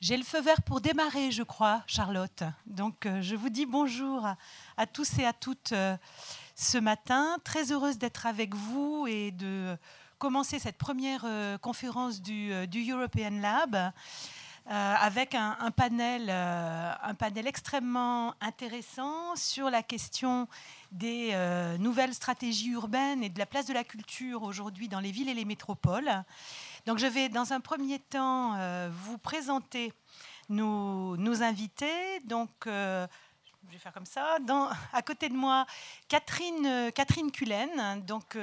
J'ai le feu vert pour démarrer, je crois, Charlotte. Donc, euh, je vous dis bonjour à, tous et à toutes euh, ce matin. Très heureuse d'être avec vous et de commencer cette première euh, conférence du, European Lab avec un, panel, un panel extrêmement intéressant sur la question des nouvelles stratégies urbaines et de la place de la culture aujourd'hui dans les villes et les métropoles. Donc je vais dans un premier temps euh, vous présenter nos, invités. Donc euh, je vais faire comme ça. à côté de moi, Catherine, euh, Catherine Cullen. Donc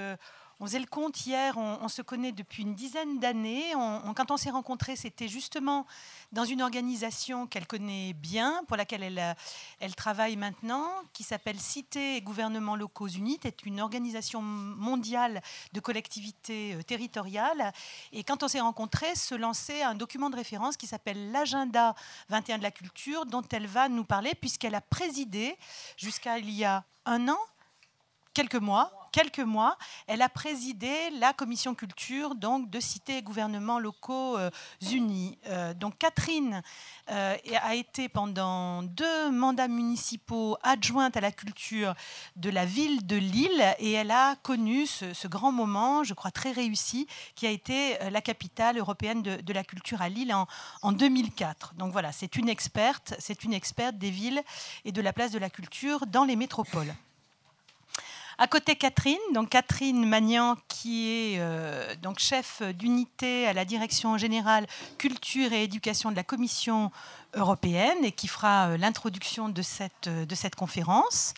on faisait le compte hier, on, se connaît depuis une dizaine d'années. quand on s'est rencontrés, c'était justement dans une organisation qu'elle connaît bien, pour laquelle elle, elle travaille maintenant, qui s'appelle Cité et gouvernements locaux unis, est une organisation mondiale de collectivités euh, territoriales. Et quand on s'est rencontrés, se lançait un document de référence qui s'appelle l'agenda 21 de la culture, dont elle va nous parler, puisqu'elle a présidé jusqu'à il y a un an, quelques mois, quelques mois, elle a présidé la commission culture donc de cités et gouvernements locaux euh, unis. Euh, donc Catherine euh, a été pendant deux mandats municipaux adjointe à la culture de la ville de Lille et elle a connu ce, grand moment, je crois très réussi, qui a été la capitale européenne de, la culture à Lille en, en 2004. Donc voilà, c'est une experte, c'est une experte des villes et de la place de la culture dans les métropoles. À côté Catherine, donc Catherine Magnan, qui est euh, donc chef d'unité à la direction générale culture et éducation de la Commission européenne et qui fera euh, l'introduction de cette, de cette conférence.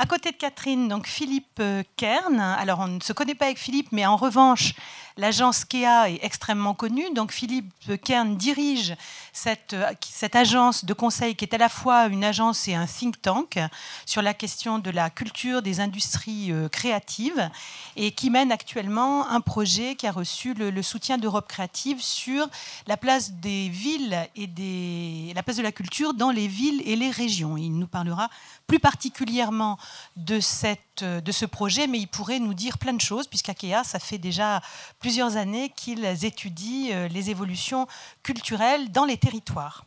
À côté de Catherine, donc Philippe euh, Kern. Alors, on ne se connaît pas avec Philippe, mais en revanche, l'agence KEA est extrêmement connue. Donc, Philippe Kern dirige cette, euh, cette agence de conseil qui est à la fois une agence et un think tank sur la question de la culture des industries euh, créatives et qui mène actuellement un projet qui a reçu le, soutien d'Europe créative sur la place des villes et des, la place de la culture dans les villes et les régions. Il nous parlera plus particulièrement de, cette, de ce projet, mais il pourrait nous dire plein de choses, puisqu'AKEA, ça fait déjà plusieurs années qu'ils étudient euh, les évolutions culturelles dans les territoires.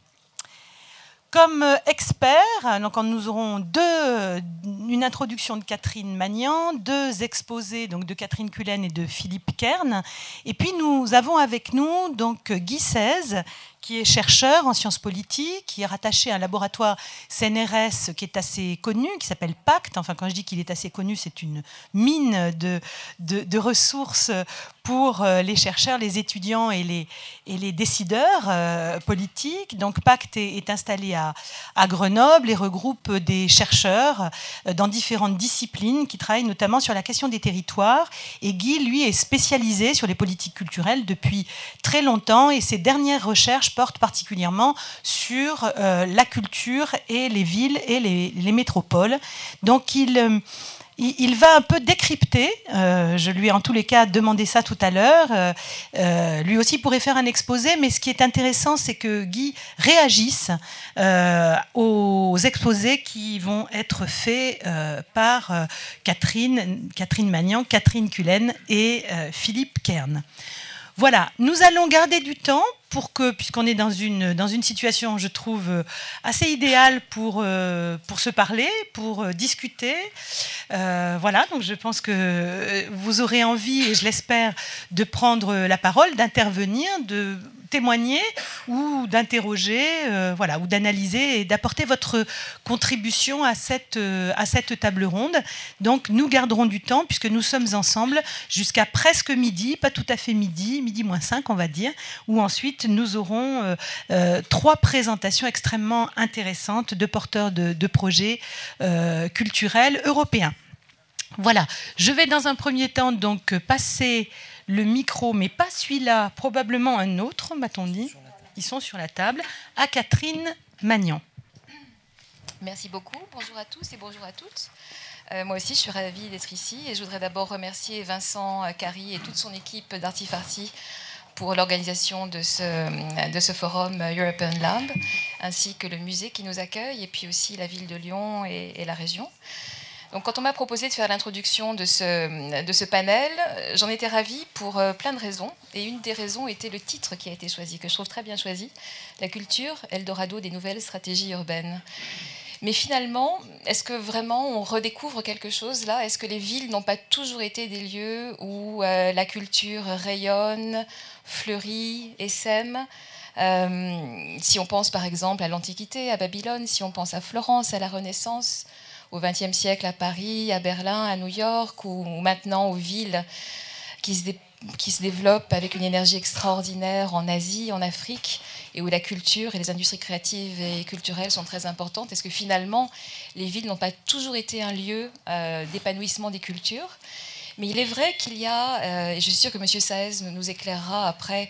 Comme euh, expert, donc nous aurons deux, une introduction de Catherine Magnan, deux exposés donc de Catherine Cullen et de Philippe Kern, et puis nous avons avec nous donc Guy Cèze, qui est chercheur en sciences politiques, qui est rattaché à un laboratoire CNRS qui est assez connu, qui s'appelle PACT. Enfin, quand je dis qu'il est assez connu, c'est une mine de, de, ressources pour euh, les chercheurs, les étudiants et les, et les décideurs euh, politiques. Donc, PACT est, installé à, à, Grenoble et regroupe des chercheurs euh, dans différentes disciplines qui travaillent notamment sur la question des territoires. Et Guy, lui, est spécialisé sur les politiques culturelles depuis très longtemps et ses dernières recherches porte particulièrement sur euh, la culture et les villes et les, métropoles. Donc il, euh, il, va un peu décrypter, euh, je lui ai en tous les cas demandé ça tout à l'heure, lui aussi pourrait faire un exposé, mais ce qui est intéressant, c'est que Guy réagisse aux exposés qui vont être faits par Catherine, Catherine Magnan, Catherine Cullen et Philippe Kern. Voilà, nous allons garder du temps pour que, puisqu'on est dans une, dans une situation, je trouve, euh, assez idéale pour, euh, pour se parler, pour euh, discuter. voilà, donc je pense que vous aurez envie, et je l'espère, de prendre la parole, d'intervenir, de témoigner ou d'interroger, euh, voilà, ou d'analyser et d'apporter votre contribution à cette, euh, à cette table ronde. Donc nous garderons du temps puisque nous sommes ensemble jusqu'à presque midi, pas tout à fait midi, midi moins 5 on va dire, où ensuite nous aurons euh, trois présentations extrêmement intéressantes de porteurs de, de projets culturels européens. Voilà, je vais dans un premier temps donc passer le micro, mais pas celui-là, probablement un autre, m'a-t-on dit. Ils sont sur la table, à Catherine Magnan. Merci beaucoup. Bonjour à tous et bonjour à toutes. Euh, moi aussi, je suis ravie d'être ici et je voudrais d'abord remercier Vincent Carry et toute son équipe d'Artifarty pour l'organisation de ce, forum European Lab, ainsi que le musée qui nous accueille et puis aussi la ville de Lyon et la région. Donc, quand on m'a proposé de faire l'introduction de ce, de ce panel, j'en étais ravie pour euh, plein de raisons. Et une des raisons était le titre qui a été choisi, que je trouve très bien choisi La culture, Eldorado des nouvelles stratégies urbaines. Mais finalement, est-ce que vraiment on redécouvre quelque chose là? Est-ce que les villes n'ont pas toujours été des lieux où euh, la culture rayonne, fleurit, essaime? Euh, Si on pense par exemple à l'Antiquité, à Babylone, si on pense à Florence, à la Renaissance, au XXe siècle à Paris, à Berlin, à New York, ou maintenant aux villes qui se, qui se développent avec une énergie extraordinaire en Asie, en Afrique, et où la culture et les industries créatives et culturelles sont très importantes. Est-ce que finalement, les villes n'ont pas toujours été un lieu euh, d'épanouissement des cultures? Mais il est vrai qu'il y a, euh, et je suis sûre que M. Saez nous éclairera après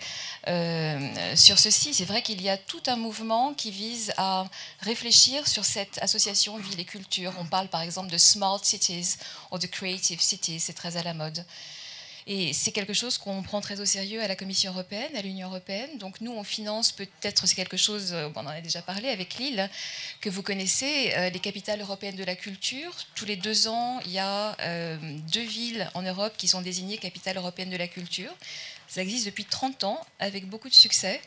euh, sur ceci, c'est vrai qu'il y a tout un mouvement qui vise à réfléchir sur cette association ville et culture. On parle par exemple de smart cities ou de creative cities, c'est très à la mode. Et c'est quelque chose qu'on prend très au sérieux à la Commission européenne, à l'Union européenne. Donc nous, on finance peut-être, c'est quelque chose, euh, on en a déjà parlé avec Lille, que vous connaissez, euh, les capitales européennes de la culture. Tous les deux ans, il y a euh, deux villes en Europe qui sont désignées capitales européennes de la culture. Ça existe depuis 30 ans, avec beaucoup de succès,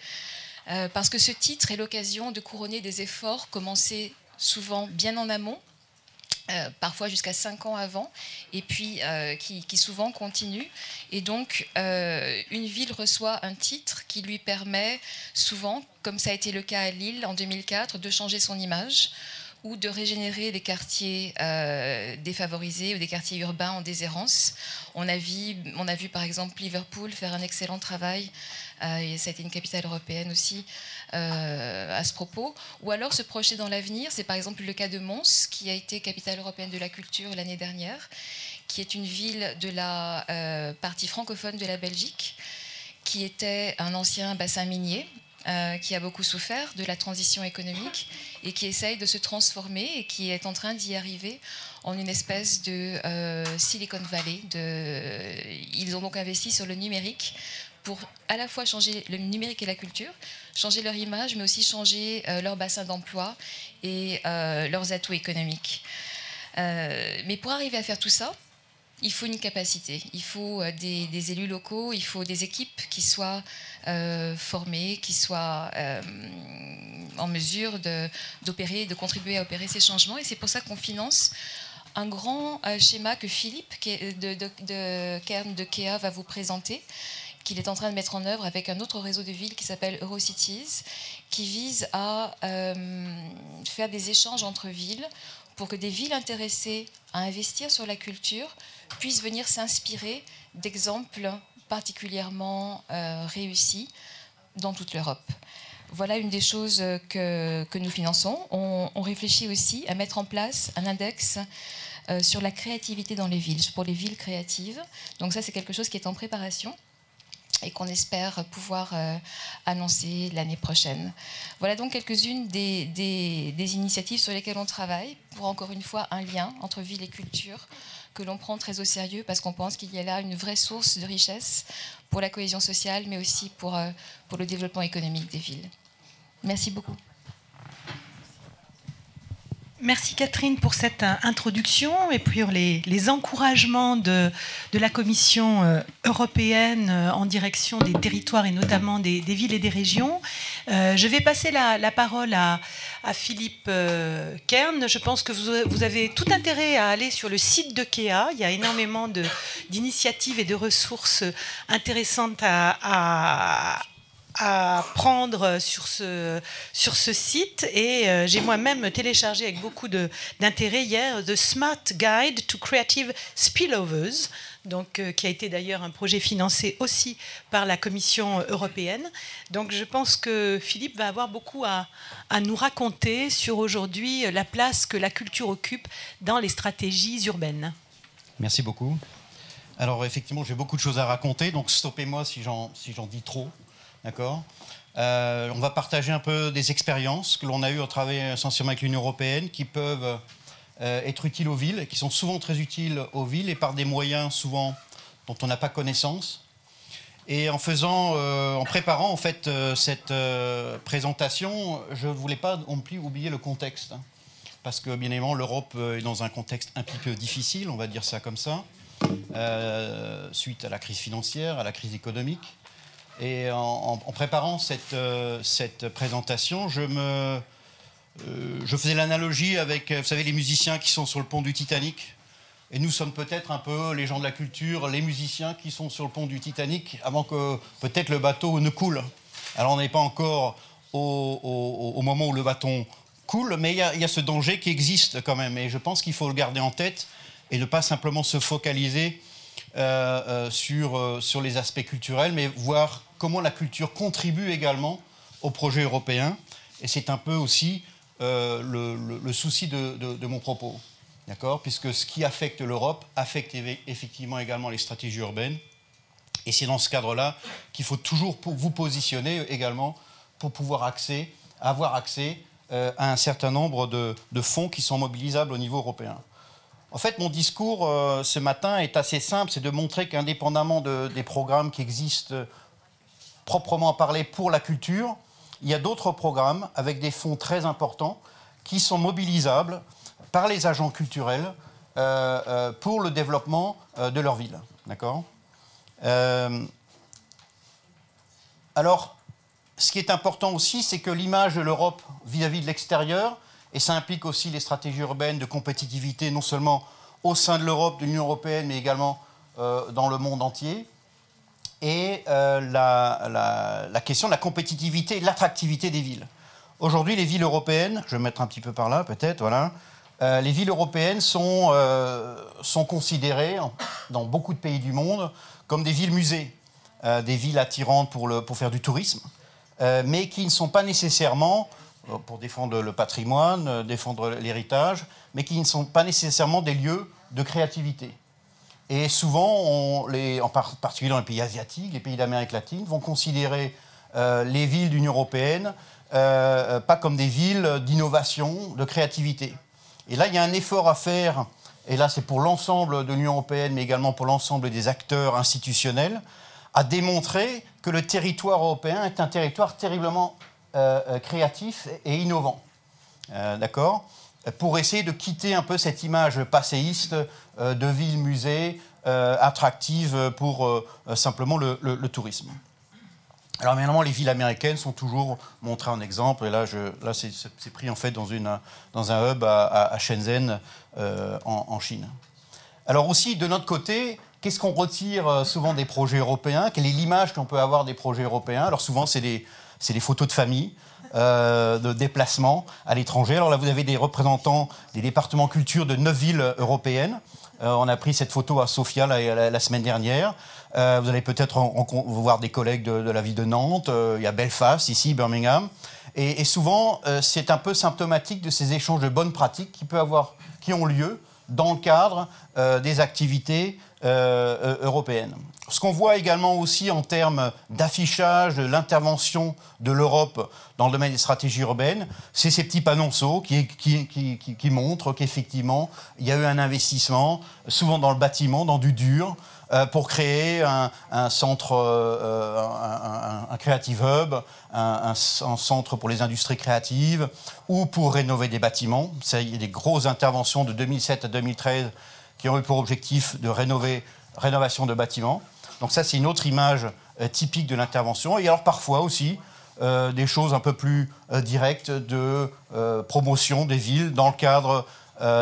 parce que ce titre est l'occasion de couronner des efforts commencés souvent bien en amont, euh, parfois jusqu'à 5 ans avant, et puis euh, qui, souvent continue. Et donc, euh, une ville reçoit un titre qui lui permet souvent, comme ça a été le cas à Lille en 2004, de changer son image ou de régénérer des quartiers défavorisés ou des quartiers urbains en déshérence. On a, vu, on a vu par exemple Liverpool faire un excellent travail, et ça a été une capitale européenne aussi, euh, à ce propos, ou alors se projeter dans l'avenir. C'est par exemple le cas de Mons, qui a été capitale européenne de la culture l'année dernière, qui est une ville de la euh, partie francophone de la Belgique, qui était un ancien bassin minier. Euh, qui a beaucoup souffert de la transition économique et qui essaye de se transformer et qui est en train d'y arriver en une espèce de Silicon Valley. Ils ont donc investi sur le numérique pour à la fois changer le numérique et la culture, changer leur image, mais aussi changer euh, leur bassin d'emploi et euh, leurs atouts économiques. Euh, mais pour arriver à faire tout ça, il faut une capacité, il faut des, élus locaux, il faut des équipes qui soient formées, qui soient en mesure d'opérer, de, contribuer à opérer ces changements. Et c'est pour ça qu'on finance un grand schéma que Philippe de, de, de Kea va vous présenter, qu'il est en train de mettre en œuvre avec un autre réseau de villes qui s'appelle Eurocities, qui vise à euh, faire des échanges entre villes pour que des villes intéressées à investir sur la culture puissent venir s'inspirer d'exemples particulièrement euh, réussis dans toute l'Europe. Voilà une des choses que, nous finançons. On, réfléchit aussi à mettre en place un index euh, sur la créativité dans les villes, pour les villes créatives. Donc ça, c'est quelque chose qui est en préparation et qu'on espère pouvoir euh, annoncer l'année prochaine. Voilà donc quelques-unes des, des, initiatives sur lesquelles on travaille pour encore une fois un lien entre ville et culture que l'on prend très au sérieux parce qu'on pense qu'il y a là une vraie source de richesse pour la cohésion sociale mais aussi pour, euh, pour le développement économique des villes. Merci beaucoup. Merci Catherine pour cette euh, introduction et pour les, encouragements de, la Commission euh, européenne euh, en direction des territoires et notamment des, villes et des régions. je vais passer la, parole à, Philippe Kern. Je pense que vous, avez tout intérêt à aller sur le site de KEA. Il y a énormément d'initiatives et de ressources intéressantes à prendre sur ce, sur ce site et euh, j'ai moi-même téléchargé avec beaucoup d'intérêt hier The Smart Guide to Creative Spillovers, donc, euh, qui a été d'ailleurs un projet financé aussi par la Commission européenne. Donc je pense que Philippe va avoir beaucoup à, à nous raconter sur aujourd'hui la place que la culture occupe dans les stratégies urbaines. Merci beaucoup. Alors effectivement, j'ai beaucoup de choses à raconter, donc stoppez-moi si j'en si dis trop. D'accord euh, On va partager un peu des expériences que l'on a eues en travaillant essentiellement avec l'Union européenne qui peuvent euh, être utiles aux villes qui sont souvent très utiles aux villes et par des moyens souvent dont on n'a pas connaissance. Et en euh, préparant cette présentation, je ne voulais pas non plus oublier le contexte. parce que bien évidemment l'Europe est dans un contexte un petit peu difficile, on va dire ça comme ça, suite à la crise financière, à la crise économique. Et en, préparant cette, cette, présentation, je, me, je faisais l'analogie avec, vous savez, les musiciens qui sont sur le pont du Titanic. Et nous sommes peut-être un peu les gens de la culture, les musiciens qui sont sur le pont du Titanic avant que peut-être le bateau ne coule. Alors on n'est pas encore au, moment où le bâton coule, mais il y, a, ce danger qui existe quand même. Et je pense qu'il faut le garder en tête et ne pas simplement se focaliser euh, euh, euh, sur les aspects culturels, mais voir comment la culture contribue également au projet européen. Et c'est un peu aussi le, souci de, mon propos. D'accord? Puisque ce qui affecte l'Europe affecte effectivement également les stratégies urbaines. Et c'est dans ce cadre-là qu'il faut toujours vous positionner également pour pouvoir avoir accès euh, à un certain nombre de, fonds qui sont mobilisables au niveau européen. En fait, mon discours euh, ce matin est assez simple, c'est de montrer qu'indépendamment des programmes qui existent proprement parler pour la culture, il y a d'autres programmes avec des fonds très importants qui sont mobilisables par les agents culturels euh, pour le développement de leur ville. D'accord? Alors, ce qui est important aussi, c'est que l'image de l'Europe vis-à-vis de l'extérieur, et ça implique aussi les stratégies urbaines de compétitivité, non seulement au sein de l'Europe, de l'Union européenne, mais également euh, dans le monde entier. Et euh, la, question de la compétitivité l'attractivité des villes. Aujourd'hui, les villes européennes, je vais mettre un petit peu par là peut-être, voilà, euh, les villes européennes sont, sont considérées dans beaucoup de pays du monde comme des villes musées, des villes attirantes pour, le, pour faire du tourisme. Euh, mais qui ne sont pas nécessairement, euh, pour défendre le patrimoine, euh, défendre l'héritage, mais qui ne sont pas nécessairement des lieux de créativité. Et souvent, en particulier dans les pays asiatiques, les pays d'Amérique latine, vont considérer les villes d'Union européenne pas comme des villes d'innovation, de créativité. Et là, il y a un effort à faire, et là c'est pour l'ensemble de l'Union européenne, mais également pour l'ensemble des acteurs institutionnels, à démontrer que le territoire européen est un territoire terriblement euh, euh, créatif et innovant. Euh, d'accord? Pour essayer de quitter un peu cette image passéiste de ville-musée attractive pour simplement le, tourisme. Alors évidemment, les villes américaines sont toujours montrées en exemple. Et là, c'est pris en fait dans, un hub à, Shenzhen, en, Chine. Alors aussi, de notre côté, Qu'est-ce qu'on retire euh, souvent des projets européens? Quelle est l'image qu'on peut avoir des projets européens? Alors souvent, c'est des, des, photos de famille. Euh, de déplacement à l'étranger. Alors là, vous avez des représentants des départements culture de neuf villes européennes. Euh, on a pris cette photo à Sofia la, semaine dernière. vous allez peut-être voir des collègues de, la ville de Nantes. il y a Belfast ici, Birmingham. Et, souvent, c'est un peu symptomatique de ces échanges de bonnes pratiques qui, avoir, qui ont lieu dans le cadre des activités euh, euh, européenne. Ce qu'on voit également aussi en termes d'affichage, de l'intervention de l'Europe dans le domaine des stratégies urbaines, c'est ces petits panonceaux qui, montrent qu'effectivement, il y a eu un investissement, souvent dans le bâtiment, dans du dur, euh, pour créer un, centre, un, un, creative hub, un, centre pour les industries créatives, ou pour rénover des bâtiments. il y a des grosses interventions de 2007 à 2013 qui ont eu pour objectif de rénover, rénovation de bâtiments. Donc ça, c'est une autre image euh, typique de l'intervention. Et alors parfois aussi, euh, des choses un peu plus euh, directes de promotion des villes dans le cadre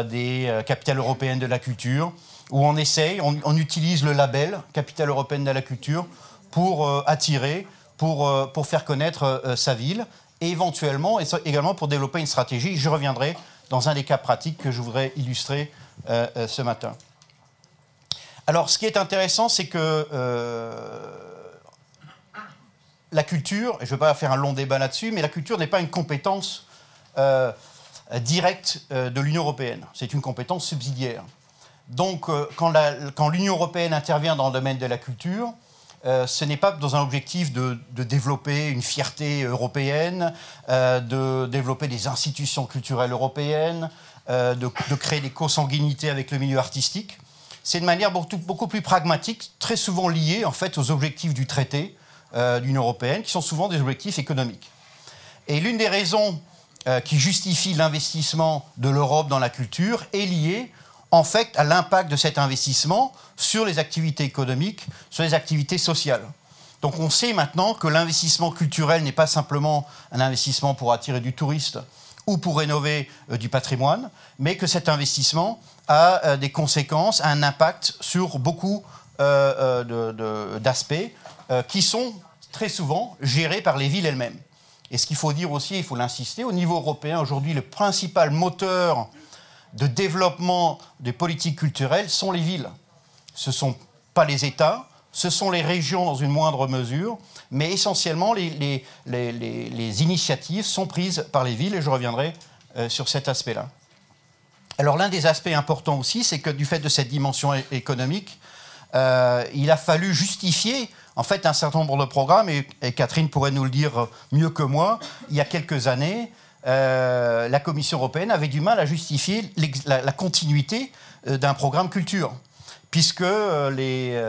des capitales européennes de la culture, où on essaye, on, utilise le label Capitale européenne de la culture pour attirer, pour, pour faire connaître sa ville, et éventuellement, et également pour développer une stratégie. Je reviendrai dans un des cas pratiques que je voudrais illustrer euh, euh, ce matin. Alors, ce qui est intéressant, c'est que euh, la culture, et je ne vais pas faire un long débat là-dessus, mais la culture n'est pas une compétence directe de l'Union européenne. C'est une compétence subsidiaire. Donc, quand l'Union européenne intervient dans le domaine de la culture, ce n'est pas dans un objectif de, développer une fierté européenne, de développer des institutions culturelles européennes, euh, de, créer des consanguinités avec le milieu artistique. C'est de manière beaucoup, plus pragmatique, très souvent liée en fait aux objectifs du traité euh, de l'Union européenne, qui sont souvent des objectifs économiques. Et l'une des raisons qui justifie l'investissement de l'Europe dans la culture est liée en fait à l'impact de cet investissement sur les activités économiques, sur les activités sociales. Donc on sait maintenant que l'investissement culturel n'est pas simplement un investissement pour attirer du touriste ou pour rénover euh, du patrimoine, mais que cet investissement a euh, des conséquences, un impact sur beaucoup euh, d'aspects qui sont très souvent gérés par les villes elles-mêmes. Et ce qu'il faut dire aussi, il faut l'insister, au niveau européen, aujourd'hui, le principal moteur de développement des politiques culturelles sont les villes. Ce ne sont pas les États, ce sont les régions dans une moindre mesure, mais essentiellement les, initiatives sont prises par les villes et je reviendrai euh, sur cet aspect-là. Alors l'un des aspects importants aussi, c'est que du fait de cette dimension économique, euh, il a fallu justifier en fait un certain nombre de programmes, et, Catherine pourrait nous le dire mieux que moi, il y a quelques années, euh, la Commission européenne avait du mal à justifier la, continuité d'un programme culture, puisque euh,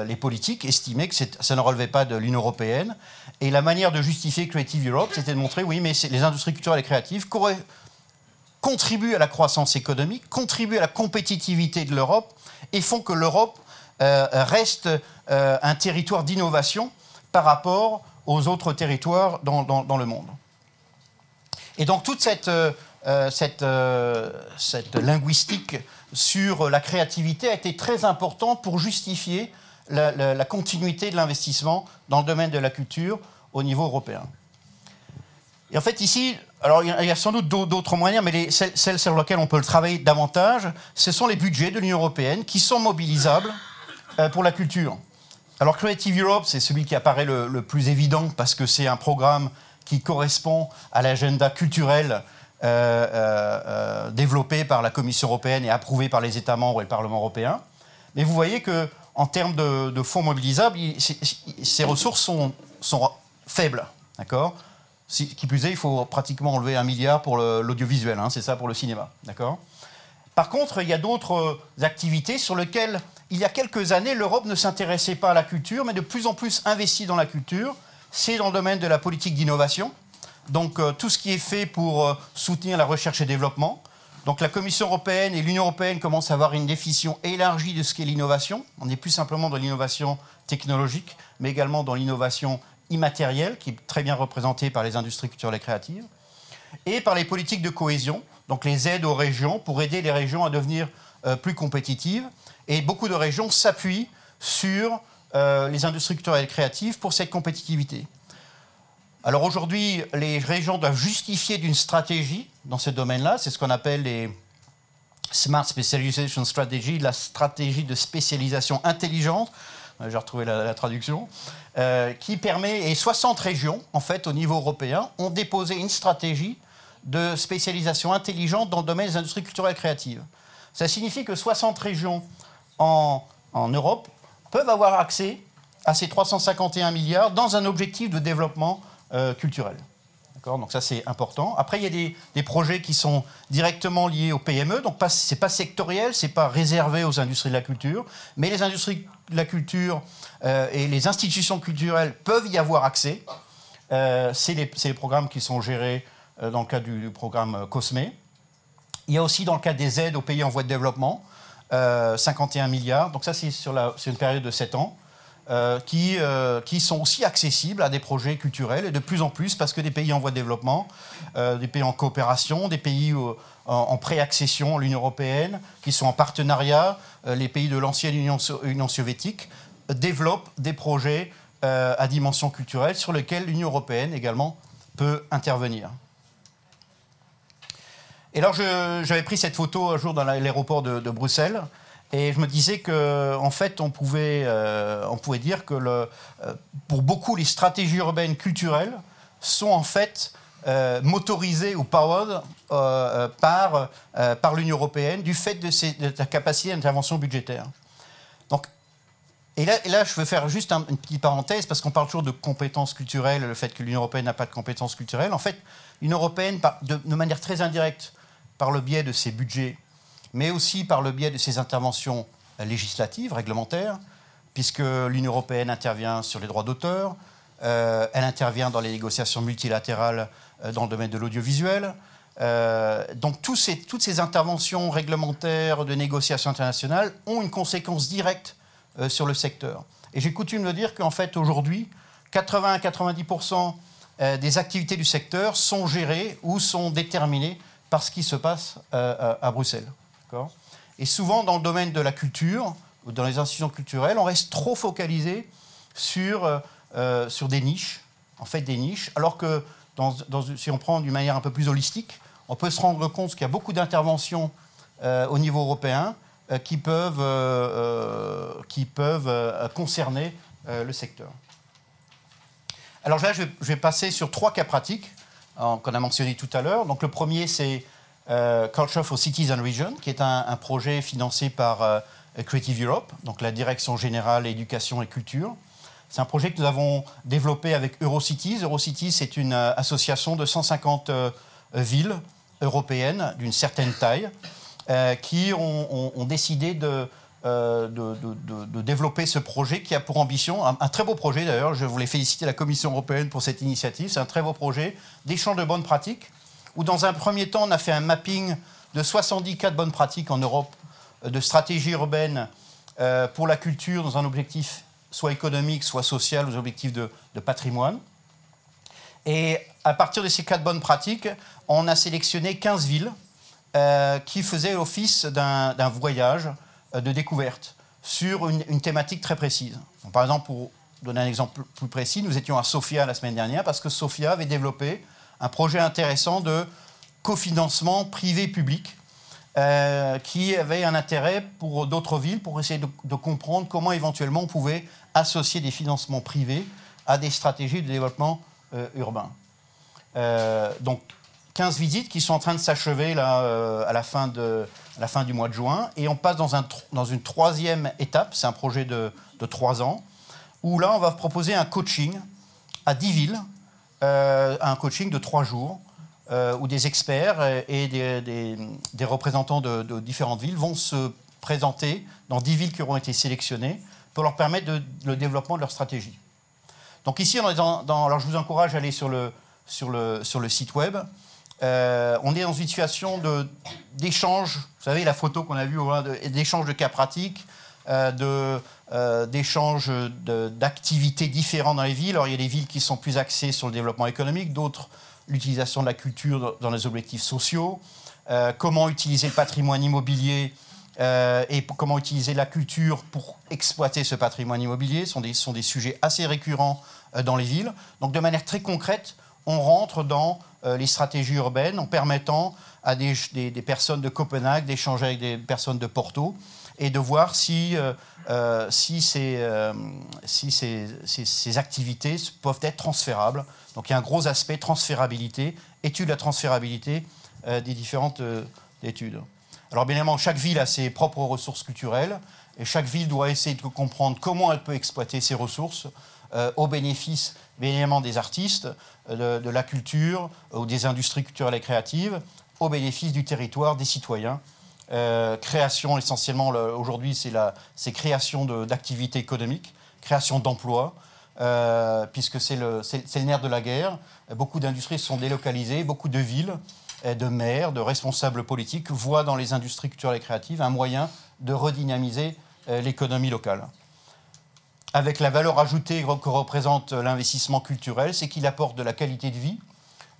les, politiques estimaient que ça ne relevait pas de l'Union européenne. Et la manière de justifier Creative Europe, c'était de montrer, oui, mais les industries culturelles et créatives contribuent à la croissance économique, contribuent à la compétitivité de l'Europe et font que l'Europe reste un territoire d'innovation par rapport aux autres territoires dans le monde. Et donc toute cette, euh, euh, euh, cette, linguistique sur la créativité a été très importante pour justifier la, continuité de l'investissement dans le domaine de la culture au niveau européen. Et en fait, ici, alors il y a sans doute d'autres moyens, mais les, celles, sur lesquelles on peut le travailler davantage, ce sont les budgets de l'Union européenne qui sont mobilisables pour la culture. Alors Creative Europe, c'est celui qui apparaît le, plus évident parce que c'est un programme qui correspond à l'agenda culturel euh, euh, euh, développé par la Commission européenne et approuvé par les États membres et le Parlement européen. Mais vous voyez que en termes de, fonds mobilisables, ces ressources sont, faibles. D'accord? Qui plus est, il faut pratiquement enlever un milliard pour l'audiovisuel, hein, c'est ça pour le cinéma. D'accord? Par contre, il y a d'autres activités sur lesquelles, il y a quelques années, l'Europe ne s'intéressait pas à la culture, mais de plus en plus investit dans la culture c'est dans le domaine de la politique d'innovation. Donc euh, tout ce qui est fait pour euh, soutenir la recherche et développement. Donc la Commission européenne et l'Union européenne commencent à avoir une définition élargie de ce qu'est l'innovation. On n'est plus simplement dans l'innovation technologique, mais également dans l'innovation immatérielle, qui est très bien représentée par les industries culturelles et créatives, et par les politiques de cohésion, donc les aides aux régions pour aider les régions à devenir euh, plus compétitives. Et beaucoup de régions s'appuient sur les industries culturelles et créatives pour cette compétitivité. Alors aujourd'hui, les régions doivent justifier d'une stratégie dans ce domaine-là. C'est ce qu'on appelle les Smart Specialization Strategy, la stratégie de spécialisation intelligente. Euh, j'ai retrouvé la, traduction. Euh, qui permet, et 60 régions, en fait, au niveau européen, ont déposé une stratégie de spécialisation intelligente dans le domaine des industries culturelles créatives. Ça signifie que 60 régions en Europe peuvent avoir accès à ces 351 milliards dans un objectif de développement euh, culturel. Donc ça, c'est important. Après, il y a des, projets qui sont directement liés aux PME. Donc ce n'est pas sectoriel, ce n'est pas réservé aux industries de la culture. Mais les industries de la culture euh, et les institutions culturelles peuvent y avoir accès. Euh, c'est les, programmes qui sont gérés dans le cadre du, programme COSME. Il y a aussi dans le cadre des aides aux pays en voie de développement. 51 euh, milliards. Donc ça, c'est sur, une période de 7 ans. Euh, qui, euh, qui, sont aussi accessibles à des projets culturels et de plus en plus parce que des pays en voie de développement, des pays en coopération, des pays en, préaccession à l'Union européenne, qui sont en partenariat, les pays de l'ancienne Union, soviétique, développent des projets à dimension culturelle sur lesquels l'Union européenne également peut intervenir. Et alors, j'avais pris cette photo un jour dans l'aéroport de, Bruxelles. Et je me disais qu'en en fait, on pouvait, euh, on pouvait dire que euh, pour beaucoup, les stratégies urbaines culturelles sont en fait euh, motorisées ou powered par, par l'Union européenne du fait de, sa capacité d'intervention budgétaire. Donc, et là, là, je veux faire juste une petite parenthèse parce qu'on parle toujours de compétences culturelles, le fait que l'Union européenne n'a pas de compétences culturelles. En fait, l'Union européenne, de manière très indirecte, par le biais de ses budgets, mais aussi par le biais de ses interventions législatives, réglementaires, puisque l'Union européenne intervient sur les droits d'auteur, euh, elle intervient dans les négociations multilatérales euh, dans le domaine de l'audiovisuel, donc ces, toutes ces interventions réglementaires de négociations internationales ont une conséquence directe sur le secteur. Et j'ai coutume de dire qu'en fait, aujourd'hui, 80 à 90% des activités du secteur sont gérées ou sont déterminées par ce qui se passe à Bruxelles. Et souvent, dans le domaine de la culture, ou dans les institutions culturelles, on reste trop focalisé sur, euh, euh, sur des niches, en fait des niches, alors que si on prend d'une manière un peu plus holistique, on peut se rendre compte qu'il y a beaucoup d'interventions euh, au niveau européen qui peuvent, qui peuvent concerner le secteur. Alors là, je vais, passer sur trois cas pratiques qu'on a mentionnés tout à l'heure. Donc le premier, c'est Culture for Cities and Regions, qui est un, projet financé par Creative Europe, donc la Direction générale éducation et culture. C'est un projet que nous avons développé avec Eurocities. Eurocities, c'est une euh, association de 150 euh, villes européennes d'une certaine taille euh, qui ont, décidé de, de, développer ce projet qui a pour ambition, un, très beau projet d'ailleurs, je voulais féliciter la Commission européenne pour cette initiative, c'est un très beau projet d'échange de bonnes pratiques, où dans un premier temps on a fait un mapping de 70 cas de bonnes pratiques en Europe de stratégie urbaine euh, pour la culture dans un objectif soit économique, soit social, aux objectifs de, patrimoine. Et à partir de ces quatre bonnes pratiques, on a sélectionné 15 villes euh, qui faisaient l'office d'un voyage euh, de découverte sur une, thématique très précise. par exemple, pour donner un exemple plus précis, nous étions à Sofia la semaine dernière parce que Sofia avait développé un projet intéressant de cofinancement privé-public euh, qui avait un intérêt pour d'autres villes pour essayer de, comprendre comment éventuellement on pouvait associer des financements privés à des stratégies de développement euh, urbain. Euh, donc 15 visites qui sont en train de s'achever à, la fin du mois de juin. Et on passe dans, un, dans une troisième étape, c'est un projet de, 3 ans, où là on va proposer un coaching à 10 villes, un coaching de 3 jours, euh, où des experts et des, représentants de, différentes villes vont se présenter dans 10 villes qui auront été sélectionnées pour leur permettre le développement de leur stratégie. Donc ici, on est dans, alors je vous encourage à aller sur le, sur le, sur le site web. Euh, on est dans une situation d'échange, vous savez, la photo qu'on a vue, d'échange de cas pratiques, euh, d'échange d'activités différentes dans les villes. Alors il y a des villes qui sont plus axées sur le développement économique, d'autres l'utilisation de la culture dans les objectifs sociaux, euh, comment utiliser le patrimoine immobilier euh, et comment utiliser la culture pour exploiter ce patrimoine immobilier sont des, sont des sujets assez récurrents euh, dans les villes. Donc de manière très concrète, on rentre dans les stratégies urbaines en permettant à des, personnes de Copenhague d'échanger avec des personnes de Porto et de voir si, si, ces, si ces, activités peuvent être transférables donc il y a un gros aspect transférabilité, étude de la transférabilité euh, des différentes euh, études. Alors bien évidemment, chaque ville a ses propres ressources culturelles et chaque ville doit essayer de comprendre comment elle peut exploiter ses ressources euh, au bénéfice bien évidemment des artistes, de, la culture ou des industries culturelles et créatives, au bénéfice du territoire, des citoyens. Création essentiellement, aujourd'hui, c'est création d'activités économiques, création d'emplois, euh, puisque c'est le, le, nerf de la guerre. Beaucoup d'industries sont délocalisées, beaucoup de villes, de maires, de responsables politiques voient dans les industries culturelles et créatives un moyen de redynamiser euh, l'économie locale. Avec la valeur ajoutée que représente l'investissement culturel, c'est qu'il apporte de la qualité de vie.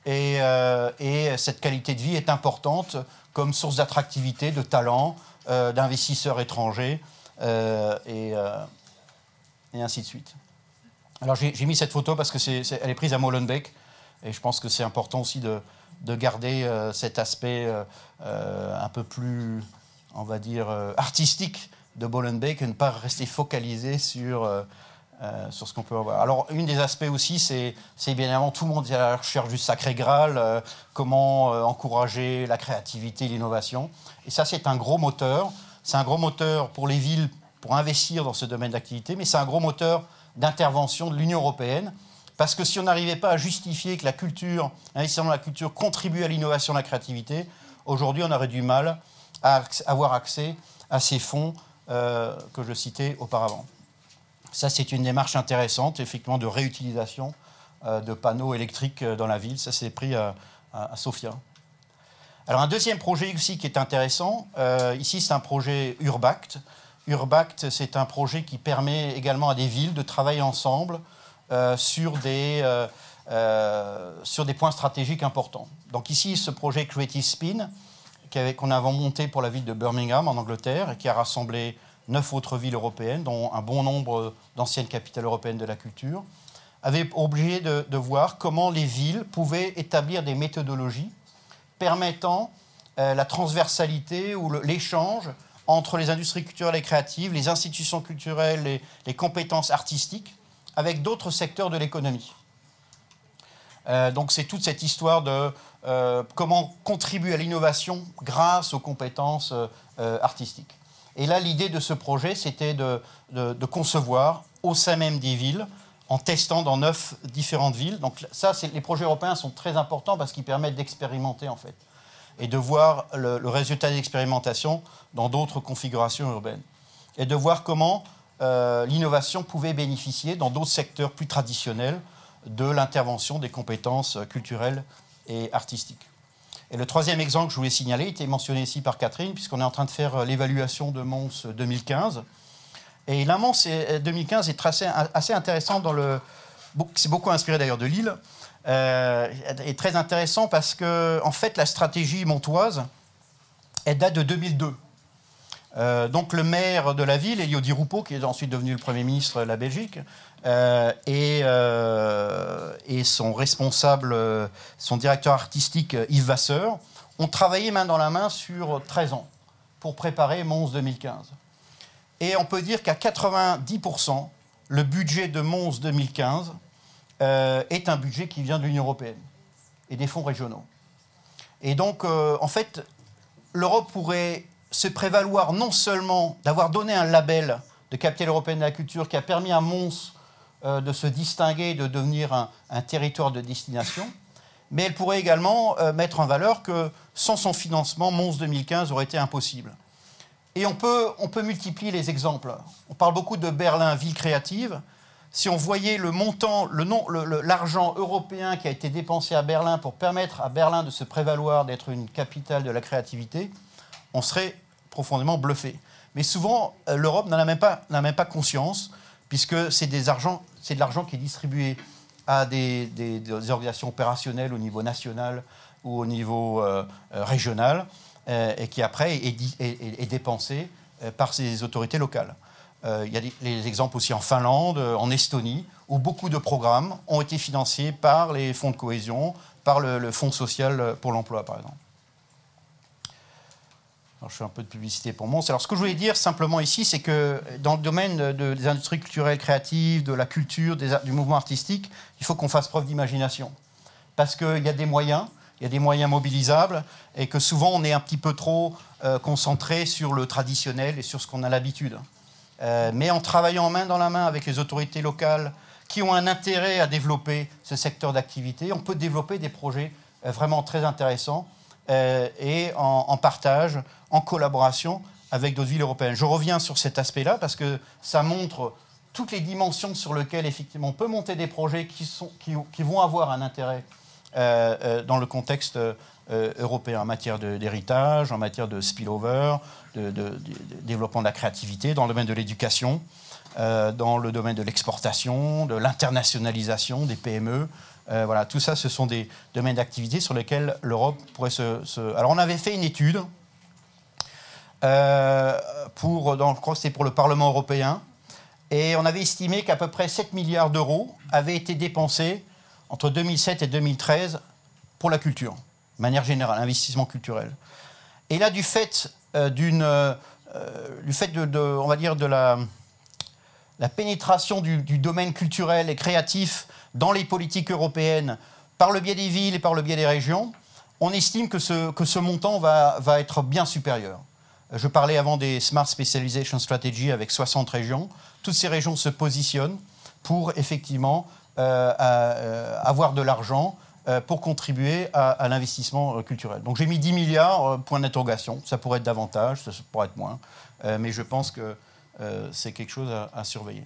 Et, euh, et, cette qualité de vie est importante comme source d'attractivité, de talent, d'investisseurs étrangers, et, et ainsi de suite. Alors j'ai mis cette photo parce que est, est prise à Molenbeek et je pense que c'est important aussi de, garder euh, cet aspect euh, euh, un peu plus, on va dire, artistique de Molenbeek et ne pas rester focalisé sur, sur ce qu'on peut avoir. Alors, une des aspects aussi, c'est bien évidemment tout le monde est à la recherche du sacré Graal, comment encourager la créativité, l'innovation. Et ça, c'est un gros moteur. C'est un gros moteur pour les villes pour investir dans ce domaine d'activité, mais c'est un gros moteur d'intervention de l'Union européenne. Parce que si on n'arrivait pas à justifier que la culture, l'investissement dans la culture contribue à l'innovation, à la créativité, aujourd'hui on aurait du mal à avoir accès à ces fonds euh, que je citais auparavant. Ça, c'est une démarche intéressante, effectivement, de réutilisation euh, de panneaux électriques euh, dans la ville. Ça, c'est pris à, Sofia. Alors un deuxième projet aussi qui est intéressant, ici c'est un projet Urbact. Urbact, c'est un projet qui permet également à des villes de travailler ensemble sur des euh, points stratégiques importants. Donc ici, ce projet Creative Spin, qu'on a monté pour la ville de Birmingham en Angleterre et qui a rassemblé neuf autres villes européennes, dont un bon nombre d'anciennes capitales européennes de la culture, avait obligé de, voir comment les villes pouvaient établir des méthodologies permettant euh, la transversalité ou l'échange entre les industries culturelles et créatives, les institutions culturelles, les compétences artistiques, avec d'autres secteurs de l'économie. Euh, donc c'est toute cette histoire de euh, comment contribuer à l'innovation grâce aux compétences artistiques. Et là, l'idée de ce projet, c'était de, concevoir au sein même des villes, en testant dans neuf différentes villes. Donc ça, les projets européens sont très importants parce qu'ils permettent d'expérimenter en fait et de voir le, le résultat d'expérimentation dans d'autres configurations urbaines et de voir comment l'innovation pouvait bénéficier dans d'autres secteurs plus traditionnels de l'intervention des compétences culturelles et artistiques. Et le troisième exemple que je voulais signaler était mentionné ici par Catherine, puisqu'on est en train de faire euh, l'évaluation de Mons 2015. Et la Mons 2015 est assez, assez intéressant dans le. C'est beaucoup inspiré d'ailleurs de Lille. Euh, est très intéressant parce que, en fait, la stratégie montoise, elle date de 2002. Euh, donc le maire de la ville, Elio Di Rupo, qui est ensuite devenu le Premier ministre de la Belgique, euh, euh, et, son responsable, son directeur artistique Yves Vasseur, ont travaillé main dans la main sur 13 ans pour préparer Mons 2015. Et on peut dire qu'à 90%, le budget de Mons 2015 est un budget qui vient de l'Union européenne et des fonds régionaux. Et donc, en fait, l'Europe pourrait se prévaloir non seulement d'avoir donné un label de capitale européenne de la culture qui a permis à Mons euh, de se distinguer et de devenir un, territoire de destination, mais elle pourrait également euh, mettre en valeur que sans son financement, Mons 2015 aurait été impossible. Et on peut, on peut multiplier les exemples. On parle beaucoup de Berlin, ville créative. Si on voyait le montant, l'argent le, européen qui a été dépensé à Berlin pour permettre à Berlin de se prévaloir d'être une capitale de la créativité, on serait profondément bluffé. Mais souvent, euh, l'Europe n'en a même pas, conscience, puisque c'est des de l'argent qui est distribué à des, organisations opérationnelles au niveau national ou au niveau euh, euh, régional, et qui après est, dépensé par ces autorités locales. il y a des, exemples aussi en Finlande, en Estonie, où beaucoup de programmes ont été financés par les fonds de cohésion, par le Fonds social pour l'emploi, par exemple je fais un peu de publicité pour Mons. Alors, ce que je voulais dire simplement ici, c'est que dans le domaine des industries culturelles créatives, de la culture, du mouvement artistique, il faut qu'on fasse preuve d'imagination. Parce qu'il y a des moyens, il y a des moyens mobilisables, et que souvent on est un petit peu trop euh, concentré sur le traditionnel et sur ce qu'on a l'habitude. Euh, mais en travaillant main dans la main avec les autorités locales qui ont un intérêt à développer ce secteur d'activité, on peut développer des projets euh, vraiment très intéressants et en, partage, en collaboration avec d'autres villes européennes. Je reviens sur cet aspect-là parce que ça montre toutes les dimensions sur lesquelles effectivement on peut monter des projets qui, sont, qui vont avoir un intérêt euh, euh, dans le contexte européen en matière d'héritage, en matière de spillover, de, de, développement de la créativité, dans le domaine de l'éducation, dans le domaine de l'exportation, de l'internationalisation des PME, euh, voilà, tout ça, ce sont des domaines d'activité sur lesquels l'Europe pourrait se, Alors, on avait fait une étude euh, pour, dans, je crois c'était pour le Parlement européen, et on avait estimé qu'à peu près 7 milliards d'euros avaient été dépensés entre 2007 et 2013 pour la culture, de manière générale, investissement culturel. Et là, du fait de, la, pénétration du domaine culturel et créatif dans les politiques européennes par le biais des villes et par le biais des régions, on estime que ce, montant va, va être bien supérieur. Je parlais avant des Smart Specialization Strategy avec 60 régions. Toutes ces régions se positionnent pour effectivement euh, euh, avoir de l'argent euh, pour contribuer à, l'investissement culturel. Donc j'ai mis 10 milliards, point d'interrogation. Ça pourrait être davantage, ça pourrait être moins. mais je pense que c'est quelque chose à surveiller.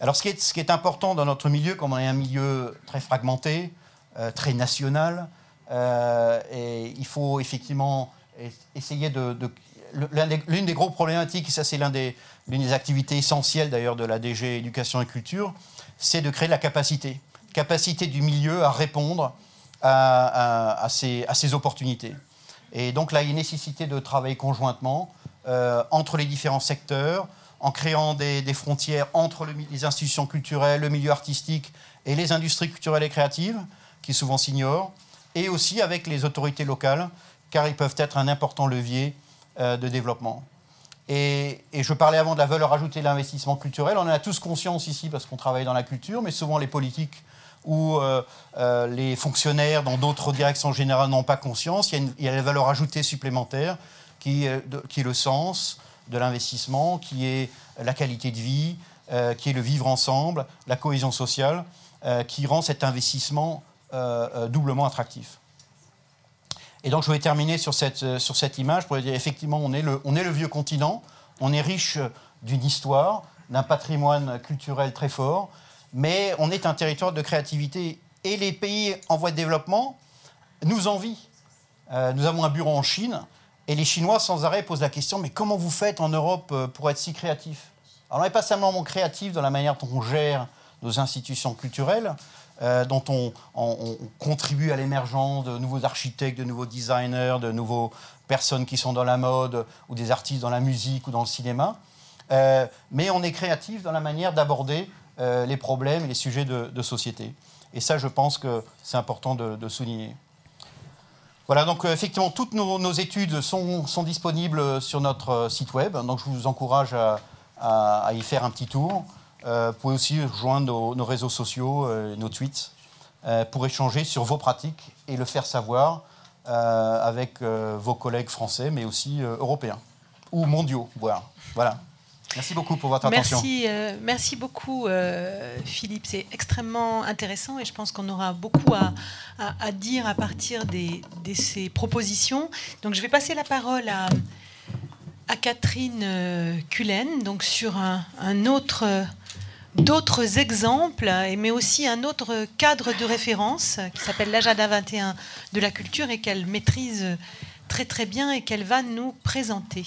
Alors, ce qui, est, important dans notre milieu, comme on est un milieu très fragmenté, euh, très national, et il faut effectivement essayer de... L'une des, gros problématiques, et ça c'est l'une des, activités essentielles d'ailleurs de la DG Éducation et Culture, c'est de créer la capacité. Capacité du milieu à répondre à, ces, opportunités. Et donc là, il y a nécessité de travailler conjointement euh, entre les différents secteurs, en créant des, frontières entre les institutions culturelles, le milieu artistique et les industries culturelles et créatives, qui souvent s'ignorent, et aussi avec les autorités locales, car ils peuvent être un important levier euh, de développement. Et, je parlais avant de la valeur ajoutée de l'investissement culturel. On en a tous conscience ici parce qu'on travaille dans la culture, mais souvent les politiques où euh, euh, les fonctionnaires dans d'autres directions générales n'ont pas conscience. Il y, a une, la valeur ajoutée supplémentaire qui, qui est le sens de l'investissement, qui est la qualité de vie, euh, qui est le vivre ensemble, la cohésion sociale, qui rend cet investissement doublement attractif. Et donc je vais terminer sur cette, sur cette image pour dire effectivement on est, le, on est le vieux continent, on est riche d'une histoire, d'un patrimoine culturel très fort, mais on est un territoire de créativité et les pays en voie de développement nous envient. Euh, nous avons un bureau en Chine et les Chinois sans arrêt posent la question mais comment vous faites en Europe euh, pour être si créatif? Alors on n'est pas simplement créatif dans la manière dont on gère nos institutions culturelles, euh, dont on, contribue à l'émergence de nouveaux architectes, de nouveaux designers, de nouveaux personnes qui sont dans la mode ou des artistes dans la musique ou dans le cinéma, mais on est créatif dans la manière d'aborder euh, les problèmes et les sujets de, société. Et ça, je pense que c'est important de, souligner. Voilà, donc euh, effectivement, toutes nos, études sont, disponibles sur notre euh, site web, donc je vous encourage à, y faire un petit tour. vous pouvez aussi rejoindre nos, réseaux sociaux, nos tweets, pour échanger sur vos pratiques et le faire savoir avec vos collègues français, mais aussi européens, ou mondiaux, voilà. voilà. Merci beaucoup pour votre attention. Merci, euh, merci beaucoup, euh, Philippe. C'est extrêmement intéressant et je pense qu'on aura beaucoup à, dire à partir de ces propositions. Donc, je vais passer la parole à, à Catherine euh, Cullen, donc sur un, autre d'autres exemples, mais aussi un autre cadre de référence qui s'appelle l'agenda 21 de la culture et qu'elle maîtrise très très bien et qu'elle va nous présenter.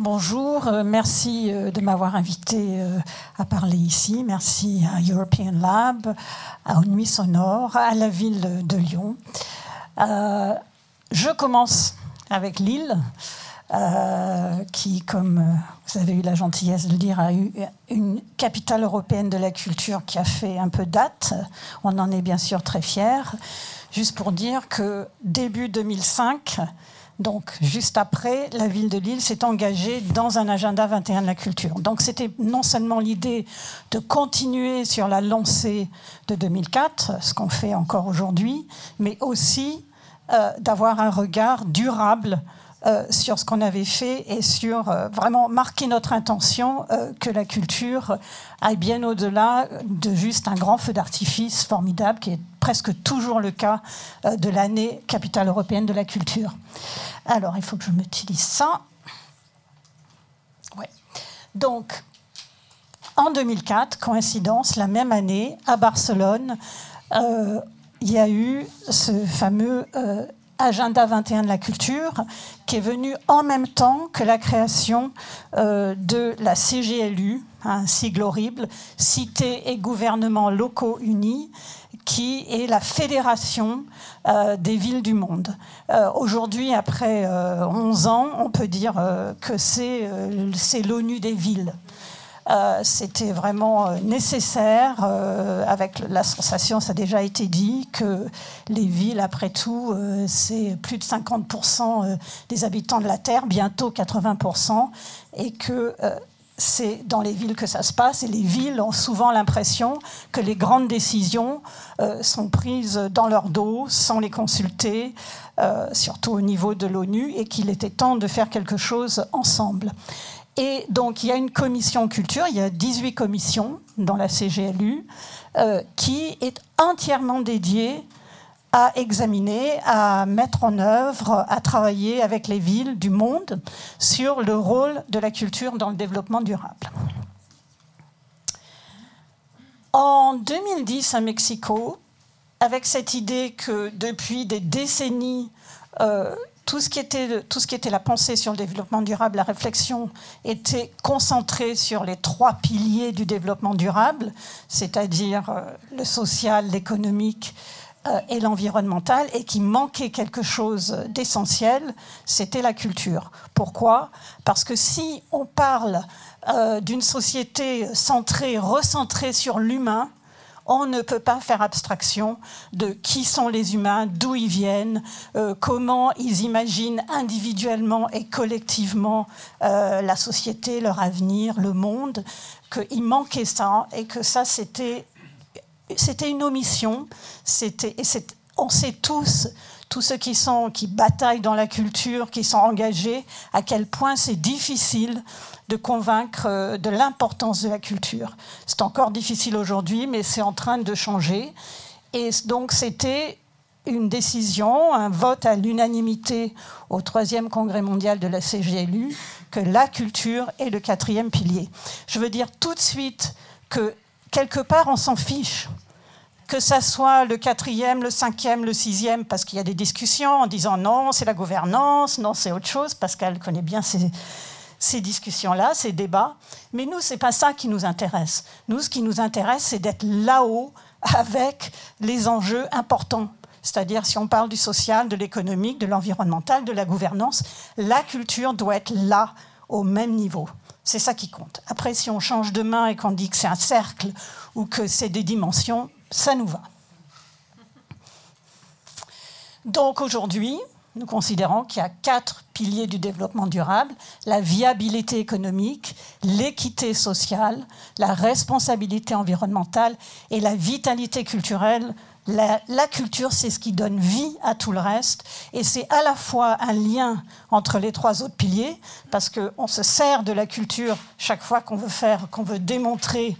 Bonjour, euh, merci euh, de m'avoir invité euh, à parler ici. Merci à European Lab, à Nuit Sonore, à la ville de Lyon. je commence avec Lille, qui, comme vous avez eu la gentillesse de le dire, a eu une capitale européenne de la culture qui a fait un peu date. On en est bien sûr très fiers. Juste pour dire que début 2005, donc, juste après, la ville de Lille s'est engagée dans un agenda 21 de la culture. Donc, c'était non seulement l'idée de continuer sur la lancée de 2004, ce qu'on fait encore aujourd'hui, mais aussi euh, d'avoir un regard durable euh, sur ce qu'on avait fait et sur euh, vraiment marquer notre intention que la culture aille bien au-delà de juste un grand feu d'artifice formidable qui est presque toujours le cas de l'année capitale européenne de la culture. Alors, il faut que je m'utilise ça. Ouais. Donc, en 2004, coïncidence, la même année, à Barcelone, euh, il y a eu ce fameux euh, Agenda 21 de la culture qui est venu en même temps que la création euh, de la CGLU, un sigle horrible, Cité et gouvernements locaux unis, qui est la fédération euh, des villes du monde. Euh, aujourd'hui, après 11 euh, ans, on peut dire que c'est l'ONU des villes. C'était vraiment nécessaire, avec la sensation, ça a déjà été dit, que les villes, après tout, c'est plus de 50% des habitants de la Terre, bientôt 80%, et que c'est dans les villes que ça se passe et les villes ont souvent l'impression que les grandes décisions euh, sont prises dans leur dos sans les consulter, euh, surtout au niveau de l'ONU, et qu'il était temps de faire quelque chose ensemble. Et donc il y a une commission culture, il y a 18 commissions dans la CGLU, euh, qui est entièrement dédiée à examiner, à mettre en œuvre, à travailler avec les villes du monde sur le rôle de la culture dans le développement durable. En 2010 à Mexico, avec cette idée que depuis des décennies, euh, tout ce, qui était, la pensée sur le développement durable, la réflexion, était concentrée sur les trois piliers du développement durable, c'est-à-dire euh, le social, l'économique euh, et l'environnemental, et qui manquait quelque chose d'essentiel, c'était la culture. Pourquoi? Parce que si on parle euh, d'une société centrée, recentrée sur l'humain, on ne peut pas faire abstraction de qui sont les humains, d'où ils viennent, euh, comment ils imaginent individuellement et collectivement euh, la société, leur avenir, le monde, qu'il manquait ça et que ça c'était c'était une omission. C'était et on sait tous tous ceux qui sont qui bataillent dans la culture, qui sont engagés, à quel point c'est difficile de convaincre euh, de l'importance de la culture. C'est encore difficile aujourd'hui, mais c'est en train de changer. Et donc c'était une décision, un vote à l'unanimité au troisième congrès mondial de la CGLU, que la culture est le quatrième pilier. Je veux dire tout de suite que quelque part on s'en fiche que ça soit le quatrième, le cinquième, le sixième, parce qu'il y a des discussions en disant non, c'est la gouvernance, non, c'est autre chose, qu'elle connaît bien ces, ces discussions-là, ces débats. Mais nous, ce n'est pas ça qui nous intéresse. Nous, ce qui nous intéresse, c'est d'être là-haut avec les enjeux importants. C'est-à-dire, si on parle du social, de l'économique, de l'environnemental, de la gouvernance, la culture doit être là, au même niveau. C'est ça qui compte. Après, si on change de main et qu'on dit que c'est un cercle ou que c'est des dimensions, ça nous va. Donc aujourd'hui, nous considérons qu'il y a quatre piliers du développement durable, la viabilité économique, l'équité sociale, la responsabilité environnementale et la vitalité culturelle. La, culture, c'est ce qui donne vie à tout le reste, et c'est à la fois un lien entre les trois autres piliers, parce qu'on se sert de la culture chaque fois qu'on veut faire, qu'on veut démontrer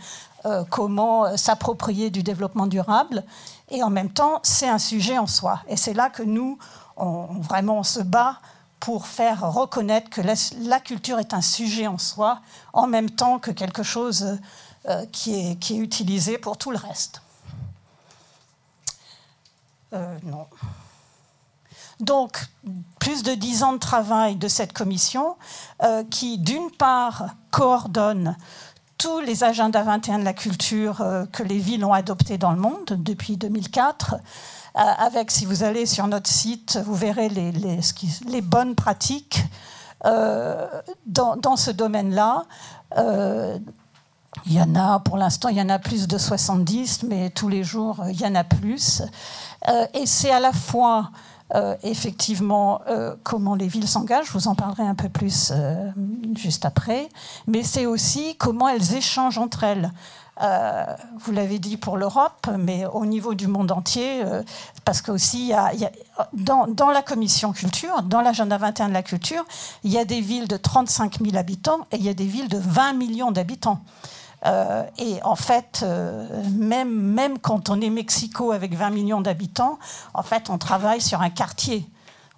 euh, comment s'approprier du développement durable, et en même temps, c'est un sujet en soi. Et c'est là que nous, on, vraiment se bat pour faire reconnaître que la, culture est un sujet en soi, en même temps que quelque chose euh, qui, est, utilisé pour tout le reste. Euh, non. Donc, plus de dix ans de travail de cette commission qui, d'une part, coordonne tous les agendas 21 de la culture que les villes ont adoptés dans le monde depuis 2004 euh, avec, si vous allez sur notre site, vous verrez les, bonnes pratiques euh, dans, ce domaine-là. Euh, il y en a, pour l'instant, il y en a plus de 70, mais tous les jours, il y en a plus. et c'est à la fois, effectivement, comment les villes s'engagent, je vous en parlerai un peu plus juste après, mais c'est aussi comment elles échangent entre elles. Euh, vous l'avez dit pour l'Europe, mais au niveau du monde entier, euh, parce qu'aussi, dans, dans, la commission culture, dans l'agenda 21 de la culture, il y a des villes de 35 000 habitants et il y a des villes de 20 millions d'habitants. Euh, et en fait, même, même quand on est Mexico avec 20 millions d'habitants, en fait, on travaille sur un quartier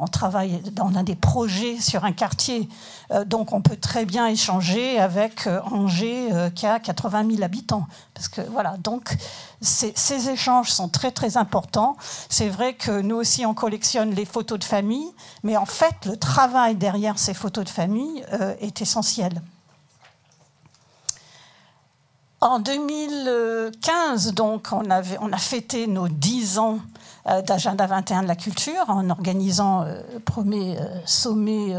on travaille, on a des projets sur un quartier, euh, donc on peut très bien échanger avec euh, Angers euh, qui a 80 000 habitants. Parce que voilà, donc ces, échanges sont très très importants. C'est vrai que nous aussi on collectionne les photos de famille, mais en fait le travail derrière ces photos de famille est essentiel. En 2015, donc, on, a fêté nos 10 ans euh, d'Agenda 21 de la culture en organisant euh, le premier euh, sommet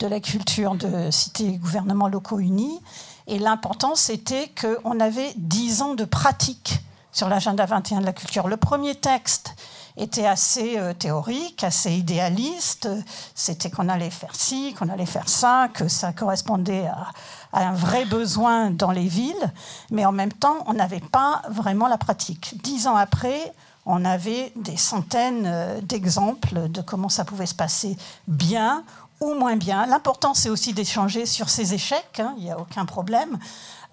de la culture de cités et gouvernements locaux unis. Et l'important, c'était qu'on avait 10 ans de pratique sur l'agenda 21 de la culture. Le premier texte était assez théorique, assez idéaliste. C'était qu'on allait faire ci, qu'on allait faire ça, que ça correspondait à, à, un vrai besoin dans les villes. Mais en même temps, on n'avait pas vraiment la pratique. Dix ans après, on avait des centaines euh, d'exemples de comment ça pouvait se passer bien ou moins bien. L'important, c'est aussi d'échanger sur ces échecs, hein, il n'y a aucun problème.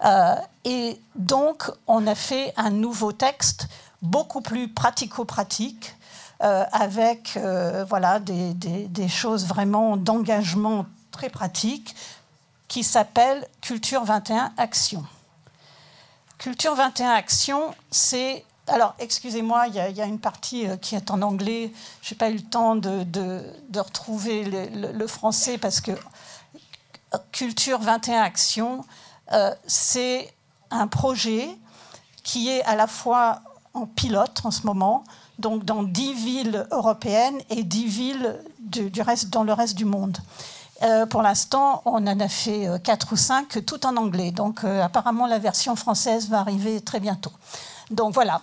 Euh, et donc, on a fait un nouveau texte beaucoup plus pratico-pratique, euh, avec voilà, des, des, choses vraiment d'engagement très pratiques, qui s'appelle Culture 21 Action. Culture 21 Action, c'est alors, excusez-moi, il y, a une partie qui est en anglais. Je n'ai pas eu le temps de, retrouver le, français parce que Culture 21 Actions, c'est un projet qui est à la fois en pilote en ce moment, donc dans 10 villes européennes et 10 villes du, reste, dans le reste du monde. Euh, pour l'instant, on en a fait 4 euh, ou 5, tout en anglais. Donc euh, apparemment, la version française va arriver très bientôt. Donc voilà,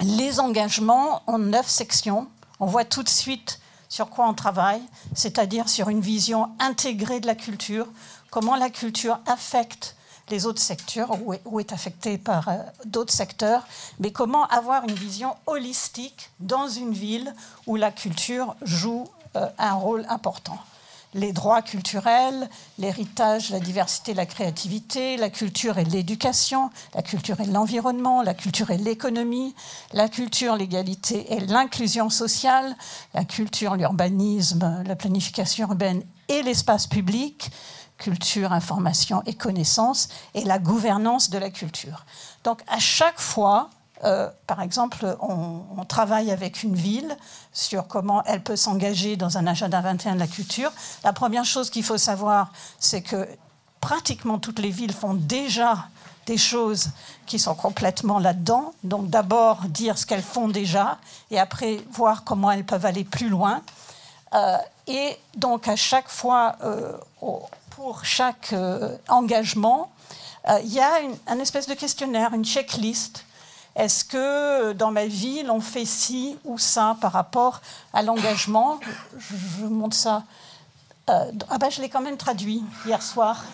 les engagements en 9 sections. On voit tout de suite sur quoi on travaille, c'est-à-dire sur une vision intégrée de la culture, comment la culture affecte les autres secteurs ou est, affecté par euh, d'autres secteurs, mais comment avoir une vision holistique dans une ville où la culture joue euh, un rôle important? Les droits culturels, l'héritage, la diversité, la créativité, la culture et l'éducation, la culture et l'environnement, la culture et l'économie, la culture, l'égalité et l'inclusion sociale, la culture, l'urbanisme, la planification urbaine et l'espace public, culture, information et connaissance, et la gouvernance de la culture. Donc à chaque fois, euh, par exemple, on, travaille avec une ville sur comment elle peut s'engager dans un agenda 21 de la culture. La première chose qu'il faut savoir, c'est que pratiquement toutes les villes font déjà des choses qui sont complètement là-dedans. Donc d'abord dire ce qu'elles font déjà et après voir comment elles peuvent aller plus loin. Euh, et donc à chaque fois, euh, pour chaque euh, engagement, euh, il y a une, un espèce de questionnaire, une checklist. Est-ce que euh, dans ma ville, on fait ci ou ça par rapport à l'engagement? Je, vous montre ça. ah ben, je l'ai quand même traduit hier soir.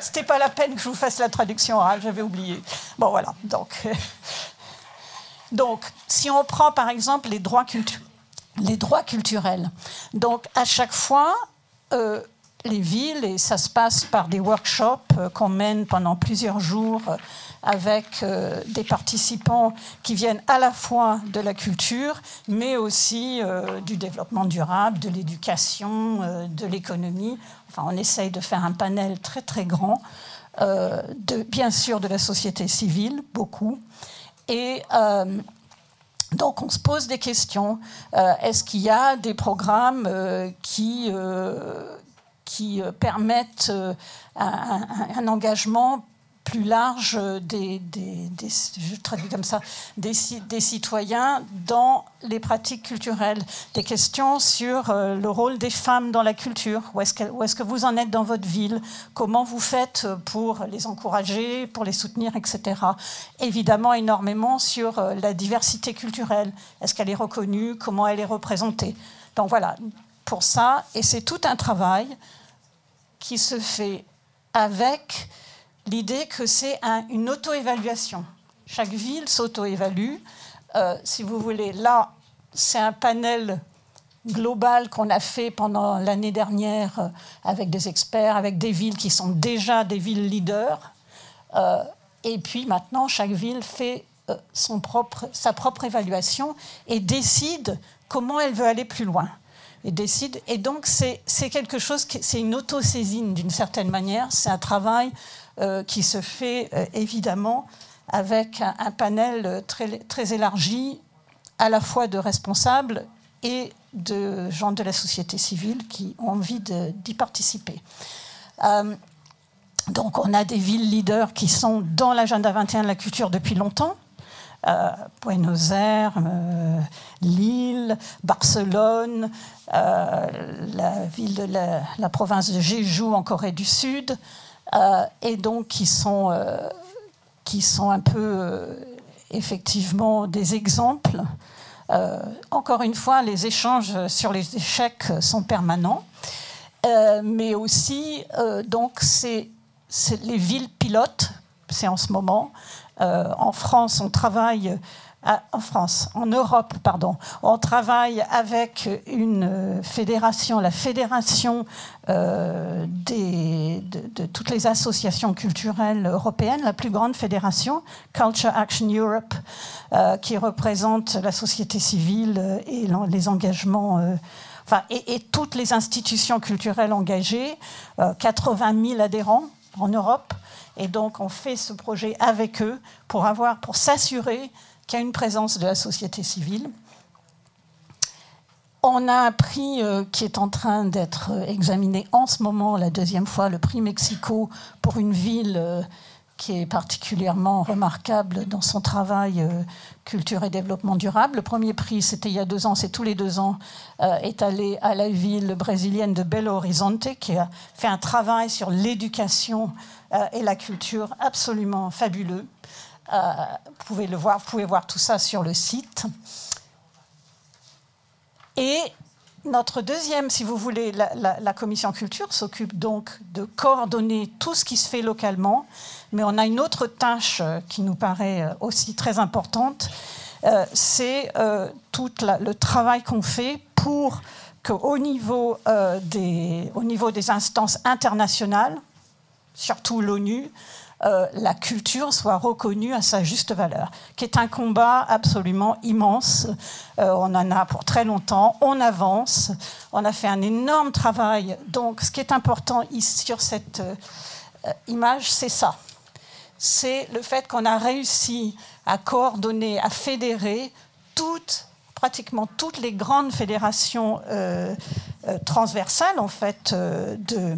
C'était pas la peine que je vous fasse la traduction orale, j'avais oublié. Bon voilà, donc, donc si on prend par exemple les droits, les droits culturels, donc à chaque fois, les villes et ça se passe par des workshops euh, qu'on mène pendant plusieurs jours euh, avec euh, des participants qui viennent à la fois de la culture, mais aussi du développement durable, de l'éducation, de l'économie. Enfin, on essaye de faire un panel très très grand, bien sûr de la société civile, beaucoup. Et donc on se pose des questions. Est-ce qu'il y a des programmes qui qui euh, permettent euh, un, engagement plus large des, je traduis comme ça, des, citoyens dans les pratiques culturelles. Des questions sur euh, le rôle des femmes dans la culture. Où est-ce que, est que, vous en êtes dans votre ville? Comment vous faites pour les encourager, pour les soutenir, etc. Évidemment, énormément sur la diversité culturelle. Est-ce qu'elle est reconnue? Comment elle est représentée? Donc voilà, pour ça, et c'est tout un travail qui se fait avec l'idée que c'est une auto-évaluation. Chaque ville s'auto-évalue. Euh, si vous voulez, là, c'est un panel global qu'on a fait pendant l'année dernière euh, avec des experts, avec des villes qui sont déjà des villes leaders. Euh, et puis maintenant, chaque ville fait son propre, sa propre évaluation et décide comment elle veut aller plus loin et décide. Et donc, c'est quelque chose, c'est une autosaisine d'une certaine manière. C'est un travail euh, qui se fait euh, évidemment avec un, panel très, très élargi, à la fois de responsables et de gens de la société civile qui ont envie d'y participer. Euh, donc, on a des villes leaders qui sont dans l'agenda 21 de la culture depuis longtemps. Euh, Buenos Aires, euh, Lille, Barcelone, euh, la ville de la, province de Jeju en Corée du Sud, et donc qui sont, qui sont un peu effectivement des exemples. encore une fois, les échanges sur les échecs sont permanents, mais aussi donc c'est les villes pilotes, c'est en ce moment, en France, on travaille France, en Europe, pardon, on travaille avec une fédération, la fédération euh, de, toutes les associations culturelles européennes, la plus grande fédération, Culture Action Europe, euh, qui représente la société civile et les engagements. enfin, et, toutes les institutions culturelles engagées, 80 000 adhérents en Europe, Et donc, on fait ce projet avec eux pour avoir, pour s'assurer qu'il y a une présence de la société civile. On a un prix euh, qui est en train d'être examiné en ce moment, la deuxième fois, le prix Mexico, pour une ville euh, qui est particulièrement remarquable dans son travail euh, culture et développement durable. Le premier prix, c'était il y a deux ans, c'est tous les deux ans, est allé à la ville brésilienne de Belo Horizonte, qui a fait un travail sur l'éducation et la culture absolument fabuleux. vous pouvez le voir, vous pouvez voir tout ça sur le site. Et notre deuxième, si vous voulez, la, commission culture s'occupe donc de coordonner tout ce qui se fait localement, mais on a une autre tâche euh, qui nous paraît euh, aussi très importante, euh, c'est tout le travail qu'on fait pour qu'au niveau, des, au niveau des instances internationales, surtout l'ONU, euh, la culture soit reconnue à sa juste valeur, qui est un combat absolument immense. Euh, on en a pour très longtemps, on avance, on a fait un énorme travail. Donc ce qui est important ici, sur cette euh, image, c'est ça. C'est le fait qu'on a réussi à coordonner, à fédérer toutes pratiquement toutes les grandes fédérations transversales en fait de,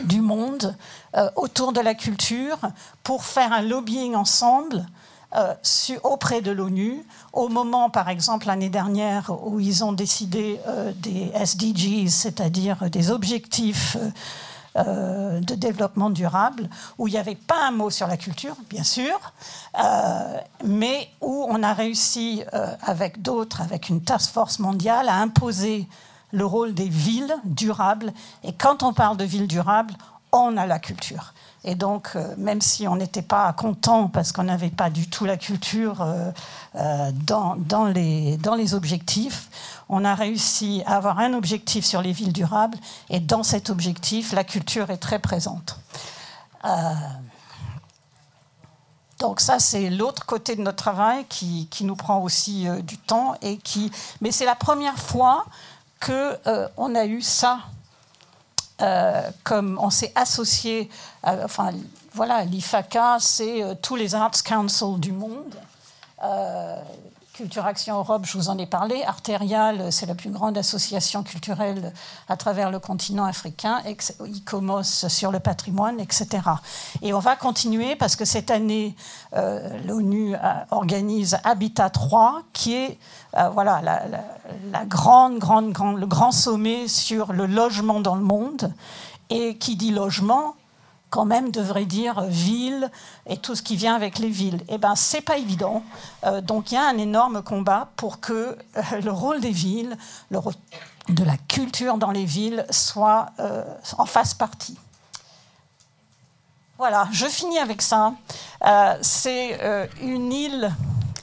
du monde euh, autour de la culture pour faire un lobbying ensemble euh, auprès de l'ONU, au moment, par exemple, l'année dernière, où ils ont décidé euh, des SDGs, c'est-à-dire des objectifs de développement durable, où il n'y avait pas un mot sur la culture, bien sûr, mais où on a réussi, avec d'autres, avec une task force mondiale, à imposer le rôle des villes durables. Et quand on parle de villes durables, on a la culture. Et donc, euh, même si on n'était pas content parce qu'on n'avait pas du tout la culture euh, euh, dans, les objectifs, on a réussi à avoir un objectif sur les villes durables. Et dans cet objectif, la culture est très présente. donc ça, c'est l'autre côté de notre travail qui, qui nous prend aussi du temps. Et qui... Mais c'est la première fois qu'on a eu ça euh, comme on s'est associé, enfin voilà, l'IFACA, c'est euh, tous les Arts Council du monde. Euh, Culture Action Europe, je vous en ai parlé. Arterial, c'est la plus grande association culturelle à travers le continent africain. ICOMOS sur le patrimoine, etc. Et on va continuer parce que cette année, l'ONU organise Habitat 3, qui est voilà, la, grande, grande, grande, le grand sommet sur le logement dans le monde. Et qui dit logement, quand même devrait dire ville et tout ce qui vient avec les villes. Eh bien, c'est pas évident. Euh, donc, il y a un énorme combat pour que euh, le rôle des villes, le rôle de la culture dans les villes soit euh, en fasse partie. Voilà, je finis avec ça. c'est une île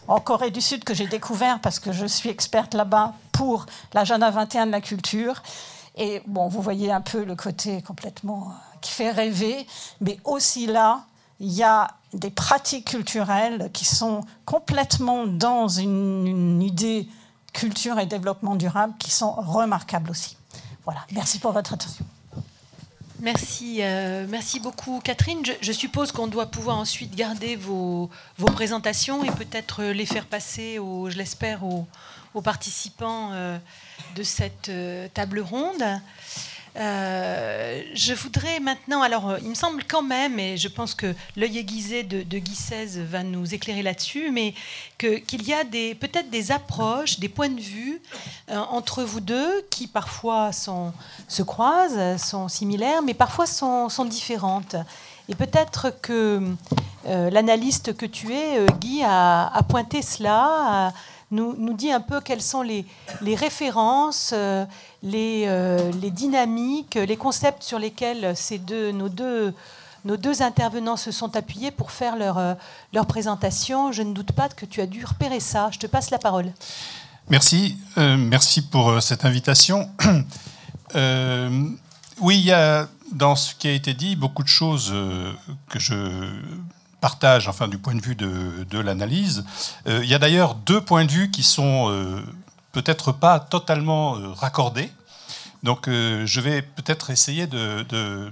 en Corée du Sud que j'ai découvert parce que je suis experte là-bas pour l'agenda 21 de la culture. Et bon, vous voyez un peu le côté complètement euh, qui fait rêver, mais aussi là, il y a des pratiques culturelles qui sont complètement dans une, idée culture et développement durable qui sont remarquables aussi. Voilà, merci pour votre attention. Merci, euh, merci beaucoup Catherine. Je, suppose qu'on doit pouvoir ensuite garder vos, vos présentations et peut-être les faire passer, aux, je l'espère, aux, participants euh, de cette euh, table ronde. Je voudrais maintenant, alors il me semble quand même, et je pense que l'œil aiguisé de, de Guy XVI va nous éclairer là-dessus, mais qu'il y a peut-être des approches, des points de vue entre vous deux qui parfois se croisent, sont similaires, mais parfois sont, différentes. Et peut-être que l'analyste que tu es, Guy, a, pointé cela nous, dit un peu quelles sont les, références, euh, les, euh, les, dynamiques, les concepts sur lesquels ces deux, nos, deux, nos deux intervenants se sont appuyés pour faire leur, euh, leur présentation. Je ne doute pas que tu as dû repérer ça. Je te passe la parole. Merci, merci pour cette invitation. oui, il y a dans ce qui a été dit beaucoup de choses que je partage, enfin du point de vue de, l'analyse. Euh, il y a d'ailleurs deux points de vue qui sont euh, peut-être pas totalement euh, raccordés. Donc je vais peut-être essayer de,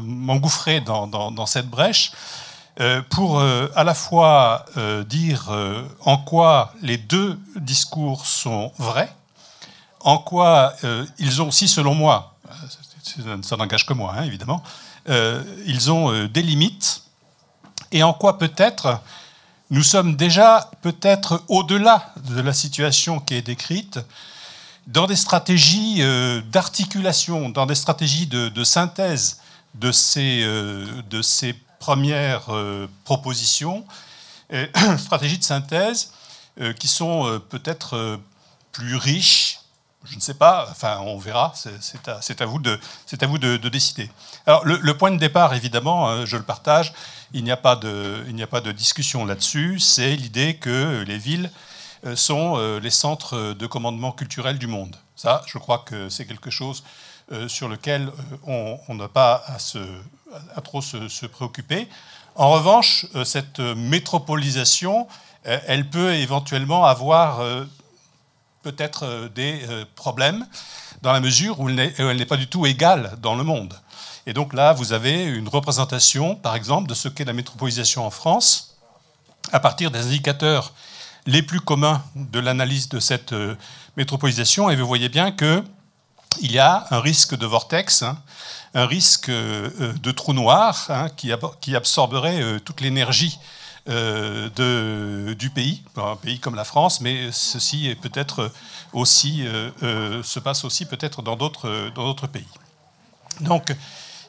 m'engouffrer dans, cette brèche pour à la fois dire en quoi les deux discours sont vrais, en quoi ils ont aussi, selon moi, ça n'engage que moi, hein, évidemment, ils ont des limites, et en quoi peut-être nous sommes déjà peut-être au-delà de la situation qui est décrite, dans des stratégies euh, d'articulation, dans des stratégies de, synthèse de ces, euh, de ces premières euh, propositions, stratégies de synthèse qui sont peut-être plus riches, je ne sais pas, enfin on verra, c'est à, vous, de, à vous de, décider. Alors le, point de départ, évidemment, je le partage, il n'y a, a pas de discussion là-dessus. C'est l'idée que les villes sont euh, les centres de commandement culturel du monde. Ça, je crois que c'est quelque chose euh, sur lequel on n'a pas à trop se, préoccuper. En revanche, cette métropolisation, elle peut éventuellement avoir peut-être des problèmes dans la mesure où elle n'est pas du tout égale dans le monde. Et donc là, vous avez une représentation, par exemple, de ce qu'est la métropolisation en France, à partir des indicateurs les plus communs de l'analyse de cette euh, métropolisation. Et vous voyez bien qu'il y a un risque de vortex, hein, un risque euh, euh, de trou noir hein, qui, absorberait toute l'énergie du pays, un pays comme la France, mais ceci est peut-être aussi se passe aussi peut-être dans d'autres pays. Donc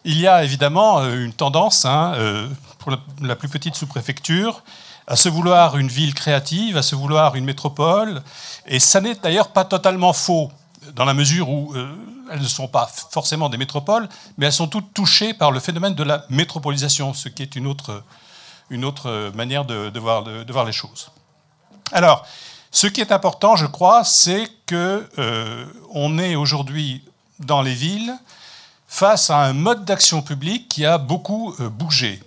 il y a évidemment une tendance, hein, pour la plus petite sous-préfecture, à se vouloir une ville créative, à se vouloir une métropole. Et ça n'est d'ailleurs pas totalement faux, dans la mesure où euh, elles ne sont pas forcément des métropoles, mais elles sont toutes touchées par le phénomène de la métropolisation, ce qui est une autre, manière de, voir, les choses. Alors, ce qui est important, je crois, c'est qu'on est aujourd'hui dans les villes face à un mode d'action publique qui a beaucoup euh, bougé.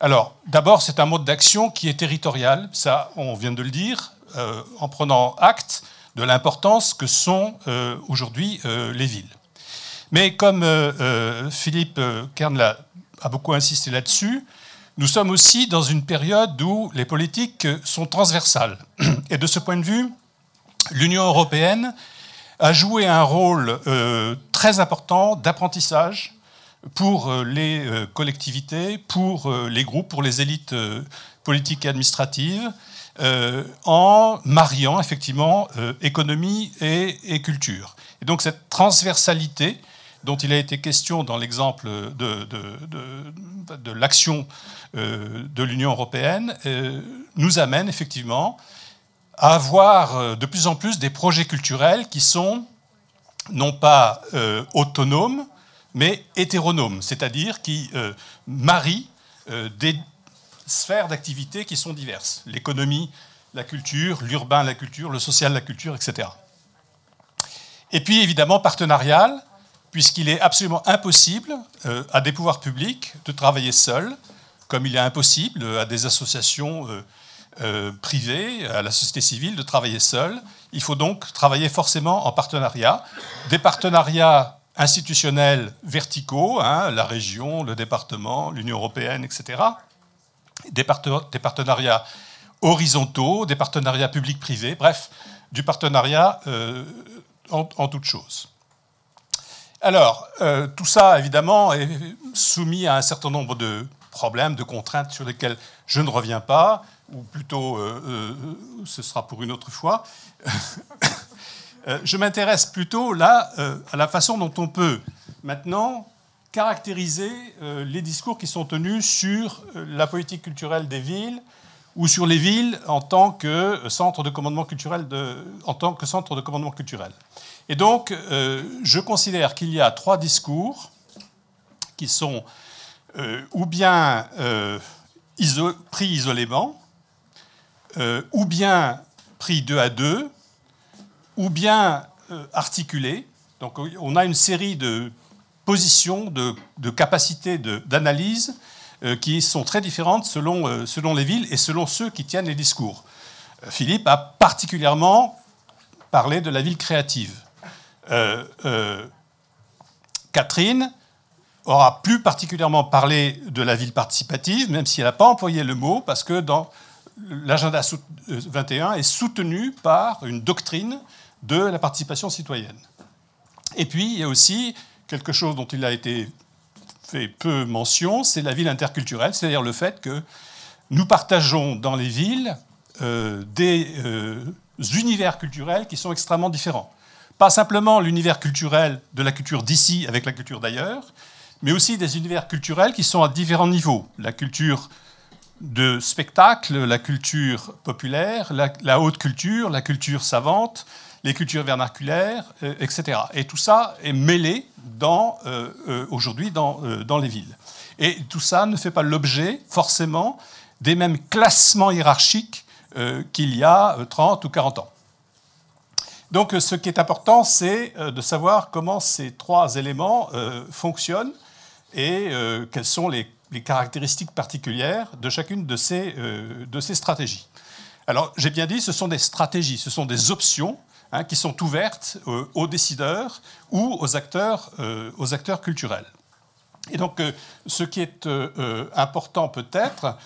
Alors, d'abord, c'est un mode d'action qui est territorial, ça, on vient de le dire, euh, en prenant acte de l'importance que sont euh, aujourd'hui les villes. Mais comme Philippe Kern a beaucoup insisté là-dessus, nous sommes aussi dans une période où les politiques sont transversales. Et de ce point de vue, l'Union européenne a joué un rôle euh, très important d'apprentissage pour euh, les euh, collectivités, pour les groupes, pour les élites politiques et administratives, en mariant effectivement économie et, culture. Et donc cette transversalité dont il a été question dans l'exemple de, l'action de l'Union européenne, nous amène effectivement à avoir euh, de plus en plus des projets culturels qui sont non pas euh, autonomes, mais hétéronomes, c'est-à-dire qui euh, marient des sphères d'activité qui sont diverses. L'économie, la culture, l'urbain, la culture, le social, la culture, etc. Et puis évidemment partenarial, puisqu'il est absolument impossible à des pouvoirs publics de travailler seuls, comme il est impossible à des associations euh, privé, à la société civile, de travailler seul. Il faut donc travailler forcément en partenariat. Des partenariats institutionnels verticaux, hein, la région, le département, l'Union européenne, etc. Des, partenariats horizontaux, des partenariats publics-privés, bref, du partenariat euh, en, toute chose. Alors, euh, tout ça, évidemment, est soumis à un certain nombre de problèmes, de contraintes sur lesquelles je ne reviens pas ou plutôt euh, ce sera pour une autre fois. Euh, je m'intéresse plutôt là à la façon dont on peut maintenant caractériser les discours qui sont tenus sur la politique culturelle des villes ou sur les villes en tant que centre de commandement culturel. Et donc, je considère qu'il y a trois discours qui sont ou bien pris isolément, euh, ou bien pris deux à deux, ou bien euh, articulé. Donc on a une série de positions, de, capacités d'analyse euh, qui sont très différentes selon, selon les villes et selon ceux qui tiennent les discours. Philippe a particulièrement parlé de la ville créative. Catherine aura plus particulièrement parlé de la ville participative, même si elle n'a pas employé le mot, parce que l'agenda 21 est soutenu par une doctrine de la participation citoyenne. Et puis, il y a aussi quelque chose dont il a été fait peu mention, c'est la ville interculturelle, c'est-à-dire le fait que nous partageons dans les villes euh, des euh, univers culturels qui sont extrêmement différents. Pas simplement l'univers culturel de la culture d'ici avec la culture d'ailleurs, mais aussi des univers culturels qui sont à différents niveaux. La culture de spectacle, la culture populaire, la, haute culture, la culture savante, les cultures vernaculaires, euh, etc. Et tout ça est mêlé euh, euh, aujourd'hui dans, dans, les villes. Et tout ça ne fait pas l'objet forcément des mêmes classements hiérarchiques qu'il y a 30 ou 40 ans. Donc ce qui est important, c'est de savoir comment ces trois éléments fonctionnent et quelles sont les caractéristiques particulières de chacune de ces, de ces stratégies. Alors, j'ai bien dit, ce sont des stratégies, ce sont des options hein, qui sont ouvertes euh, aux décideurs ou aux acteurs, euh, aux acteurs culturels. Et donc, ce qui est important peut-être,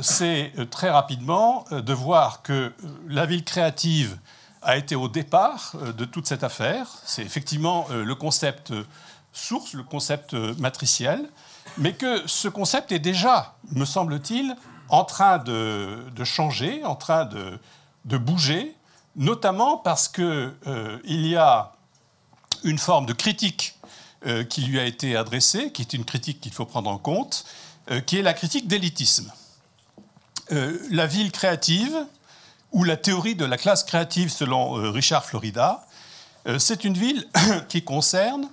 c'est très rapidement de voir que la ville créative a été au départ de toute cette affaire. C'est effectivement le concept source, le concept matriciel mais que ce concept est déjà, me semble-t-il, en train de, changer, en train de, bouger, notamment parce qu'il euh, y a une forme de critique euh, qui lui a été adressée, qui est une critique qu'il faut prendre en compte, euh, qui est la critique d'élitisme. la ville créative, ou la théorie de la classe créative selon Richard Florida, c'est une ville qui concerne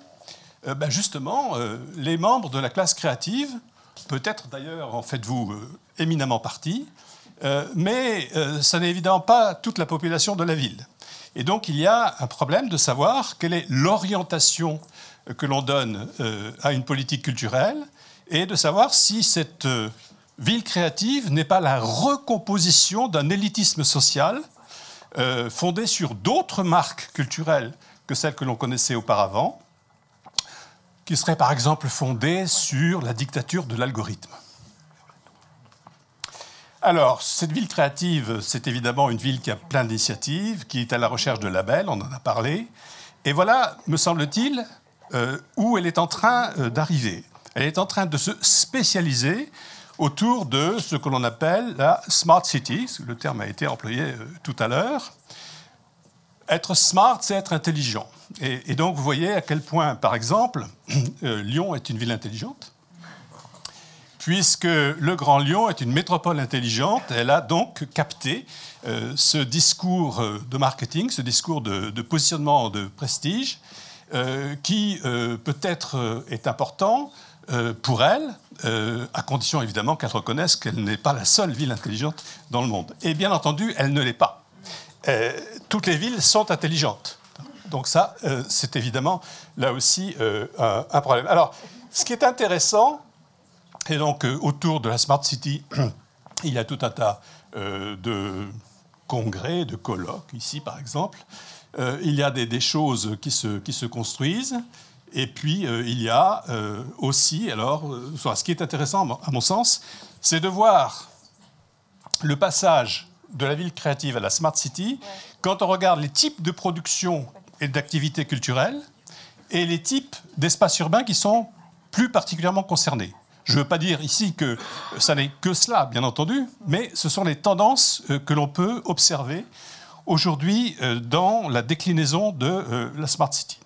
ben, justement les membres de la classe créative, peut-être d'ailleurs en faites-vous éminemment partie, mais ça n'est évidemment pas toute la population de la ville. Et donc il y a un problème de savoir quelle est l'orientation que l'on donne à une politique culturelle et de savoir si cette ville créative n'est pas la recomposition d'un élitisme social fondé sur d'autres marques culturelles que celles que l'on connaissait auparavant, qui serait par exemple fondée sur la dictature de l'algorithme. Alors, cette ville créative, c'est évidemment une ville qui a plein d'initiatives, qui est à la recherche de labels, on en a parlé. Et voilà, me semble-t-il, euh, où elle est en train euh, d'arriver. Elle est en train de se spécialiser autour de ce que l'on appelle la Smart City, le terme a été employé euh, tout à l'heure. Être smart, c'est être intelligent. Et, donc, vous voyez à quel point, par exemple, Lyon est une ville intelligente, puisque le Grand Lyon est une métropole intelligente. Elle a donc capté euh, ce discours euh, de marketing, ce discours de, positionnement de prestige, qui peut-être est important pour elle, à condition évidemment qu'elle reconnaisse qu'elle n'est pas la seule ville intelligente dans le monde. Et bien entendu, elle ne l'est pas. toutes les villes sont intelligentes. Donc ça, euh, c'est évidemment là aussi euh, un, problème. Alors, ce qui est intéressant, et donc euh, autour de la Smart City, il y a tout un tas de congrès, de colloques, ici par exemple. il y a des, choses qui se, qui se, construisent. Et puis, il y a aussi, alors, ce qui est intéressant à mon sens, c'est de voir le passage de la ville créative à la Smart City, quand on regarde les types de production et d'activités culturelles et les types d'espaces urbains qui sont plus particulièrement concernés. Je ne veux pas dire ici que ça n'est que cela, bien entendu, mais ce sont les tendances euh, que l'on peut observer aujourd'hui euh, dans la déclinaison de euh, la Smart City.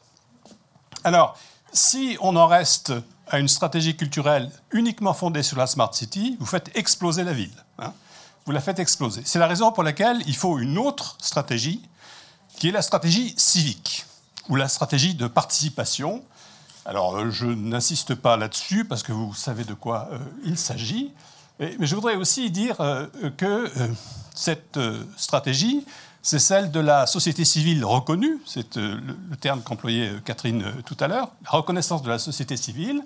Alors, si on en reste à une stratégie culturelle uniquement fondée sur la Smart City, vous faites exploser la ville. Hein. vous la faites exploser. C'est la raison pour laquelle il faut une autre stratégie qui est la stratégie civique ou la stratégie de participation. Alors, euh, je n'insiste pas là-dessus parce que vous savez de quoi euh, il s'agit. Mais je voudrais aussi dire euh, que cette stratégie, c'est celle de la société civile reconnue, c'est le terme qu'employait Catherine tout à l'heure, la reconnaissance de la société civile,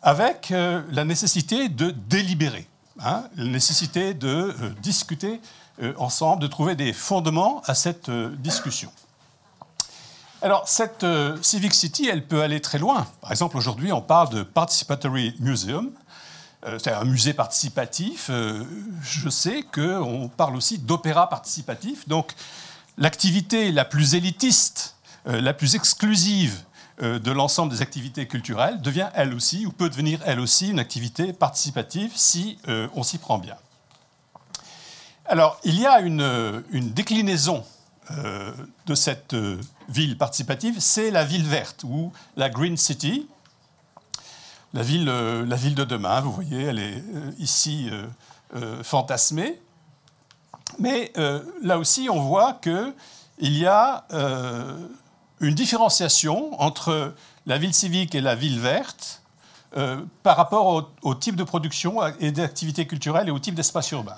avec la nécessité de délibérer, hein, la nécessité de discuter ensemble, de trouver des fondements à cette discussion. Alors, cette Civic City, elle peut aller très loin. Par exemple, aujourd'hui, on parle de Participatory Museum. c'est un musée participatif. je sais qu'on parle aussi d'opéra participatif. Donc, l'activité la plus élitiste, la plus exclusive euh, de l'ensemble des activités culturelles devient elle aussi, ou peut devenir elle aussi, une activité participative si euh, on s'y prend bien. Alors, il y a une, déclinaison euh, de cette ville participative, c'est la ville verte, ou la Green City, la ville, la ville de demain, vous voyez, elle est ici fantasmée. Mais là aussi, on voit qu'il y a une différenciation entre la ville civique et la ville verte euh, par rapport au, type de production et d'activité culturelle et au type d'espace urbain.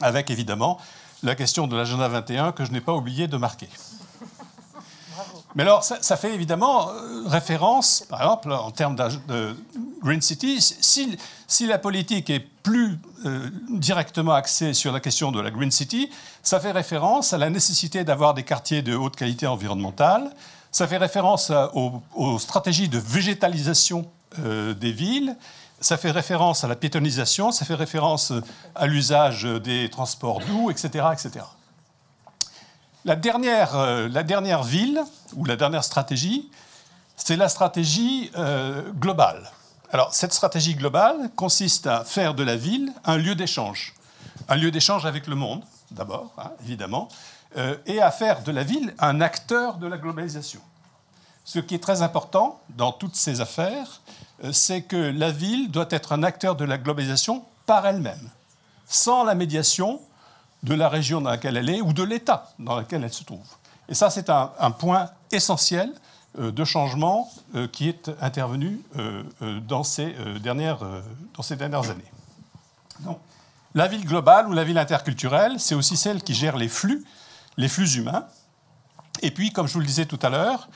Avec évidemment la question de l'agenda 21 que je n'ai pas oublié de marquer. Mais alors, ça, fait évidemment euh, référence, par exemple, en termes de Green City, si, si la politique est plus euh, directement axée sur la question de la Green City, ça fait référence à la nécessité d'avoir des quartiers de haute qualité environnementale, ça fait référence aux, stratégies de végétalisation euh, des villes, ça fait référence à la piétonisation, ça fait référence à l'usage des transports doux, etc. etc. La dernière, euh, la dernière ville, ou la dernière stratégie, c'est la stratégie euh, globale. Alors, cette stratégie globale consiste à faire de la ville un lieu d'échange. Un lieu d'échange avec le monde, d'abord, hein, évidemment, euh, et à faire de la ville un acteur de la globalisation. Ce qui est très important dans toutes ces affaires, c'est que la ville doit être un acteur de la globalisation par elle-même, sans la médiation de la région dans laquelle elle est ou de l'État dans lequel elle se trouve. Et ça, c'est un, point essentiel euh, de changement euh, qui est intervenu euh, dans, ces, dernières, dans ces dernières années. Donc, la ville globale ou la ville interculturelle, c'est aussi celle qui gère les flux, les flux humains. Et puis, comme je vous le disais tout à l'heure,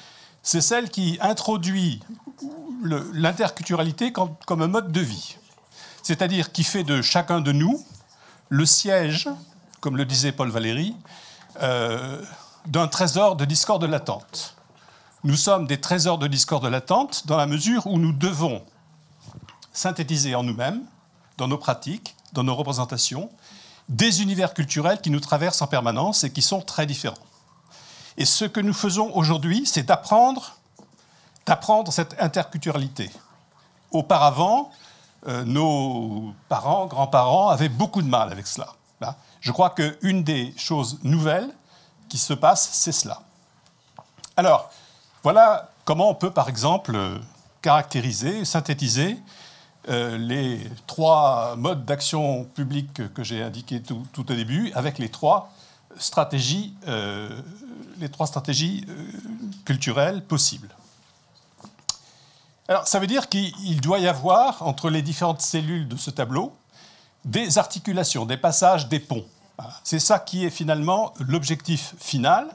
c'est celle qui introduit l'interculturalité comme, comme un mode de vie. C'est-à-dire qui fait de chacun de nous le siège comme le disait Paul Valéry, euh, d'un trésor de discorde latente. Nous sommes des trésors de discorde latente dans la mesure où nous devons synthétiser en nous-mêmes, dans nos pratiques, dans nos représentations, des univers culturels qui nous traversent en permanence et qui sont très différents. Et ce que nous faisons aujourd'hui, c'est d'apprendre, d'apprendre cette interculturalité. Auparavant, euh, nos parents, grands-parents avaient beaucoup de mal avec cela. Je crois qu'une des choses nouvelles qui se passe, c'est cela. Alors, voilà comment on peut, par exemple, caractériser, synthétiser euh, les trois modes d'action publique que j'ai indiqués tout, au début, avec les trois stratégies, euh, les trois stratégies euh, culturelles possibles. Alors, ça veut dire qu'il doit y avoir, entre les différentes cellules de ce tableau, des articulations, des passages, des ponts. C'est ça qui est finalement l'objectif final,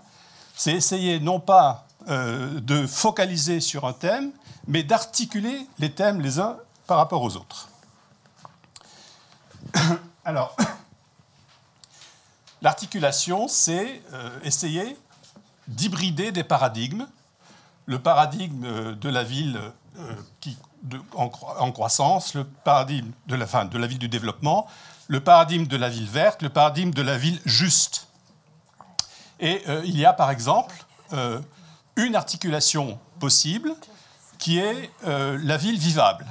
c'est essayer non pas euh, de focaliser sur un thème, mais d'articuler les thèmes les uns par rapport aux autres. Alors, l'articulation, c'est euh, essayer d'hybrider des paradigmes. Le paradigme de la ville euh, en, croissance, le paradigme de la, de la ville du développement, le paradigme de la ville verte, le paradigme de la ville juste. Et euh, il y a par exemple euh, une articulation possible qui est euh, la ville vivable.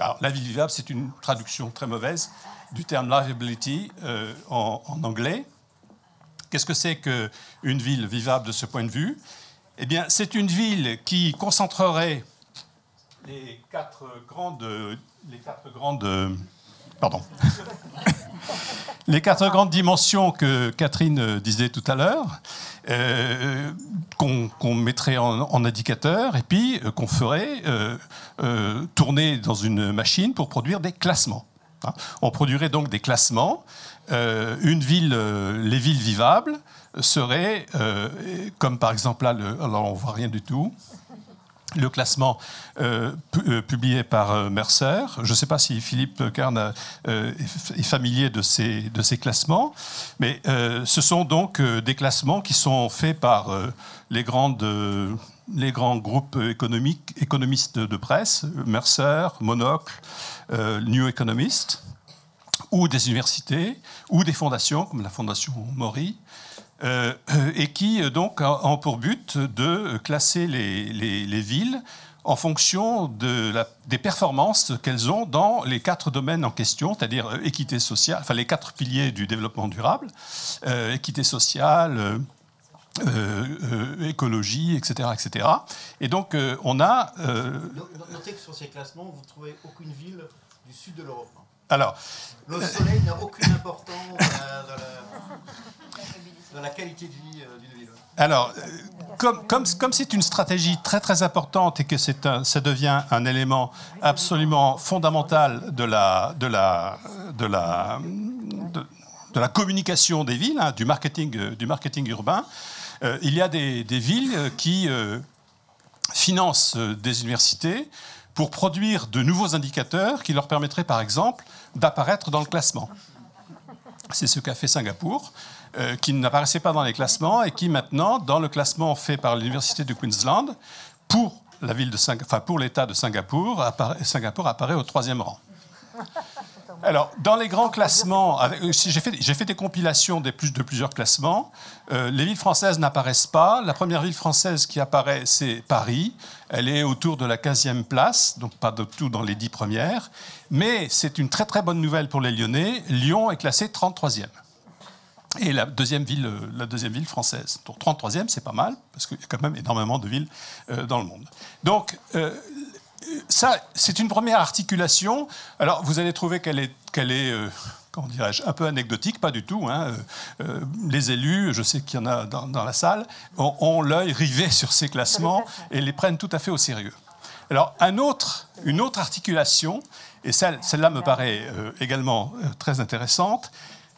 Alors, la ville vivable, c'est une traduction très mauvaise du terme livability en, anglais. Qu'est-ce que c'est qu'une ville vivable de ce point de vue? Eh bien, c'est une ville qui concentrerait les quatre grandes, les quatre grandes Les quatre grandes dimensions que Catherine disait tout à l'heure, euh, qu'on mettrait en, indicateur et puis euh, qu'on ferait euh, tourner dans une machine pour produire des classements. Hein. On produirait donc des classements. une ville, les villes vivables seraient, comme par exemple là, alors on voit rien du tout, le classement euh, euh, publié par euh, Mercer. Je ne sais pas si Philippe Carne est familier de ces, de ces classements, mais ce sont donc des classements qui sont faits par les, grandes, les grands groupes économiques, économistes de presse, Mercer, Monocle, New Economist, ou des universités, ou des fondations, comme la Fondation Maury, euh, et qui euh, donc ont pour but de classer les, les- les villes en fonction des performances qu'elles ont dans les quatre domaines en question, c'est-à-dire euh, équité sociale, enfin les quatre piliers du développement durable, équité sociale, écologie, etc., etc. Et donc on a Notez que sur ces classements, vous ne trouvez aucune ville du sud de l'Europe. Alors Le soleil n'a aucune importance dans la, dans qualité de vie euh, d'une ville. Alors, euh, comme comme comme c'est une stratégie très très importante et que c'est un, ça devient un élément absolument fondamental de la de la de la de, de la communication des villes, hein, du marketing euh, du marketing urbain, euh, il y a des, des villes qui euh, financent des universités pour produire de nouveaux indicateurs qui leur permettraient, par exemple, d'apparaître dans le classement. C'est ce qu'a fait Singapour, euh, qui n'apparaissait pas dans les classements et qui maintenant, dans le classement fait par l'université du Queensland, pour la de Sing- enfin, l'État de Singapour, Singapour apparaît au troisième rang. Alors, dans les grands classements, euh, j'ai fait, des compilations de plusieurs classements. Euh, les villes françaises n'apparaissent pas. La première ville française qui apparaît, c'est Paris. Elle est autour de la 15e place, donc pas de tout dans les 10 premières. Mais c'est une très très bonne nouvelle pour les Lyonnais. Lyon est classé 33e. Et la deuxième ville, euh, la deuxième ville française. Donc 33e, c'est pas mal, parce qu'il y a quand même énormément de villes dans le monde. Donc, ça, c'est une première articulation. Alors, vous allez trouver qu'elle est, qu'elle est euh, comment dirais-je, un peu anecdotique, pas du tout. hein. Euh, euh, les élus, je sais qu'il y en a dans, dans la salle, ont, ont l'œil rivé sur ces classements et les prennent tout à fait au sérieux. Alors, un autre, une autre articulation, et celle- celle-là me paraît euh, également très intéressante,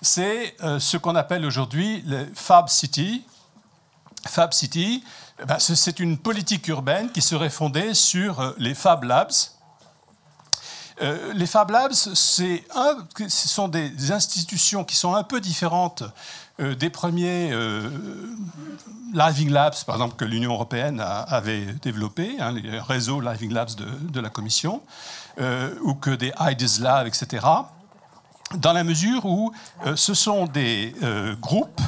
c'est ce qu'on appelle aujourd'hui le Fab City, Fab City, ben, c'est- une politique urbaine qui serait fondée sur euh, les Fab Labs. Euh, les Fab Labs, ce sont des, institutions qui sont un peu différentes euh, des premiers Living Labs, par exemple, que l'Union européenne avait développé, hein, les réseaux Living Labs de, la Commission, ou que des IDES Labs, etc dans la mesure où ce sont des groupes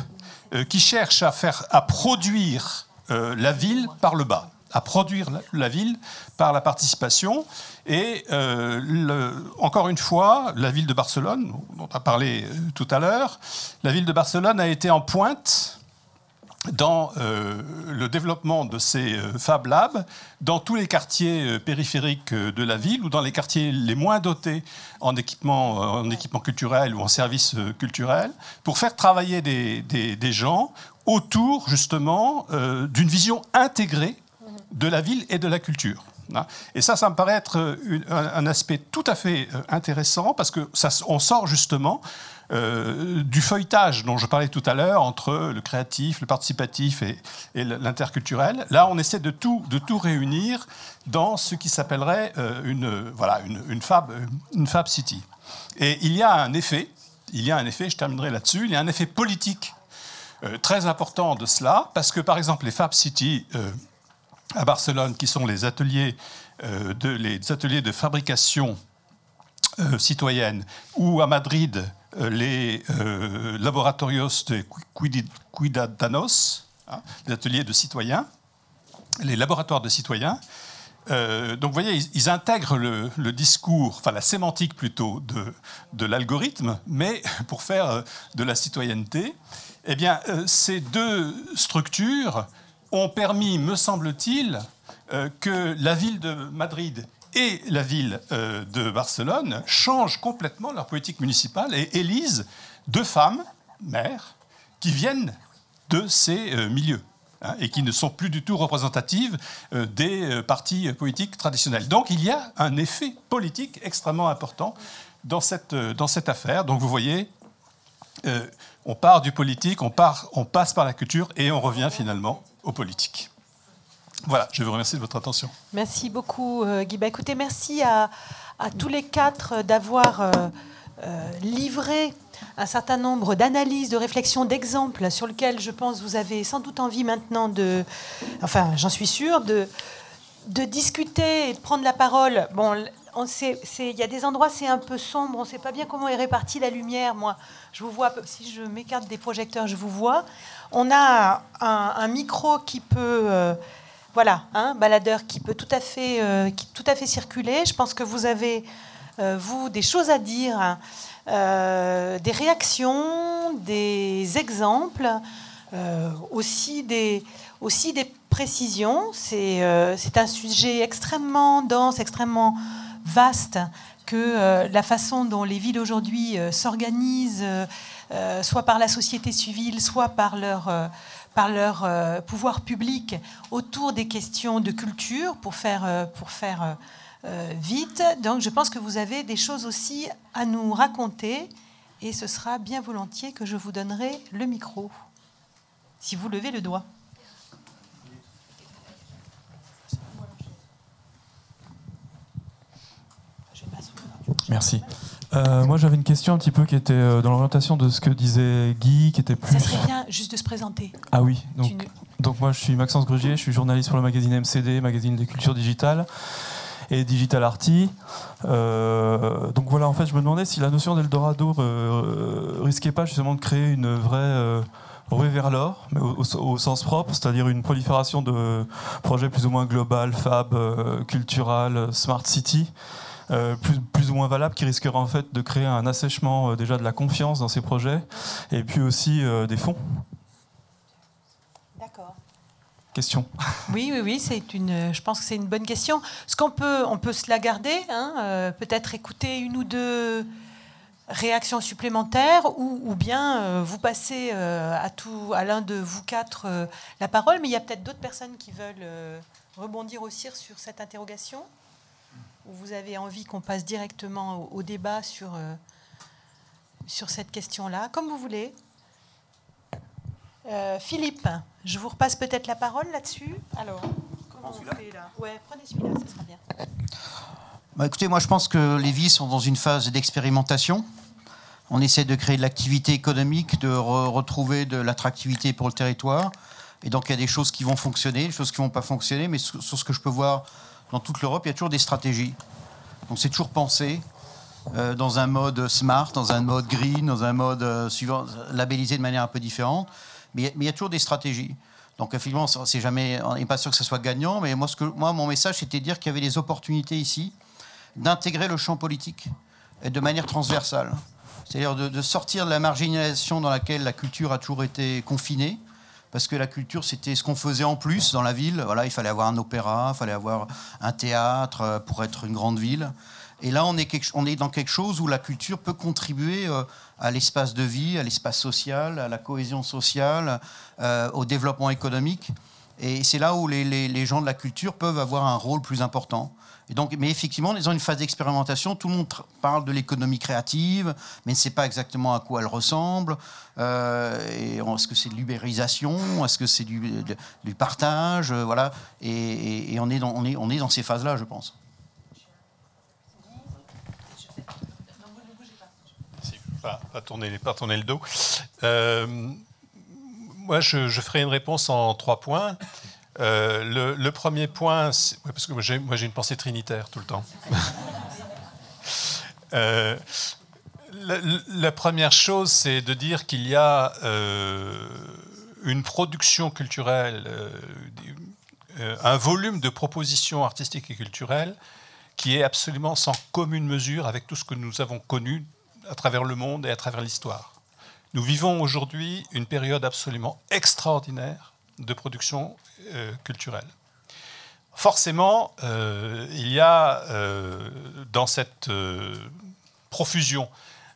qui cherchent à, faire, à produire euh, la ville par le bas, à produire la, ville par la participation. Et euh, encore une fois, la ville de Barcelone, dont on a parlé euh, tout à l'heure, la ville de Barcelone a été en pointe dans le développement de ces Fab Labs dans tous les quartiers périphériques de la ville ou dans les quartiers les moins dotés en équipement, en équipement culturel ou en services culturels pour faire travailler des gens autour justement euh, d'une vision intégrée de la ville et de la culture. Hein. Et ça, ça me paraît être euh, un, aspect tout à fait euh, intéressant parce que ça, on sort justement du feuilletage dont je parlais tout à l'heure entre le créatif, le participatif et, l'interculturel. Là, on essaie de tout, de tout réunir dans ce qui s'appellerait une, voilà, une, une fab, une fab city. Et il y a un effet, il y a un effet, je terminerai là-dessus, il y a un effet politique très important de cela, parce que par exemple les fab city euh, à Barcelone, qui sont les ateliers, euh, de, les ateliers de fabrication euh, citoyenne, ou à Madrid, euh, les euh, laboratorios de Cuidadanos, hein, les ateliers de citoyens, les laboratoires de citoyens. Euh, donc, vous voyez, ils, intègrent le, le discours, enfin la sémantique plutôt, de, de l'algorithme, mais pour faire euh, de la citoyenneté. Eh bien, euh, ces deux structures ont permis, me semble-t-il, euh, que la ville de Madrid et la ville euh, de Barcelone changent complètement leur politique municipale et élisent deux femmes, maires, qui viennent de ces milieux hein, et qui ne sont plus du tout représentatives des partis politiques traditionnels. Donc il y a un effet politique extrêmement important dans cette, dans cette affaire. Donc vous voyez, on part du politique, on, part, on passe par la culture et on revient finalement au politique. Voilà, je vous remercie de votre attention. Merci beaucoup, Guy. Bah, écoutez, merci à, tous les quatre d'avoir livré un certain nombre d'analyses, de réflexions, d'exemples sur lesquels je pense vous avez sans doute envie maintenant de, enfin j'en suis sûre, de, de discuter et de prendre la parole. Bon, il y a des endroits c'est un peu sombre, on ne sait pas bien comment est répartie la lumière. Moi, je vous vois, si je m'écarte des projecteurs, je vous vois. On a un, micro qui peut, euh, voilà, un baladeur qui peut tout à fait, euh, qui, tout à fait circuler. Je pense que vous avez, euh, vous, des choses à dire. Euh, des réactions, des exemples, aussi, des, aussi des précisions. C'est un sujet extrêmement dense, extrêmement vaste, que la façon dont les villes aujourd'hui s'organisent, soit par la société civile, soit par leur par leur pouvoir public autour des questions de culture pour faire, pour faire euh, vite. Donc je pense que vous avez des choses aussi à nous raconter et ce sera bien volontiers que je vous donnerai le micro, si vous levez le doigt. Merci. Euh, moi, j'avais une question un petit peu qui était euh, dans l'orientation de ce que disait Guy, qui était plus. Ça serait bien juste de se présenter. Ah oui, donc, donc moi je suis Maxence Grugier, je suis journaliste pour le magazine MCD, magazine des cultures digitales et Digital Arty. Euh, donc voilà, en fait, je me demandais si la notion d'Eldorado euh, risquait pas justement de créer une vraie ruée vers l'or, mais au, sens propre, c'est-à-dire une prolifération de projets plus ou moins global, fab, cultural, smart city. Plus, plus, ou moins valables qui risqueraient en fait de créer un assèchement déjà de la confiance dans ces projets et puis aussi des fonds question. Oui, oui, oui, c'est une. Je pense que c'est une bonne question. Ce qu'on peut, on peut se la garder, hein, euh, peut-être écouter une ou deux réactions supplémentaires, ou, bien euh, vous passez euh, à tout, à l'un de vous quatre la parole. Mais il y a peut-être d'autres personnes qui veulent rebondir aussi sur cette interrogation. Ou vous avez envie qu'on passe directement au, au débat sur sur cette question-là, comme vous voulez. Euh, Philippe, je vous repasse peut-être la parole là-dessus. Alors, comment on fait là? Ouais, prenez celui-là, ça sera bien. Bah, écoutez, moi je pense que les villes sont dans une phase d'expérimentation. On essaie de créer de l'activité économique, de retrouver de l'attractivité pour le territoire. Et donc il y a des choses qui vont fonctionner, des choses qui ne vont pas fonctionner. Mais sur, ce que je peux voir dans toute l'Europe, il y a toujours des stratégies. Donc c'est toujours pensé euh, dans un mode smart, dans un mode green, dans un mode euh, suivant, labellisé de manière un peu différente mais il y a toujours des stratégies. Donc, effectivement, c'est jamais, on n'est pas sûr que ce soit gagnant, mais moi, ce que, moi mon message, c'était de dire qu'il y avait des opportunités ici d'intégrer le champ politique de manière transversale. C'est-à-dire de, sortir de la marginalisation dans laquelle la culture a toujours été confinée, parce que la culture, c'était ce qu'on faisait en plus dans la ville. Voilà, il fallait avoir un opéra, il fallait avoir un théâtre euh, pour être une grande ville. Et là, on est, dans quelque chose où la culture peut contribuer euh, à l'espace de vie, à l'espace social, à la cohésion sociale, euh, au développement économique. Et c'est là où les, gens de la culture peuvent avoir un rôle plus important. Donc, mais effectivement, on est dans une phase d'expérimentation. Tout le monde parle de l'économie créative, mais ne sait pas exactement à quoi elle ressemble. Euh, est-ce que c'est de l'ubérisation? Est-ce que c'est du, partage? Voilà. Et, on, est dans, on, est, on est dans ces phases-là, je pense. pas, pas, tourner, pas tourner le dos. Euh, moi, je, ferai une réponse en trois points. Euh, le, premier point, parce que moi j'ai une pensée trinitaire tout le temps. Euh, la, première chose, c'est de dire qu'il y a une production culturelle, un volume de propositions artistiques et culturelles qui est absolument sans commune mesure avec tout ce que nous avons connu à travers le monde et à travers l'histoire. Nous vivons aujourd'hui une période absolument extraordinaire de production euh, culturelle. Forcément, euh, il y a euh, dans cette profusion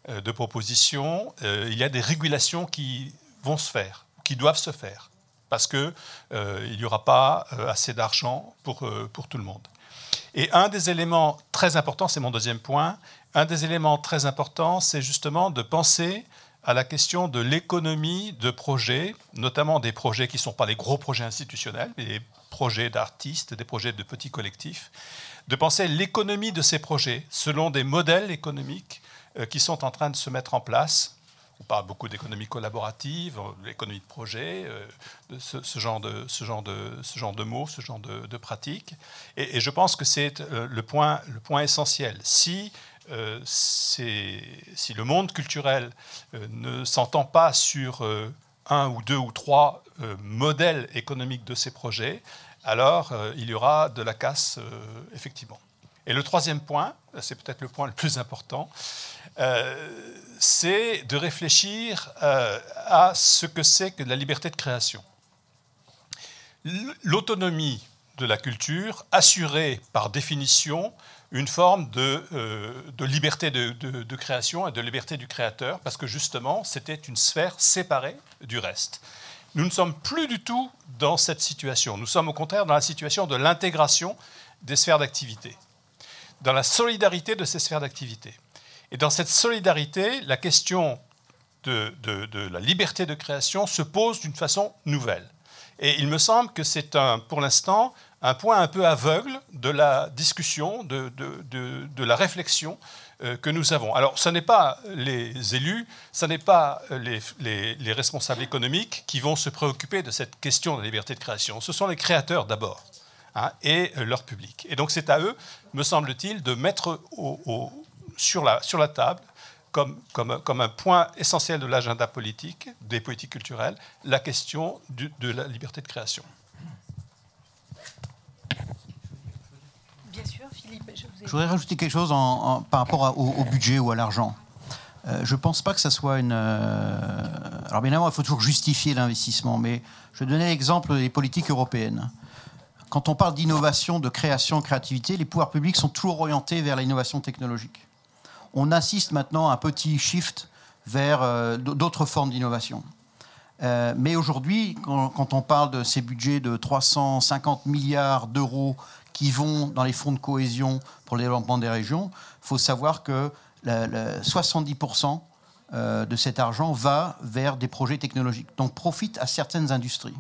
de propositions, il y a des régulations qui vont se faire, qui doivent se faire, parce qu'il n'y aura pas assez d'argent pour, pour tout le monde. Et un des éléments très importants, c'est mon deuxième point, un des éléments très importants, c'est justement de penser à la question de l'économie de projets, notamment des projets qui ne sont pas les gros projets institutionnels, mais des projets d'artistes, des projets de petits collectifs, de penser l'économie de ces projets selon des modèles économiques euh, qui sont en train de se mettre en place. On parle beaucoup d'économie collaborative, l'économie de projet, euh, de ce, genre de, ce, genre de, ce genre de mots, ce genre de, pratiques. Et, je pense que c'est euh, le point, le point essentiel. Si si le monde culturel ne s'entend pas sur un ou deux ou trois modèles économiques de ces projets, alors il y aura de la casse, effectivement. Et le troisième point, c'est peut-être le point le plus important, euh, c'est de réfléchir euh, à ce que c'est que la liberté de création. L'autonomie de la culture assurait par définition une forme de, euh, liberté de, de, création et de liberté du créateur, parce que justement, c'était une sphère séparée du reste. Nous ne sommes plus du tout dans cette situation. Nous sommes au contraire dans la situation de l'intégration des sphères d'activité, dans la solidarité de ces sphères d'activité. Et dans cette solidarité, la question de, la liberté de création se pose d'une façon nouvelle. Et il me semble que c'est pour l'instant un point un peu aveugle de la discussion, de, la réflexion euh, que nous avons. Alors, ce n'est pas les élus, ce n'est pas les, responsables économiques qui vont se préoccuper de cette question de la liberté de création. Ce sont les créateurs d'abord hein, et leur public. Et donc, c'est à eux, me semble-t-il, de mettre sur la, table comme, un point essentiel de l'agenda politique, des politiques culturelles, la question de la liberté de création. Je, voudrais rajouter quelque chose par rapport au, budget ou à l'argent. Euh, je ne pense pas que ça soit une. Euh, alors, bien évidemment, il faut toujours justifier l'investissement, mais je vais donner l'exemple des politiques européennes. Quand on parle d'innovation, de création, de créativité, les pouvoirs publics sont toujours orientés vers l'innovation technologique on assiste maintenant à un petit shift vers euh, d'autres formes d'innovation. Mais aujourd'hui, quand, on parle de ces budgets de 350 milliards d'euros qui vont dans les fonds de cohésion pour le développement des régions, il faut savoir que 70% euh, de cet argent va vers des projets technologiques, donc profite à certaines industries.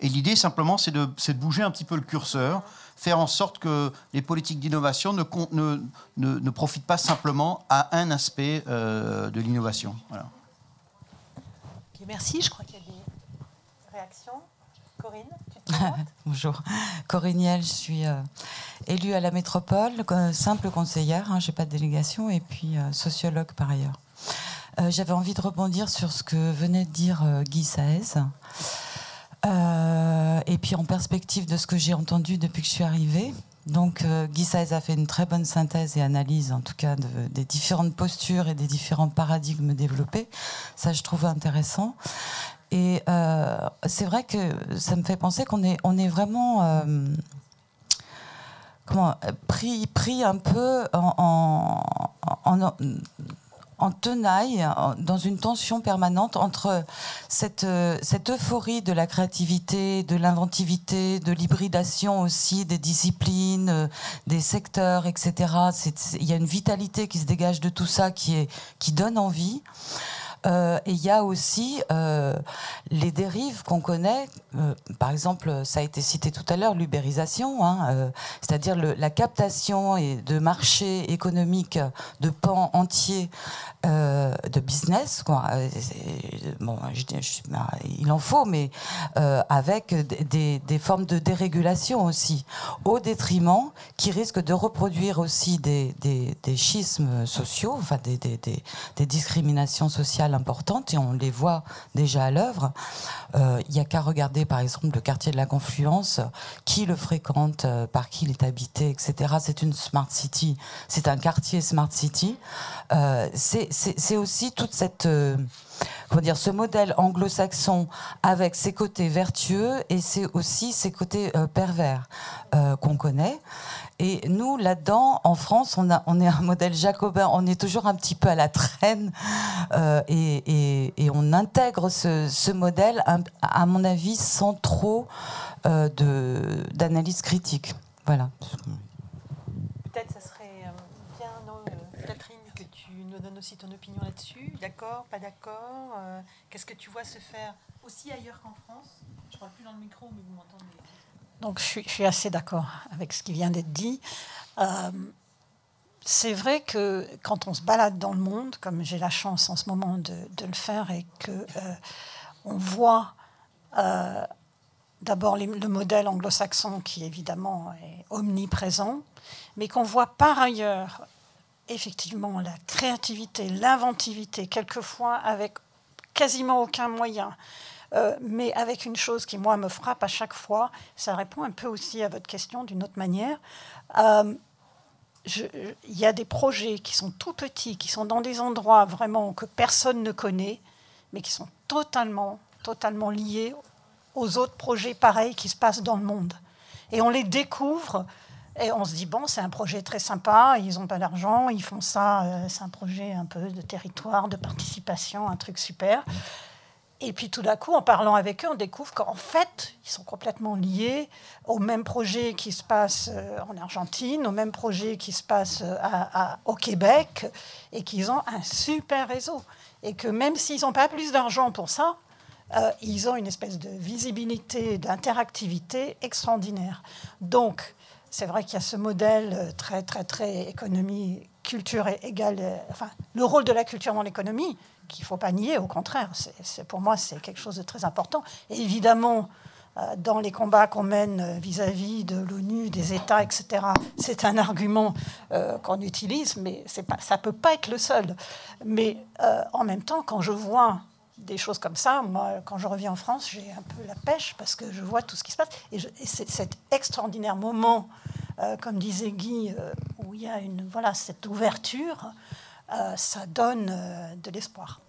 Et l'idée, simplement, c'est de, bouger un petit peu le curseur faire en sorte que les politiques d'innovation ne, profitent pas simplement à un aspect euh, de l'innovation. Merci, je crois qu'il y a des réactions. Corinne, Bonjour. Corinne je suis euh, élue à la métropole, simple conseillère, hein, je n'ai pas de délégation, et puis euh, sociologue par ailleurs. J'avais envie de rebondir sur ce que venait de dire Guy Saez. Euh, et puis en perspective de ce que j'ai entendu depuis que je suis arrivée, donc euh, Guy Saez a fait une très bonne synthèse et analyse, en tout cas, des différentes postures et des différents paradigmes développés. Ça, je trouve intéressant. Et euh, c'est vrai que ça me fait penser qu'on est, on est vraiment comment, pris, pris un peu en, en en tenaille, dans une tension permanente entre cette, euh, cette euphorie de la créativité, de l'inventivité, de l'hybridation aussi des disciplines, euh, des secteurs, etc. Il y a une vitalité qui se dégage de tout ça qui, est, qui donne envie. Euh, et il y a aussi euh, les dérives qu'on connaît. Euh, par exemple, ça a été cité tout à l'heure, l'ubérisation, hein, c'est-à-dire la captation et de marchés économiques de pans entiers de business. Quoi. Bon, bah, il en faut, mais avec des, des, formes de dérégulation aussi, au détriment qui risquent de reproduire aussi des, des schismes sociaux, enfin des discriminations sociales importantes et on les voit déjà à l'œuvre. Euh, il n'y a qu'à regarder par exemple le quartier de la Confluence, qui le fréquente, euh, par qui il est habité, etc. C'est une smart city, c'est un quartier smart city. Euh, c'est aussi toute cette comment dire, ce modèle anglo-saxon avec ses côtés vertueux et c'est aussi ses côtés pervers qu'on connaît. Et nous, là-dedans, en France, on, est un modèle jacobin, on est toujours un petit peu à la traîne euh, et, on intègre ce, modèle, à mon avis, sans trop euh, d'analyse critique. Voilà. Peut-être ça serait aussi ton opinion là-dessus. D'accord, pas d'accord euh, Qu'est-ce que tu vois se faire aussi ailleurs qu'en France? Je ne parle plus dans le micro, mais vous m'entendez. Donc je suis, assez d'accord avec ce qui vient d'être dit. Euh, c'est vrai que quand on se balade dans le monde, comme j'ai la chance en ce moment de, le faire, et que euh, on voit d'abord le modèle anglo-saxon qui évidemment est omniprésent, mais qu'on voit par ailleurs effectivement la créativité, l'inventivité, quelquefois avec quasiment aucun moyen, euh, mais avec une chose qui, moi, me frappe à chaque fois, ça répond un peu aussi à votre question d'une autre manière. Euh, il y a des projets qui sont tout petits, qui sont dans des endroits vraiment que personne ne connaît, mais qui sont totalement, totalement liés aux autres projets pareils qui se passent dans le monde. Et on les découvre et on se dit, bon, c'est un projet très sympa, ils n'ont pas d'argent, ils font ça, euh, c'est un projet un peu de territoire, de participation, un truc super. Et puis tout d'un coup, en parlant avec eux, on découvre qu'en fait, ils sont complètement liés au même projet qui se passe euh, en Argentine, au même projet qui se passe euh, au Québec, et qu'ils ont un super réseau. Et que même s'ils n'ont pas plus d'argent pour ça, ils ont une espèce de visibilité, d'interactivité extraordinaire. Donc, c'est vrai qu'il y a ce modèle très, très, très économie, culture égale, enfin, le rôle de la culture dans l'économie, qu'il ne faut pas nier, au contraire. C'est, pour moi, c'est quelque chose de très important. Évidemment, euh, dans les combats qu'on mène vis-à-vis de l'ONU, des États, etc., c'est un argument euh, qu'on utilise, mais ça ne peut pas être le seul. Mais euh, en même temps, quand je vois des choses comme ça, moi, quand je reviens en France, j'ai un peu la pêche parce que je vois tout ce qui se passe. Et, c'est cet extraordinaire moment, comme disait Guy, où il y a une, voilà, cette ouverture. Euh, ça donne euh, de l'espoir.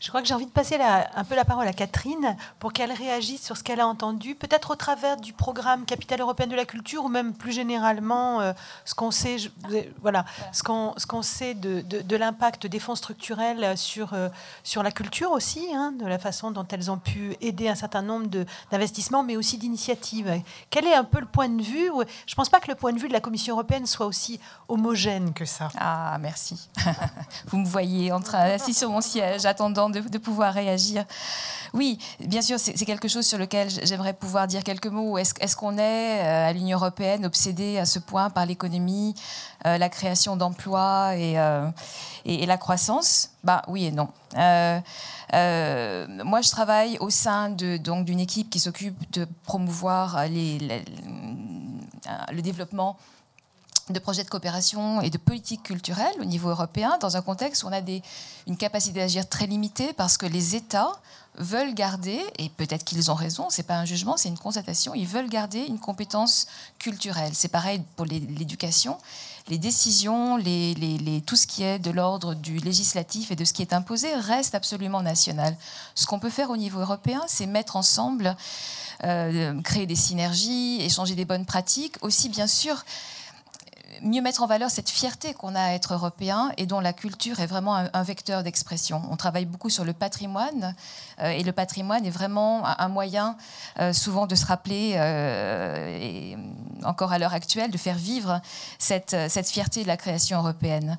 Je crois que j'ai envie de passer un peu la parole à Catherine pour qu'elle réagisse sur ce qu'elle a entendu, peut-être au travers du programme Capitale européenne de la culture ou même plus généralement euh, ce qu'on sait, voilà, ce qu'on ce qu'on sait de, de, l'impact des fonds structurels sur euh, sur la culture aussi, hein, de la façon dont elles ont pu aider un certain nombre d'investissements, mais aussi d'initiatives. Quel est un peu le point de vue Je ne pense pas que le point de vue de la Commission européenne soit aussi homogène que ça. Ah, merci. Vous me voyez en train assis sur mon siège, attendant de, pouvoir réagir. Oui, bien sûr, c'est quelque chose sur lequel j'aimerais pouvoir dire quelques mots. Est-ce qu'on est, euh, à l'Union européenne obsédé à ce point par l'économie, euh, la création d'emplois euh, et, et, la croissance? Bah oui et non. moi, je travaille au sein d'une équipe qui s'occupe de promouvoir le développement de projets de coopération et de politique culturelle au niveau européen, dans un contexte où on a des, une capacité d'agir très limitée parce que les États veulent garder, et peut-être qu'ils ont raison, c'est pas un jugement, c'est une constatation, ils veulent garder une compétence culturelle. C'est pareil pour l'éducation. Les décisions, les, les, tout ce qui est de l'ordre du législatif et de ce qui est imposé reste absolument national. Ce qu'on peut faire au niveau européen, c'est mettre ensemble, euh, créer des synergies, échanger des bonnes pratiques, aussi bien sûr mieux mettre en valeur cette fierté qu'on a à être européen et dont la culture est vraiment un, vecteur d'expression. On travaille beaucoup sur le patrimoine euh, et le patrimoine est vraiment un, moyen euh, souvent de se rappeler, euh, et encore à l'heure actuelle, de faire vivre cette, cette fierté de la création européenne.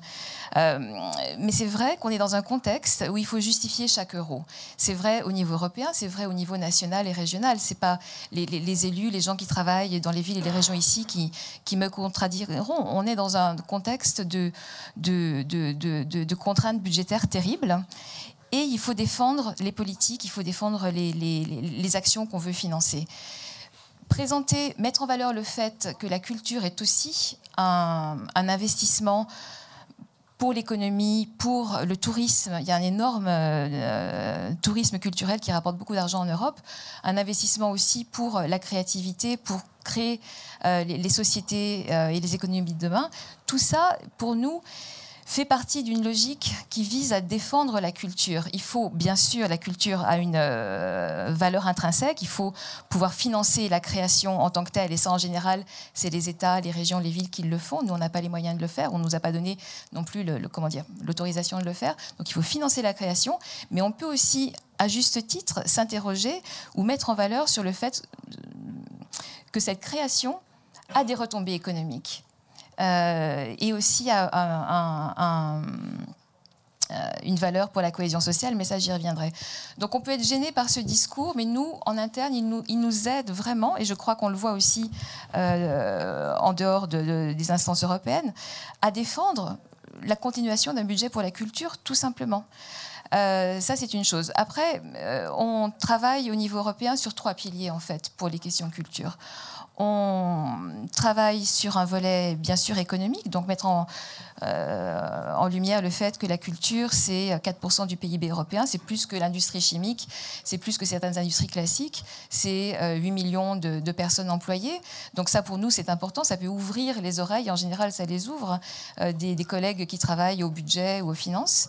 Mais c'est vrai qu'on est dans un contexte où il faut justifier chaque euro. C'est vrai au niveau européen, c'est vrai au niveau national et régional. C'est pas les, les, élus, les gens qui travaillent dans les villes et les régions ici qui, me contradiront on est dans un contexte de, contraintes budgétaires terribles. Et il faut défendre les politiques, il faut défendre les, actions qu'on veut financer. Présenter, mettre en valeur le fait que la culture est aussi un, investissement pour l'économie, pour le tourisme. Il y a un énorme euh, tourisme culturel qui rapporte beaucoup d'argent en Europe. Un investissement aussi pour la créativité, pour créer euh, les, sociétés euh, et les économies de demain. Tout ça, pour nous, fait partie d'une logique qui vise à défendre la culture. Il faut, bien sûr, la culture a une euh, valeur intrinsèque, il faut pouvoir financer la création en tant que telle, et ça, en général, c'est les États, les régions, les villes qui le font. Nous, on n'a pas les moyens de le faire, on ne nous a pas donné non plus le, comment dire, l'autorisation de le faire. Donc, il faut financer la création, mais on peut aussi, à juste titre, s'interroger ou mettre en valeur sur le fait que cette création a des retombées économiques. Et aussi un euh, une valeur pour la cohésion sociale, mais ça j'y reviendrai. Donc on peut être gêné par ce discours, mais nous, en interne, il nous, aide vraiment, et je crois qu'on le voit aussi euh, en dehors des instances européennes, à défendre la continuation d'un budget pour la culture, tout simplement. Euh, ça, c'est une chose. Après, on travaille au niveau européen sur trois piliers, en fait, pour les questions culture. On travaille sur un volet, bien sûr, économique, donc mettre en, euh, en lumière le fait que la culture, c'est 4% du PIB européen, c'est plus que l'industrie chimique, c'est plus que certaines industries classiques, c'est 8 euh, millions de, personnes employées. Donc ça, pour nous, c'est important, ça peut ouvrir les oreilles, en général, ça les ouvre, euh, des, collègues qui travaillent au budget ou aux finances.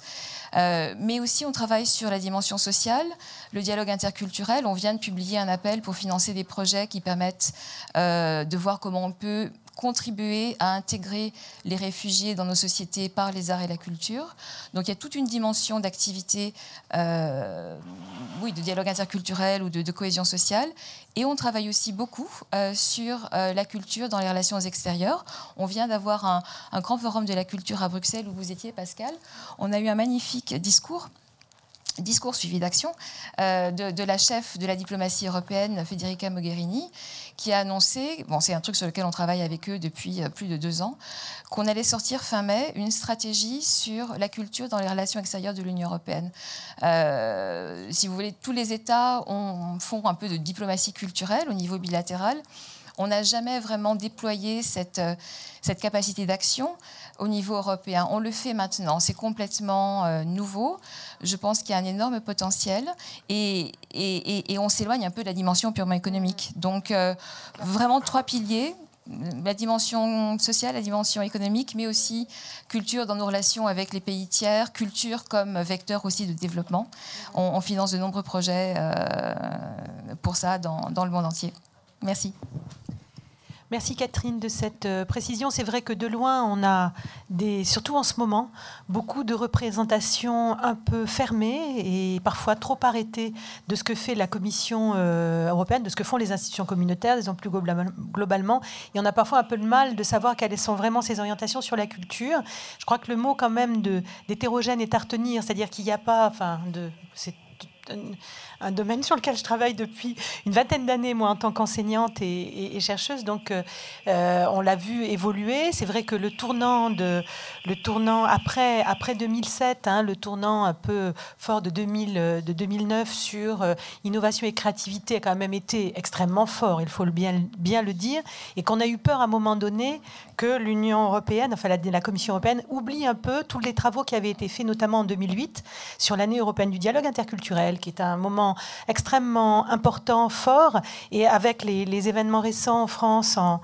mais aussi, on travaille sur la dimension sociale, le dialogue interculturel. On vient de publier un appel pour financer des projets qui permettent de voir comment on peut contribuer à intégrer les réfugiés dans nos sociétés par les arts et la culture. Donc il y a toute une dimension d'activité, euh, oui, de dialogue interculturel ou de, cohésion sociale. Et on travaille aussi beaucoup euh, sur euh, la culture dans les relations extérieures. On vient d'avoir un, un grand forum de la culture à Bruxelles où vous étiez, Pascal. On a eu un magnifique discours discours suivi d'action euh, de, la chef de la diplomatie européenne, Federica Mogherini, qui a annoncé, bon, c'est un truc sur lequel on travaille avec eux depuis euh, plus de deux ans, qu'on allait sortir fin mai une stratégie sur la culture dans les relations extérieures de l'Union européenne. Euh, si vous voulez, tous les États font un peu de diplomatie culturelle au niveau bilatéral. On n'a jamais vraiment déployé cette, cette capacité d'action au niveau européen. On le fait maintenant, c'est complètement euh, nouveau. Je pense qu'il y a un énorme potentiel et, et, on s'éloigne un peu de la dimension purement économique. Donc euh, vraiment trois piliers la dimension sociale, la dimension économique, mais aussi culture dans nos relations avec les pays tiers, culture comme vecteur aussi de développement. On, finance de nombreux projets euh, pour ça dans, dans le monde entier. Merci. Merci Catherine de cette euh, précision. C'est vrai que de loin, on a, surtout en ce moment, beaucoup de représentations un peu fermées et parfois trop arrêtées de ce que fait la Commission euh, européenne, de ce que font les institutions communautaires, disons plus globalement. Et on a parfois un peu de mal de savoir quelles sont vraiment ces orientations sur la culture. Je crois que le mot quand même d'hétérogène est à retenir, c'est-à-dire qu'il n'y a pas, enfin, de, un domaine sur lequel je travaille depuis une vingtaine d'années, moi, en tant qu'enseignante et, chercheuse. Donc, euh, euh, on l'a vu évoluer. C'est vrai que le tournant, de, le tournant après, après 2007, hein, le tournant un peu fort de, 2000, de 2009 sur euh, innovation et créativité a quand même été extrêmement fort, il faut le bien, bien le dire, et qu'on a eu peur à un moment donné que l'Union européenne, enfin la, la Commission européenne, oublie un peu tous les travaux qui avaient été faits, notamment en 2008, sur l'année européenne du dialogue interculturel, qui est un moment extrêmement important, fort, et avec les, les événements récents en France, en,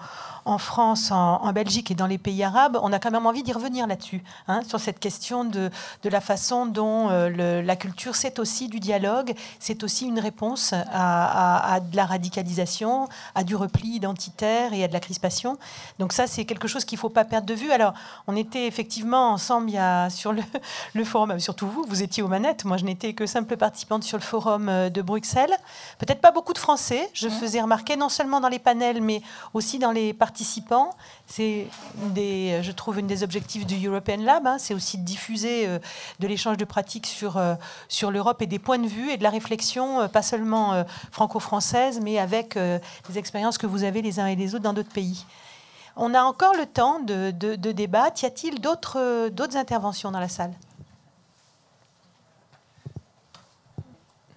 en France, en, Belgique et dans les pays arabes, on a quand même envie d'y revenir là-dessus, hein, sur cette question de, de la façon dont euh, la culture, c'est aussi du dialogue, c'est aussi une réponse à, à, de la radicalisation, à du repli identitaire et à de la crispation. Donc ça, c'est quelque chose qu'il ne faut pas perdre de vue. Alors, on était effectivement ensemble il y a, sur le, le forum, euh, surtout vous, vous étiez aux manettes, moi je n'étais que simple participante sur le forum euh, de Bruxelles. Peut-être pas beaucoup de Français, je mmh. faisais remarquer non seulement dans les panels, mais aussi dans les participants. C'est, des, je trouve, une des objectifs du European Lab. Hein. c'est aussi de diffuser euh, de l'échange de pratiques sur, euh, sur l'Europe et des points de vue et de la réflexion, euh, pas seulement franco-française, mais avec des expériences que vous avez les uns et les autres dans d'autres pays. On a encore le temps de, de, de débattre. Y a-t-il d'autres, d'autres interventions dans la salle?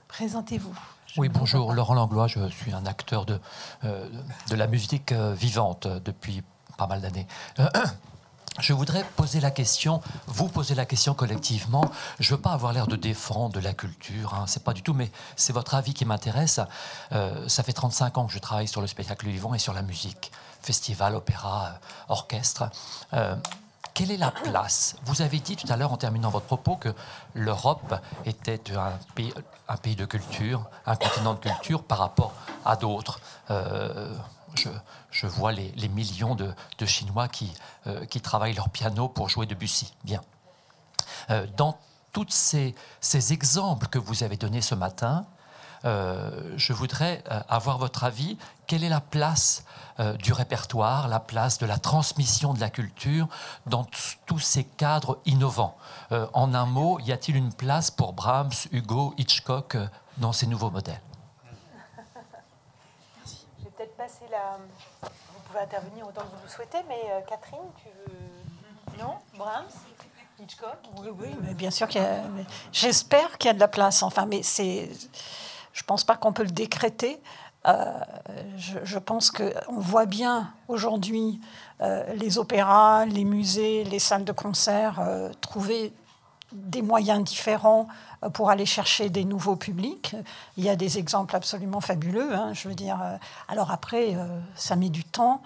Présentez-vous. Oui, bonjour, Laurent Langlois, je suis un acteur de, euh, de la musique euh, vivante depuis pas mal d'années. Euh, je voudrais poser la question, vous poser la question collectivement. Je ne veux pas avoir l'air de défendre de la culture, hein, c'est pas du tout, mais c'est votre avis qui m'intéresse. ça fait 35 ans que je travaille sur le spectacle vivant et sur la musique, festival, opéra, orchestre. Quelle est la place? Vous avez dit tout à l'heure, en terminant votre propos, que l'Europe était un pays, un pays, de culture, un continent de culture par rapport à d'autres. Euh, je, vois les, millions de, Chinois qui, euh, qui, travaillent leur piano pour jouer Debussy. Bien. Euh, dans tous ces, exemples que vous avez donnés ce matin, je voudrais avoir votre avis. Quelle est la place du répertoire, la place de la transmission de la culture dans tous ces cadres innovants? En un mot, y a-t-il une place pour Brahms, Hugo, Hitchcock dans ces nouveaux modèles? Je vais peut-être passer la... Vous pouvez intervenir autant que vous le souhaitez, mais Catherine, tu veux... Non? Brahms? Hitchcock? Oui, oui, mais bien sûr qu'il y a. J'espère qu'il y a de la place. Enfin, mais c'est. Je pense pas qu'on peut le décréter. Euh, je, pense qu'on voit bien aujourd'hui euh, les opéras, les musées, les salles de concert euh, trouver des moyens différents pour aller chercher des nouveaux publics. Il y a des exemples absolument fabuleux. Hein, je veux dire, alors après, ça met du temps.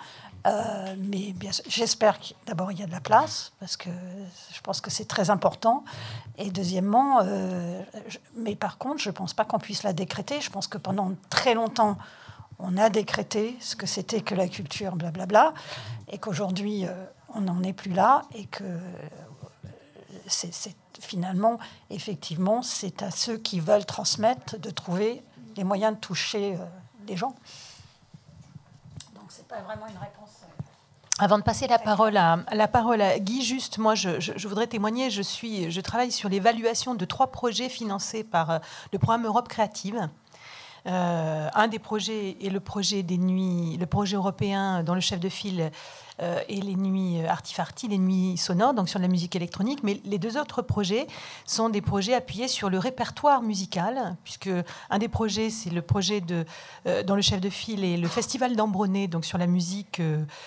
Euh, mais j'espère d'abord il y a de la place, parce que je pense que c'est très important. Et deuxièmement, euh, mais par contre, je pense pas qu'on puisse la décréter. Je pense que pendant très longtemps, on a décrété ce que c'était que la culture, blablabla, et qu'aujourd'hui, euh, on n'en est plus là, et que c'est finalement, effectivement, c'est à ceux qui veulent transmettre de trouver les moyens de toucher les gens. Donc, ce n'est pas vraiment une réponse. Avant de passer la parole à, la parole à Guy, juste, moi, je, voudrais témoigner. Je, suis, je travaille sur l'évaluation de trois projets financés par euh, le programme Europe Créative. Euh, un des projets est le projet des nuits, le projet européen dont le chef de file euh, et les nuits euh, artifarty, les nuits sonores, donc sur la musique électronique. Mais les deux autres projets sont des projets appuyés sur le répertoire musical, puisque un des projets, c'est le projet de, euh, dont le chef de file est le Festival d'Ambronay, donc sur la musique,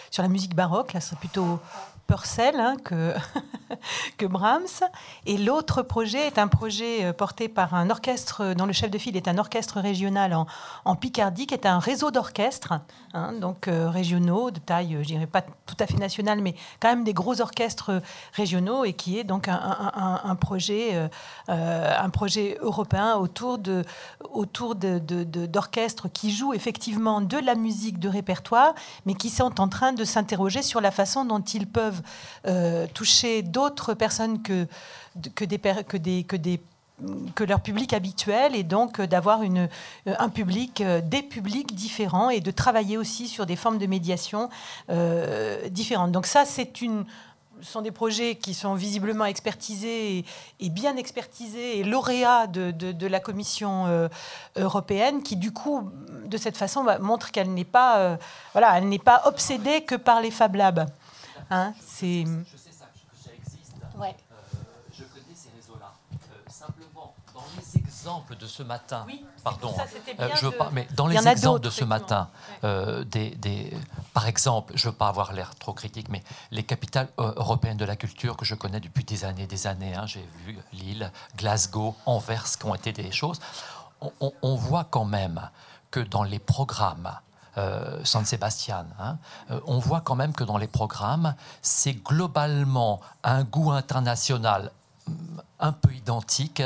sur la musique baroque. Là, c'est plutôt Purcell hein, que, que Brahms. Et l'autre projet est un projet euh, porté par un orchestre, dont le chef de file est un orchestre régional en, en Picardie, qui est un réseau d'orchestres, hein, donc euh, régionaux, de taille, euh, je dirais pas tout à fait nationale, mais quand même des gros orchestres régionaux, et qui est donc un, un, projet, un projet européen autour de autour d'orchestres de, qui jouent effectivement de la musique de répertoire, mais qui sont en train de s'interroger sur la façon dont ils peuvent euh, toucher d'autres personnes que, que, des, que, des, que, leur public habituel et donc d'avoir une, un public, euh, des publics différents et de travailler aussi sur des formes de médiation euh, différentes. Donc ça, c'est une, ce sont des projets qui sont visiblement expertisés et, bien expertisés et lauréats de, de, la Commission européenne, qui du coup, de cette façon, montre qu'elle n'est pas, voilà, elle n'est pas obsédée que par les Fab Labs. Hein, c'est... Je sais ça, que ça existe. Ouais. Euh, je connais ces réseaux-là. Euh, simplement, dans les exemples de ce matin, oui, pardon, ça, euh, je veux pas, mais dans les exemples de ce matin, euh, des, des, par exemple, je veux pas avoir l'air trop critique, mais les capitales européennes de la culture que je connais depuis des années, des années, hein, j'ai vu Lille, Glasgow, Anvers, qui ont été des choses. On, on, on voit quand même que dans les programmes euh, San Sebastian. Hein. Euh, on voit quand même que dans les programmes, c'est globalement un goût international un peu identique.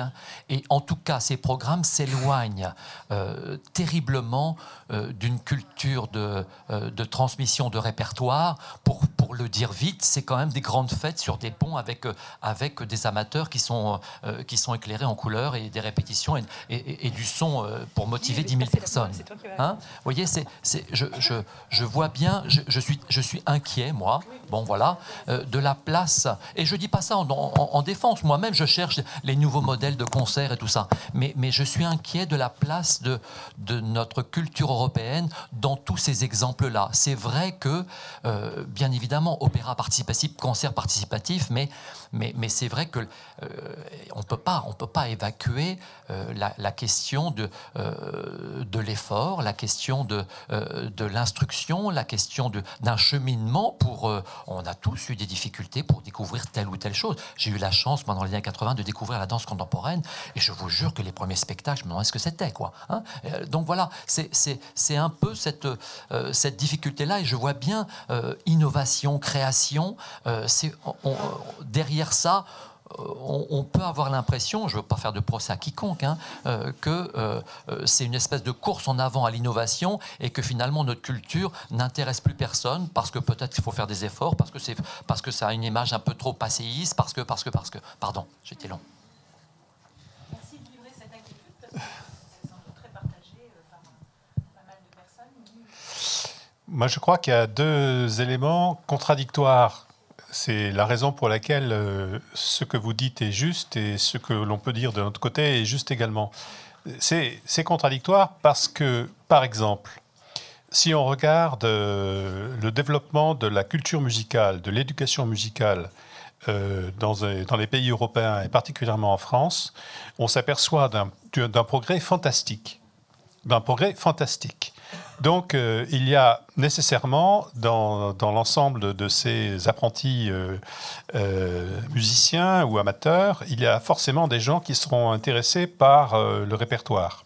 Et en tout cas, ces programmes s'éloignent euh, terriblement euh, d'une culture de, euh, de, transmission de répertoire. Pour, pour le dire vite, c'est quand même des grandes fêtes sur des ponts avec, avec des amateurs qui sont, qui sont éclairés en couleur et des répétitions et, et, du son pour motiver 10 000 personnes. Hein? Vous voyez, c'est, je, je, je, vois bien, je, je, suis, je suis inquiet, moi, bon voilà, de la place. Et je dis pas ça en, en, en défense. Moi-même, je cherche les nouveaux modèles de concert et tout ça. Mais, mais je suis inquiet de la place de, de notre culture européenne dans tous ces exemples-là. C'est vrai que, euh, bien évidemment, opéra participatif, concert participatif, mais, mais, mais c'est vrai que euh, on ne peut pas évacuer euh, la, question de, de l'effort, la question de, de l'instruction, la question d'un cheminement pour... on a tous eu des difficultés pour découvrir telle ou telle chose. J'ai eu la chance, pendant les années 80, de découvrir la danse contemporaine. Et je vous jure que les premiers spectacles, je me demandais ce que c'était. quoi. Hein. Euh, donc voilà, c'est un peu cette, euh, cette difficulté-là. Et je vois bien euh, innovation, création. derrière ça, euh, on, peut avoir l'impression, je ne veux pas faire de procès à quiconque, hein, euh, que euh, c'est une espèce de course en avant à l'innovation et que finalement notre culture n'intéresse plus personne parce que peut-être qu'il faut faire des efforts, parce que, c'est, parce que ça a une image un peu trop passéiste, parce que, parce que, parce que. Pardon, j'étais long. Merci de livrer cette inquiétude c'est sans doute très par mal de personnes. Moi, je crois qu'il y a deux éléments contradictoires c'est la raison pour laquelle euh, ce que vous dites est juste et ce que l'on peut dire de notre côté est juste également. C'est contradictoire parce que, par exemple, si on regarde euh, le développement de la culture musicale, de l'éducation musicale euh, dans, dans, les pays européens et particulièrement en France, on s'aperçoit d'un progrès fantastique. D'un progrès fantastique. Donc, euh, il y a nécessairement dans, dans l'ensemble de ces apprentis musiciens ou amateurs, il y a forcément des gens qui seront intéressés par le répertoire.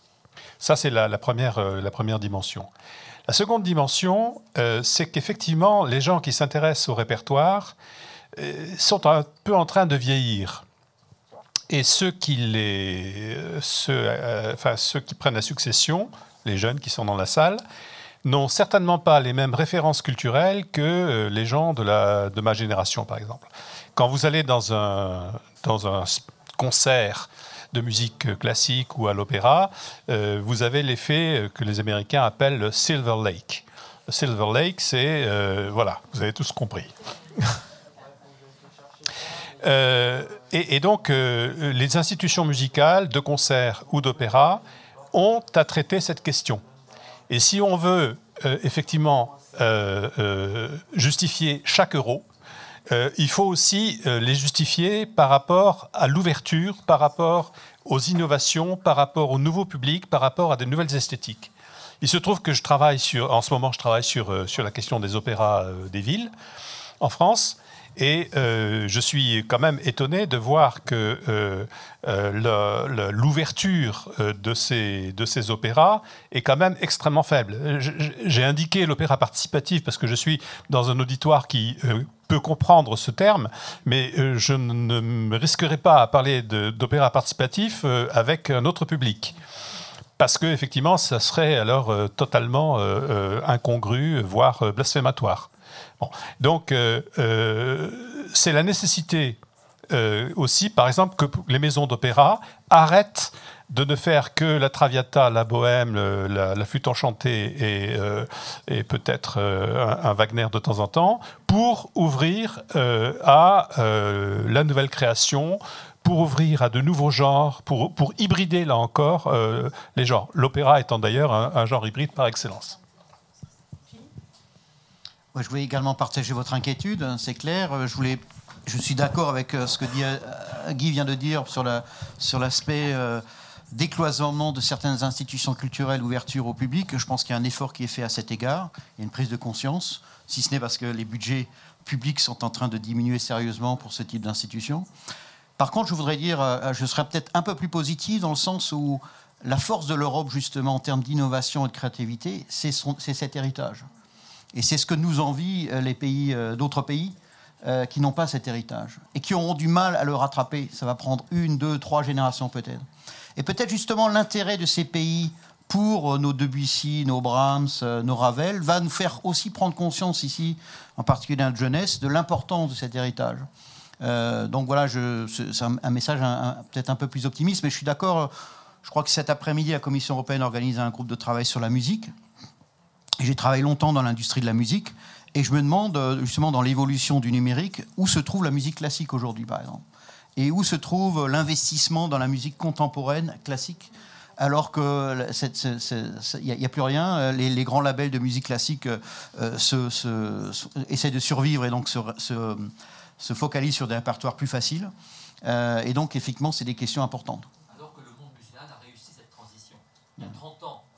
Ça, c'est la, la, première, la première dimension. La seconde dimension, euh, c'est qu'effectivement, les gens qui s'intéressent au répertoire euh, sont un peu en train de vieillir. Et ceux qui, les, euh, ceux, enfin, ceux qui prennent la succession, les jeunes qui sont dans la salle, n'ont certainement pas les mêmes références culturelles que les gens de, la, de ma génération, par exemple. Quand vous allez dans un, dans un concert de musique classique ou à l'opéra, euh, vous avez l'effet que les Américains appellent le Silver Lake. Le Silver Lake, c'est... Euh, voilà, vous avez tous compris. Euh, et, donc, les institutions musicales, de concert ou d'opéra, ont à traiter cette question. Et si on veut effectivement justifier chaque euro, euh, il faut aussi euh, les justifier par rapport à l'ouverture, par rapport aux innovations, par rapport au nouveau public, par rapport à de nouvelles esthétiques. Il se trouve que je travaille sur, en ce moment, je travaille sur, euh, sur la question des opéras des villes en France. Et je suis quand même étonné de voir que l'ouverture de ces, de ces opéras est quand même extrêmement faible. J'ai indiqué l'opéra participatif parce que je suis dans un auditoire qui peut comprendre ce terme, mais euh, je ne me risquerai pas à parler d'opéra participatif euh, avec un autre public. Parce que effectivement, ça serait alors euh, totalement incongru, voire blasphématoire. Donc, c'est la nécessité aussi, par exemple, que les maisons d'opéra arrêtent de ne faire que la Traviata, la Bohème, la, Flûte enchantée et, euh, peut-être euh, un, Wagner de temps en temps, pour ouvrir euh, à la nouvelle création, pour ouvrir à de nouveaux genres, pour, pour hybrider là encore les genres. L'opéra étant d'ailleurs un, genre hybride par excellence. Je voulais également partager votre inquiétude, hein, c'est clair. Je, voulais, je suis d'accord avec ce que Guy vient de dire sur l'aspect... Décloisonnement de certaines institutions culturelles, ouverture au public. Je pense qu'il y a un effort qui est fait à cet égard. Il y a une prise de conscience, si ce n'est parce que les budgets publics sont en train de diminuer sérieusement pour ce type d'institutions. Par contre, je voudrais dire, euh, je serais peut-être un peu plus positif dans le sens où la force de l'Europe, justement, en termes d'innovation et de créativité, c'est cet héritage. Et c'est ce que nous envient euh, les pays, euh, d'autres pays qui n'ont pas cet héritage et qui auront du mal à le rattraper. Ça va prendre une, deux, trois générations peut-être. Et peut-être justement l'intérêt de ces pays pour euh, nos Debussy, nos Brahms, euh, nos Ravel, va nous faire aussi prendre conscience ici, en particulier dans la jeunesse, de l'importance de cet héritage. Euh, donc voilà, c'est un, message peut-être un peu plus optimiste, mais je suis d'accord. Je crois que cet après-midi, la Commission européenne organise un groupe de travail sur la musique. J'ai travaillé longtemps dans l'industrie de la musique, et je me demande justement dans l'évolution du numérique où se trouve la musique classique aujourd'hui, par exemple? Et où se trouve l'investissement dans la musique contemporaine classique? Alors qu'il n'y a, plus rien. Les, grands labels de musique classique euh, se, essaient de survivre et donc se, se, focalisent sur des répertoires plus faciles. Euh, et donc, effectivement, c'est des questions importantes. Alors que le monde musical a réussi cette transition. Il y a 30 ans,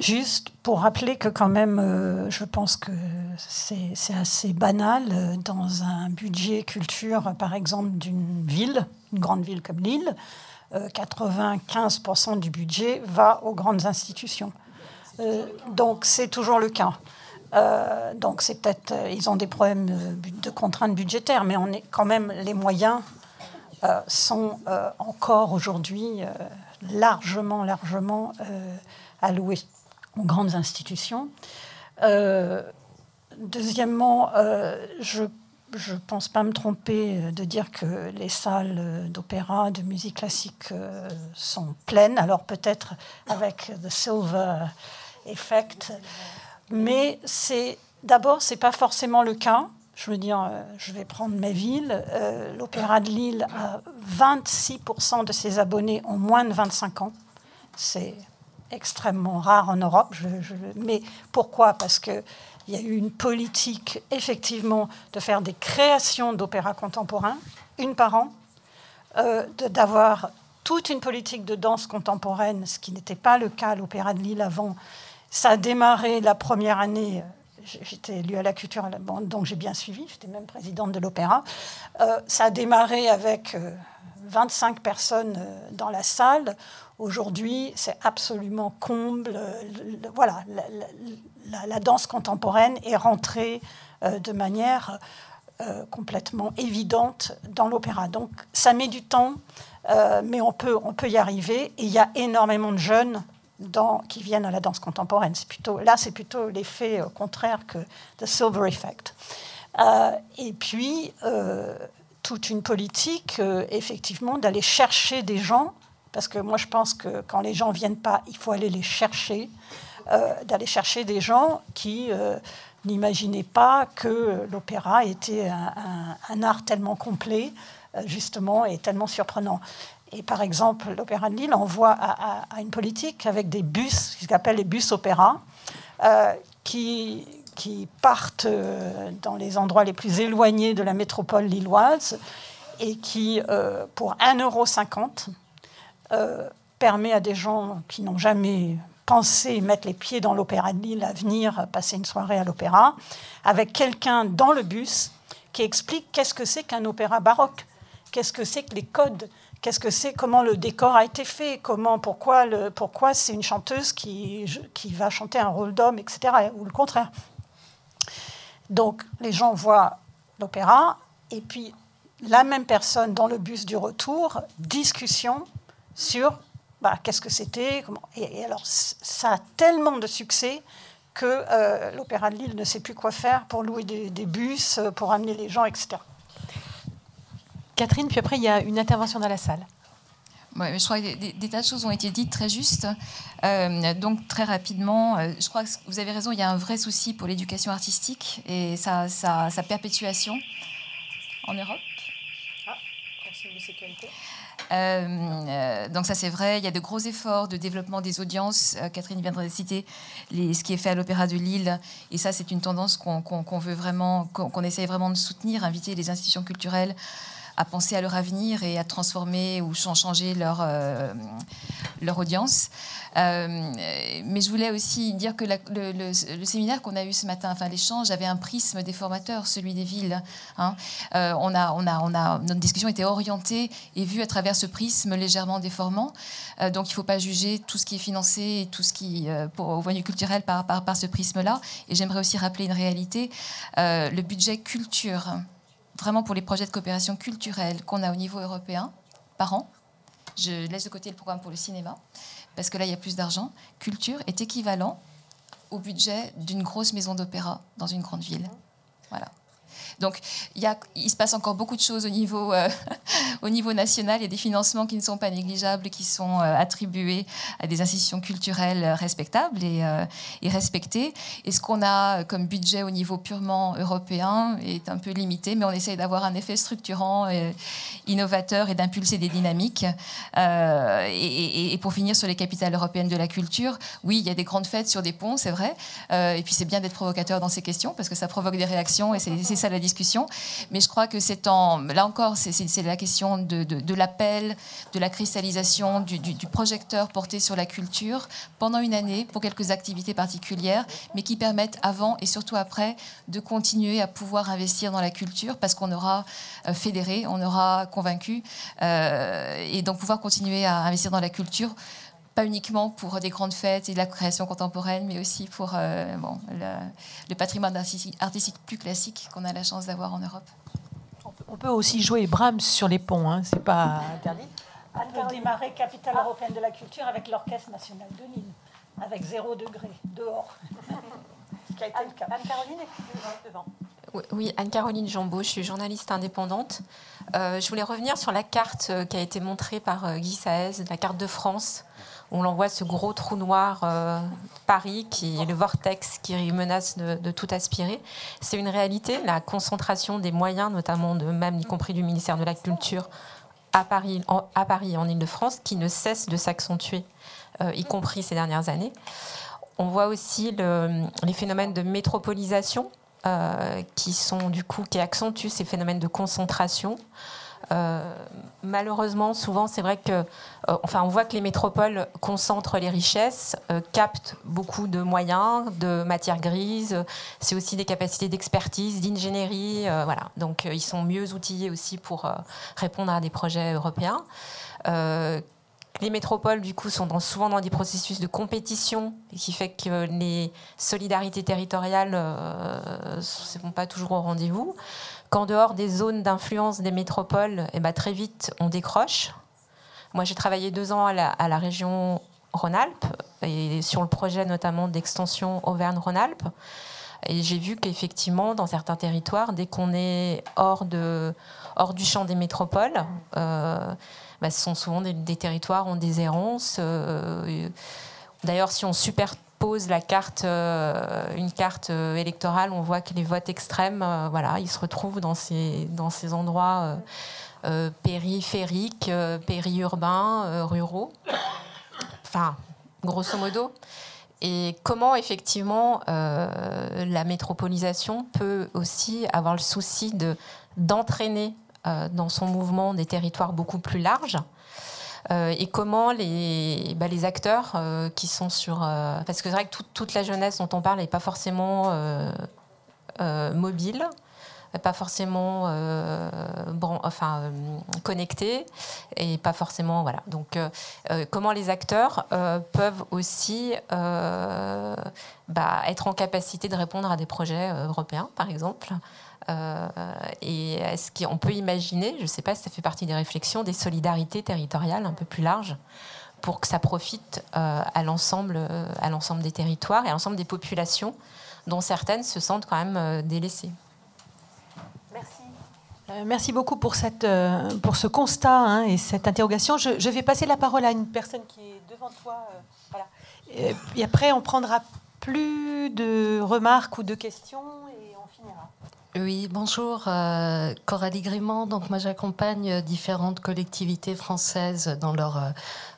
juste pour rappeler que quand même, euh, je pense que c'est assez banal euh, dans un budget culture, par exemple, d'une ville, une grande ville comme Lille, 95% du budget va aux grandes institutions. donc c'est toujours le cas. donc c'est peut-être, ils ont des problèmes de contraintes budgétaires, mais on est quand même les moyens sont encore aujourd'hui largement, largement alloués aux grandes institutions. Euh, deuxièmement, euh, je ne pense pas me tromper de dire que les salles d'opéra, de musique classique euh, sont pleines, alors peut-être avec The Silver Effect, mais c'est d'abord, ce n'est pas forcément le cas. Je veux dire, je vais prendre mes villes. L'Opéra de Lille a 26% de ses abonnés ont moins de 25 ans. C'est extrêmement rare en Europe. mais pourquoi? Parce qu'il y a eu une politique, effectivement, de faire des créations d'opéras contemporains, une par an, euh, d'avoir toute une politique de danse contemporaine, ce qui n'était pas le cas à l'Opéra de Lille avant. Ça a démarré la première année. J'étais élue à la culture, donc j'ai bien suivi. J'étais même présidente de l'opéra. Euh, ça a démarré avec 25 euh, personnes dans la salle. Aujourd'hui, c'est absolument comble. Voilà, la, danse contemporaine est rentrée euh, de manière euh, complètement évidente dans l'opéra. Donc, ça met du temps, euh, mais on peut, on peut y arriver. Et il y a énormément de jeunes qui viennent à la danse contemporaine. Là, c'est plutôt l'effet contraire que The Silver Effect. et puis, toute une politique, effectivement, d'aller chercher des gens parce que moi je pense que quand les gens viennent pas, il faut aller les chercher, euh, d'aller chercher des gens qui euh, n'imaginaient pas que l'opéra était un, art tellement complet, euh, justement, et tellement surprenant. Et par exemple, l'Opéra de Lille envoie à, une politique avec des bus, ce qu'on appelle les bus opéra, qui, qui partent dans les endroits les plus éloignés de la métropole lilloise et qui, pour 1,50 euro, euh, permet à des gens qui n'ont jamais pensé mettre les pieds dans l'opéra de Lille à venir passer une soirée à l'opéra, avec quelqu'un dans le bus qui explique qu'est-ce que c'est qu'un opéra baroque, qu'est-ce que c'est que les codes, qu'est-ce que c'est, comment le décor a été fait, comment, pourquoi, pourquoi c'est une chanteuse qui, qui va chanter un rôle d'homme, etc., ou le contraire? Donc les gens voient l'opéra, et puis la même personne dans le bus du retour, discussion sur bah, qu'est-ce que c'était. Et, et, alors, ça a tellement de succès que euh, l'Opéra de Lille ne sait plus quoi faire pour louer des, bus, euh, pour amener les gens, etc. Catherine, puis après, il y a une intervention dans la salle. je crois que des, tas de choses ont été dites très justes. Euh, donc, très rapidement, je crois que vous avez raison, il y a un vrai souci pour l'éducation artistique et sa, sa, sa perpétuation en Europe. Ah, de sécurité. Euh, euh, donc ça c'est vrai, il y a de gros efforts de développement des audiences. Euh, Catherine viendra de citer les, ce qui est fait à l'Opéra de Lille, et ça c'est une tendance qu'on veut vraiment, qu'on essaye vraiment de soutenir, inviter les institutions culturelles à penser à leur avenir et à transformer ou changer leur, euh, leur audience. Euh, mais je voulais aussi dire que le, séminaire qu'on a eu ce matin, enfin l'échange, avait un prisme des formateurs, celui des villes. Hein. Euh, on a, on a, on a, notre discussion était orientée et vue à travers ce prisme légèrement déformant. donc il ne faut pas juger tout ce qui est financé et tout ce qui, pour, au point de vue culturel, par, par ce prisme-là. Et j'aimerais aussi rappeler une réalité. le budget culture vraiment pour les projets de coopération culturelle qu'on a au niveau européen par an. Je laisse de côté le programme pour le cinéma, parce que là, il y a plus d'argent. Culture est équivalent au budget d'une grosse maison d'opéra dans une grande ville. Voilà. Donc, il, se passe encore beaucoup de choses au niveau, euh, au niveau national. Il y a des financements qui ne sont pas négligeables, qui sont euh, attribués à des institutions culturelles respectables et, euh, et respectées. Et ce qu'on a comme budget au niveau purement européen est un peu limité, mais on essaye d'avoir un effet structurant, et innovateur et d'impulser des dynamiques. Et, et, pour finir sur les capitales européennes de la culture, oui, il y a des grandes fêtes sur des ponts, c'est vrai. et puis c'est bien d'être provocateur dans ces questions parce que ça provoque des réactions et c'est ça la discussion. Mais je crois que c'est en, là encore, c'est la question de, l'appel, de la cristallisation, du, projecteur porté sur la culture pendant une année pour quelques activités particulières, mais qui permettent avant et surtout après de continuer à pouvoir investir dans la culture parce qu'on aura euh, fédéré, on aura convaincu, euh, et donc pouvoir continuer à investir dans la culture pas uniquement pour des grandes fêtes et de la création contemporaine, mais aussi pour euh, bon, le, patrimoine artistique, plus classique qu'on a la chance d'avoir en Europe. On peut aussi jouer Brahms sur les ponts, hein, c'est pas interdit. Anne-Caroline Marais, capitale européenne de la culture, avec l'Orchestre national de Nîmes, avec zéro degré, dehors. Anne-Caroline devant. Oui, Anne-Caroline Jambot, je suis journaliste indépendante. Euh, je voulais revenir sur la carte euh, qui a été montrée par Guy Saez, la carte de France, on l'envoie ce gros trou noir euh, Paris qui est le vortex qui menace de, tout aspirer. C'est une réalité, la concentration des moyens, notamment de même y compris du ministère de la Culture à Paris, en, en Ile-de-France, qui ne cesse de s'accentuer, euh, y compris ces dernières années. On voit aussi les phénomènes de métropolisation euh, qui sont du coup qui accentuent ces phénomènes de concentration. Euh, malheureusement, souvent, c'est vrai que, euh, enfin, on voit que les métropoles concentrent les richesses, euh, captent beaucoup de moyens, de matières grises. C'est aussi des capacités d'expertise, d'ingénierie, voilà. Donc, ils sont mieux outillés aussi pour répondre à des projets européens. les métropoles, du coup, sont souvent dans des processus de compétition, qui fait que les solidarités territoriales ne sont pas toujours au rendez-vous qu'en dehors des zones d'influence des métropoles, eh ben, très vite, on décroche. Moi, j'ai travaillé deux ans à la, région Rhône-Alpes, et sur le projet notamment d'extension Auvergne-Rhône-Alpes. Et j'ai vu qu'effectivement, dans certains territoires, dès qu'on est hors, du champ des métropoles, euh, bah, ce sont souvent des, territoires en déshérence. Euh, d'ailleurs, si on super pose la carte, euh, une carte euh, électorale, on voit que les votes extrêmes, euh, voilà, ils se retrouvent dans ces, endroits périphériques, périurbains, ruraux. Enfin, grosso modo. Et comment effectivement la métropolisation peut aussi avoir le souci de d'entraîner dans son mouvement des territoires beaucoup plus larges et comment les, bah, les acteurs euh, qui sont sur... Euh, parce que c'est vrai que toute la jeunesse dont on parle n'est pas forcément mobile pas forcément bon, enfin, connectés et pas forcément voilà. Donc comment les acteurs peuvent aussi bah, être en capacité de répondre à des projets européens par exemple. euh, et est-ce qu'on peut imaginer, je ne sais pas si ça fait partie des réflexions, des solidarités territoriales un peu plus larges pour que ça profite euh, à l'ensemble euh, à l'ensemble des territoires et à l'ensemble des populations dont certaines se sentent quand même délaissées. Merci. merci beaucoup pour, cette, pour ce constat hein, et cette interrogation. Je, vais passer la parole à une personne qui est devant toi. voilà. et après, on prendra plus de remarques ou de questions et on finira. Oui, bonjour, euh, Coralie Grimand. Donc moi j'accompagne différentes collectivités françaises dans leur euh,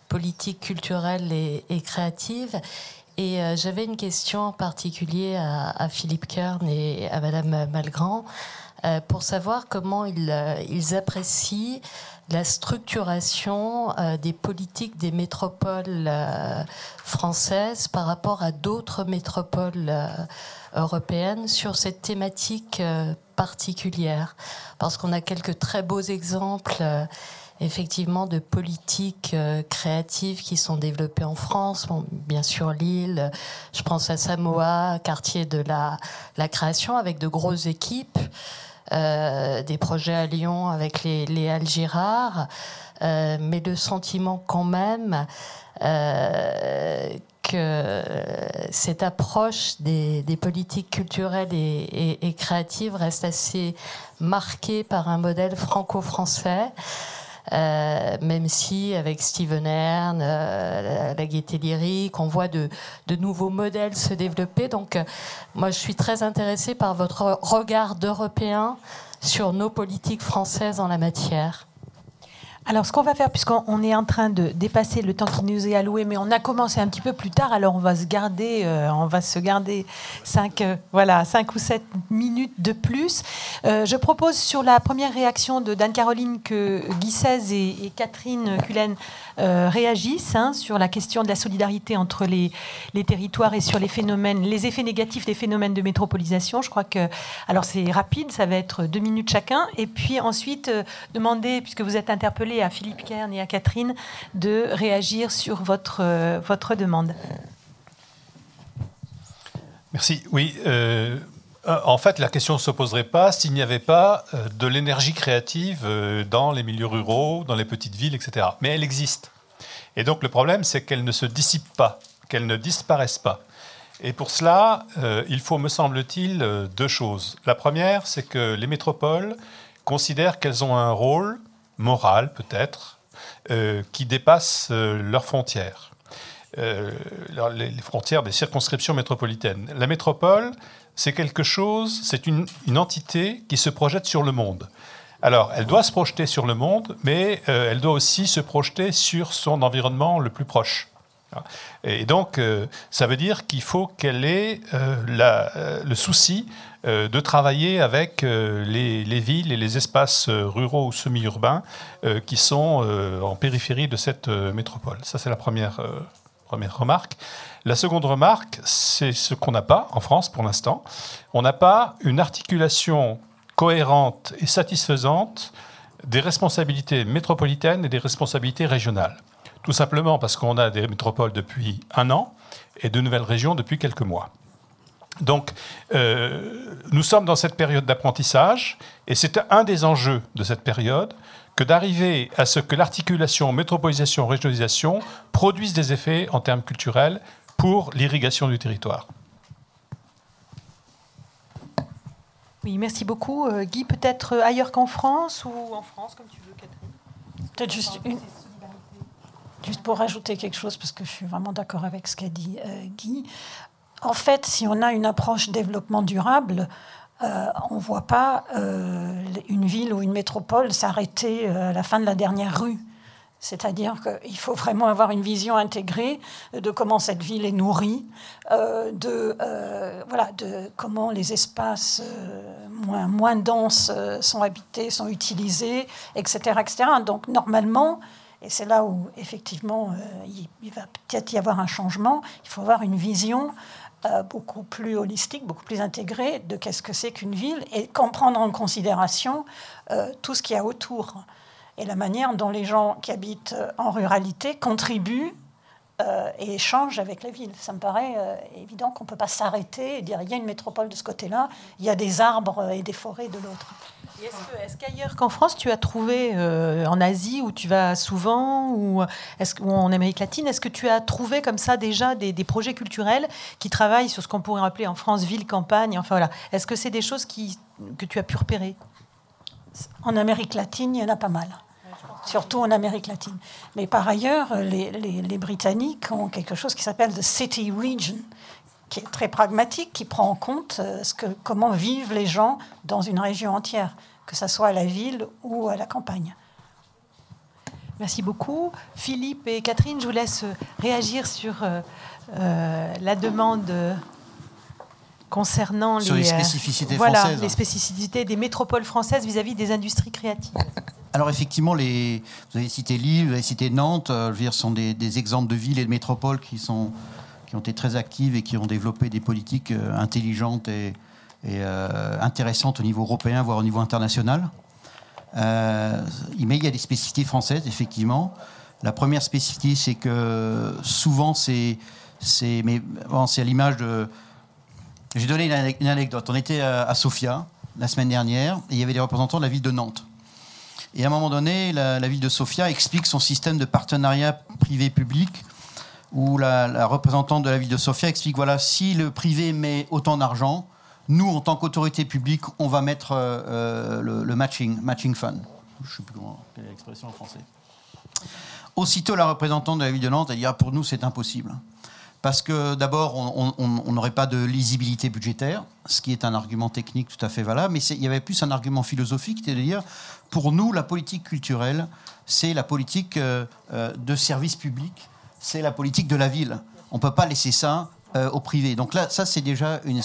politique culturelle et, créative. Et euh, j'avais une question en particulier à, Philippe Kern et à Madame Malgrand pour savoir comment ils, ils apprécient la structuration des politiques des métropoles françaises par rapport à d'autres métropoles européenne sur cette thématique euh, particulière. Parce qu'on a quelques très beaux exemples euh, effectivement de politiques euh, créatives qui sont développées en France. Bien sûr Lille, je pense à Samoa, quartier de la, la création avec de grosses équipes, des projets à Lyon avec les, les mais le sentiment quand même que cette approche des, politiques culturelles et, créatives reste assez marquée par un modèle franco-français. Euh, même si avec Steven Ern, euh, la, gaieté lyrique, on voit de, nouveaux modèles se développer. Donc, euh, moi, je suis très intéressée par votre regard d'Européen sur nos politiques françaises en la matière. Alors, ce qu'on va faire, puisqu'on est en train de dépasser le temps qui nous est alloué, mais on a commencé un petit peu plus tard, alors on va se garder, euh, on va se garder 5 euh, voilà, cinq ou 7 minutes de plus. Euh, je propose sur la première réaction de Dan-Caroline que Guy et, Catherine Cullen réagissent hein, sur la question de la solidarité entre les, les, territoires et sur les phénomènes, les effets négatifs des phénomènes de métropolisation. Je crois que, alors c'est rapide, ça va être deux minutes chacun, et puis ensuite demander, puisque vous êtes à Philippe Kern et à Catherine de réagir sur votre, euh, votre demande. Merci. Oui. Euh, en fait, la question ne se poserait pas s'il n'y avait pas euh, de l'énergie créative dans les milieux ruraux, dans les petites villes, etc. Mais elle existe. Et donc le problème, c'est qu'elle ne se dissipe pas, qu'elle ne disparaisse pas. Et pour cela, il faut, me semble-t-il, deux choses. La première, c'est que les métropoles considèrent qu'elles ont un rôle morale peut-être, euh, qui dépassent euh, leurs frontières, euh, les frontières des circonscriptions métropolitaines. La métropole, c'est quelque chose, c'est une, entité qui se projette sur le monde. Alors, elle doit se projeter sur le monde, mais elle doit aussi se projeter sur son environnement le plus proche. Et donc, ça veut dire qu'il faut qu'elle ait le souci euh, de travailler avec euh, les, villes et les espaces euh, ruraux ou semi-urbains qui sont en périphérie de cette métropole. Ça, c'est la première remarque. La seconde remarque, c'est ce qu'on n'a pas en France pour l'instant. On n'a pas une articulation cohérente et satisfaisante des responsabilités métropolitaines et des responsabilités régionales. Tout simplement parce qu'on a des métropoles depuis un an et de nouvelles régions depuis quelques mois. Donc, euh, nous sommes dans cette période d'apprentissage, et c'est un des enjeux de cette période que d'arriver à ce que l'articulation métropolisation-régionalisation produise des effets en termes culturels pour l'irrigation du territoire. Oui, merci beaucoup. Euh, Guy, peut-être ailleurs qu'en France ou en France, comme tu veux, Catherine? Peut-être juste une... Juste pour rajouter quelque chose, parce que je suis vraiment d'accord avec ce qu'a dit euh, Guy. En fait, si on a une approche développement durable, euh, on ne voit pas euh, une ville ou une métropole s'arrêter à la fin de la dernière rue. C'est-à-dire qu'il faut vraiment avoir une vision intégrée de comment cette ville est nourrie, de, voilà, de comment les espaces moins, moins denses sont habités, sont utilisés, etc. etc. Donc normalement, et c'est là où effectivement il va peut-être y avoir un changement, il faut avoir une vision euh, beaucoup plus holistique, beaucoup plus intégré de qu'est-ce que c'est qu'une ville et comprendre en considération euh, tout ce qu'il y a autour et la manière dont les gens qui habitent en ruralité contribuent euh, et échangent avec la ville. Ça me paraît évident qu'on ne peut pas s'arrêter et dire il y a une métropole de ce côté-là, il y a des arbres et des forêts de l'autre. Est-ce qu'ailleurs qu'en France, tu as trouvé, euh, en Asie où tu vas souvent, ou, en Amérique latine, est-ce que tu as trouvé comme ça déjà des, projets culturels qui travaillent sur ce qu'on pourrait appeler en France ville, campagne enfin, voilà. Est-ce que c'est des choses qui, que tu as pu repérer? En Amérique latine, il y en a pas mal. Surtout en Amérique latine. Mais par ailleurs, les, les Britanniques ont quelque chose qui s'appelle the City Region, qui est très pragmatique, qui prend en compte euh, ce que, comment vivent les gens dans une région entière, que ce soit à la ville ou à la campagne. Merci beaucoup. Philippe et Catherine, je vous laisse réagir sur euh, euh, la demande concernant les, spécificités voilà, françaises. les spécificités des métropoles françaises vis-à-vis des industries créatives. Alors effectivement, les, vous avez cité Lille, vous avez cité Nantes, je veux dire, sont des, des exemples de villes et de métropoles qui sont qui ont été très actives et qui ont développé des politiques euh, intelligentes et, euh, intéressantes au niveau européen, voire au niveau international. Euh, mais il y a des spécificités françaises, effectivement. La première spécificité, c'est que souvent, c'est, à l'image de. J'ai donné une anecdote. On était à Sofia la semaine dernière et il y avait des représentants de la ville de Nantes. Et à un moment donné, la ville de Sofia explique son système de partenariat privé-public où la, représentante de la ville de Sofia explique voilà, si le privé met autant d'argent, nous, en tant qu'autorité publique, on va mettre euh, euh, le, matching, matching fund. Je ne sais plus comment, quelle est l'expression en français. Aussitôt, la représentante de la ville de Nantes a dit ah, pour nous, c'est impossible. parce que d'abord, on n'aurait pas de lisibilité budgétaire, ce qui est un argument technique tout à fait valable, mais il y avait plus un argument philosophique, c'est à dire, pour nous, la politique culturelle, c'est la politique euh, de service public, c'est la politique de la ville. On ne peut pas laisser ça au privé. Donc là, ça, c'est déjà une,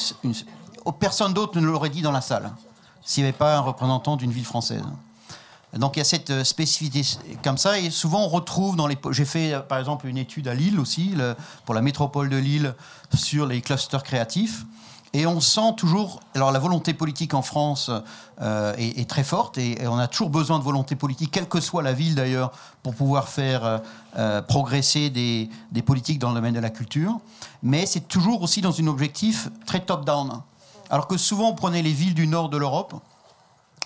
Personne d'autre ne l'aurait dit dans la salle, s'il n'y avait pas un représentant d'une ville française. Donc il y a cette euh, spécificité comme ça, et souvent on retrouve dans les. J'ai fait euh, par exemple une étude à Lille aussi, pour la métropole de Lille, sur les clusters créatifs. Et on sent toujours, alors la volonté politique en France euh, est, très forte et, on a toujours besoin de volonté politique, quelle que soit la ville d'ailleurs, pour pouvoir faire progresser des, des, politiques dans le domaine de la culture. Mais c'est toujours aussi dans un objectif très top-down. Alors que souvent on prenait les villes du nord de l'Europe,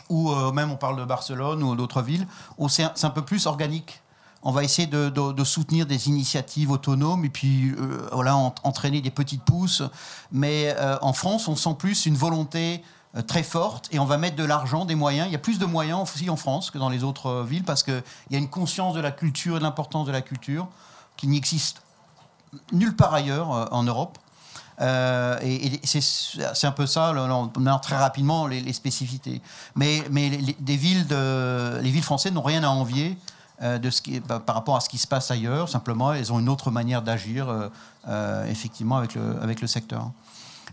ou euh, même on parle de Barcelone ou d'autres villes, où c'est un, peu plus organique. On va essayer de, soutenir des initiatives autonomes et puis euh, voilà, entraîner des petites pousses. Mais euh, en France, on sent plus une volonté très forte et on va mettre de l'argent, des moyens. Il y a plus de moyens aussi en France que dans les autres villes parce qu'il y a une conscience de la culture et de l'importance de la culture qui n'existe nulle part ailleurs en Europe. Euh, et, c'est un peu ça, on a très rapidement les, spécificités. Mais, les, villes françaises n'ont rien à envier euh, bah, par rapport à ce qui se passe ailleurs. Simplement, elles ont une autre manière d'agir, euh, effectivement, avec le, secteur.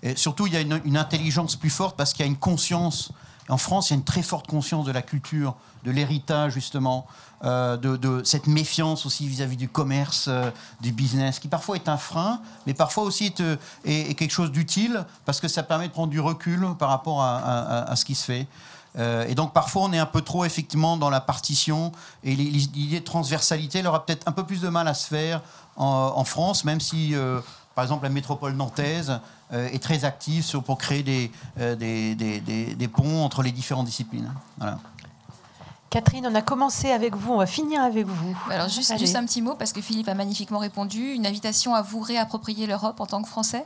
Et surtout, il y a une intelligence plus forte parce qu'il y a une conscience. En France, il y a une très forte conscience de la culture, de l'héritage, justement. Euh, de, cette méfiance aussi vis-à-vis du commerce, euh, du business, qui parfois est un frein, mais parfois aussi est, euh, quelque chose d'utile, parce que ça permet de prendre du recul par rapport à, ce qui se fait. et donc parfois on est un peu trop effectivement dans la partition, et l'idée de transversalité elle aura peut-être un peu plus de mal à se faire en, France, même si... par exemple, la métropole nantaise est très active pour créer des, des, ponts entre les différentes disciplines. Catherine, on a commencé avec vous, on va finir avec vous. Alors juste, juste un petit mot, parce que Philippe a magnifiquement répondu, une invitation à vous réapproprier l'Europe en tant que Français,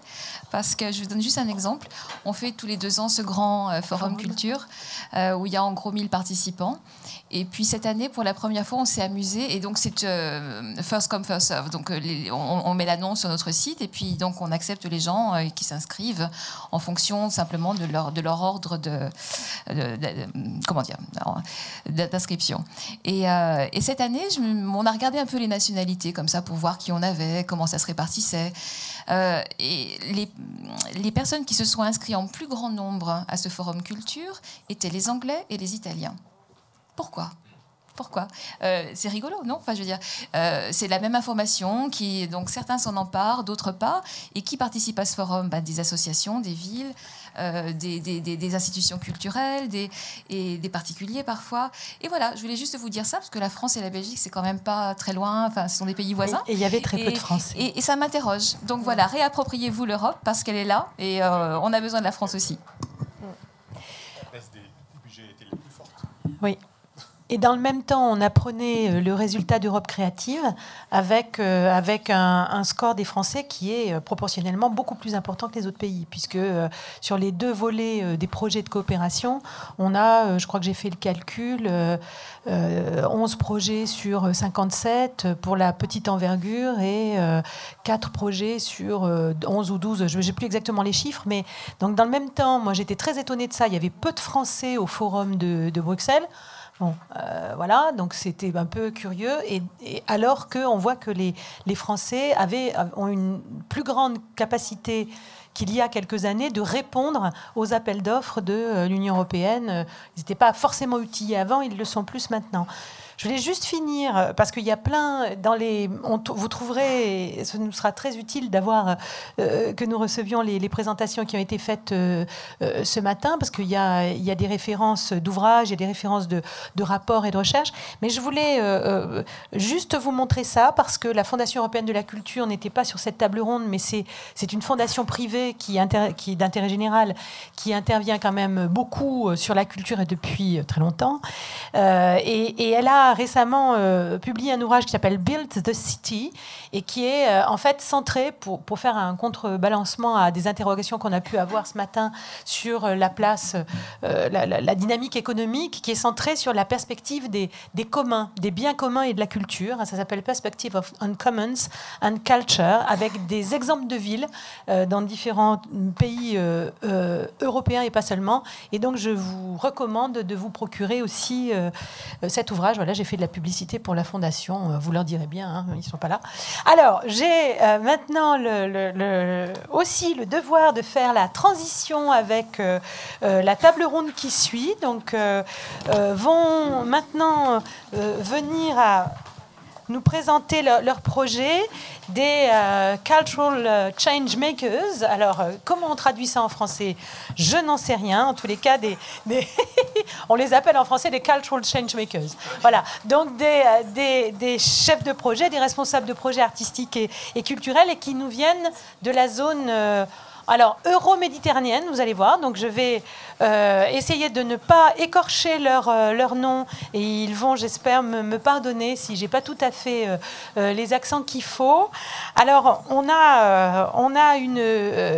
parce que je vous donne juste un exemple. On fait tous les deux ans ce grand euh, forum culture, euh, où il y a en gros 1000 participants. Et puis cette année, pour la première fois, on s'est amusé. Et donc c'est euh, first come, first serve. Donc on, met l'annonce sur notre site, et puis donc on accepte les gens qui s'inscrivent en fonction simplement de leur, de leur ordre de, comment dire, Euh, et, cette année, on a regardé un peu les nationalités comme ça pour voir qui on avait, comment ça se répartissait. Euh, et les, personnes qui se sont inscrites en plus grand nombre à ce forum culture étaient les Anglais et les Italiens. Pourquoi? Pourquoi? Euh, C'est rigolo, non? Enfin, je veux dire, c'est la même information donc, certains s'en emparent, d'autres pas. Et qui participent à ce forum? Bah, Des associations, des villes, euh, des, institutions culturelles, des, et des particuliers parfois. Et voilà, je voulais juste vous dire ça, parce que la France et la Belgique, c'est quand même pas très loin, enfin, ce sont des pays voisins. Et il y avait très peu de Français. Et, ça m'interroge. Donc voilà, réappropriez-vous l'Europe, parce qu'elle est là, et euh, on a besoin de la France aussi. Oui. Et dans le même temps, on apprenait euh, le résultat d'Europe créative avec, euh, avec un, score des Français qui est euh, proportionnellement beaucoup plus important que les autres pays, puisque sur les deux volets des projets de coopération, on a, je crois que j'ai fait le calcul, 11 projets sur 57 pour la petite envergure et 4 projets sur 11 ou 12, je n'ai plus exactement les chiffres, mais donc dans le même temps, moi j'étais très étonnée de ça, il y avait peu de Français au forum de, de Bruxelles. Bon, euh, voilà, donc c'était un peu curieux. Et, alors qu'on voit que les, les, Français avaient, ont une plus grande capacité qu'il y a quelques années de répondre aux appels d'offres de euh, l'Union européenne. Ils n'étaient pas forcément outillés avant, ils le sont plus maintenant. Je voulais juste finir, euh, parce qu'il y a plein, dans les, vous trouverez, ce nous sera très utile d'avoir, euh, que nous recevions les, présentations qui ont été faites euh, ce matin, parce qu'il y a, il y a des références d'ouvrages, il y a des références de, de, rapports et de recherches. Mais je voulais juste vous montrer ça, parce que la Fondation européenne de la culture n'était pas sur cette table ronde, mais c'est une fondation privée qui, qui est d'intérêt général, qui intervient quand même beaucoup sur la culture depuis très longtemps. et, elle a récemment publié un ouvrage qui s'appelle Build the City et qui est en fait centré pour, pour faire un contrebalancement à des interrogations qu'on a pu avoir ce matin sur la place, la, dynamique économique, qui est centrée sur la perspective des, des communs, des biens communs et de la culture. Ça s'appelle Perspective of Uncommons and Culture, avec des exemples de villes euh, dans différents pays euh, euh, européens et pas seulement. Et donc, je vous recommande de vous procurer aussi cet ouvrage. Voilà, j'ai fait de la publicité pour la fondation. Vous leur direz bien, hein, ils ne sont pas là. Alors, j'ai maintenant le, aussi le devoir de faire la transition avec la table ronde qui suit. Donc, vont maintenant venir à nous présenter leur, projet des euh, Cultural euh, Change Makers. Alors, euh, comment on traduit ça en français? Je n'en sais rien. En tous les cas, on les appelle en français des Cultural Change Makers. Voilà. Donc, des, chefs de projet, des responsables de projets artistiques et, culturels et qui nous viennent de la zone alors, euro-méditerranéenne, vous allez voir. Donc, je vais euh, essayer de ne pas écorcher leur, euh, nom. Et ils vont, j'espère, me, pardonner si j'ai pas tout à fait euh, les accents qu'il faut. Alors, on a, on a une,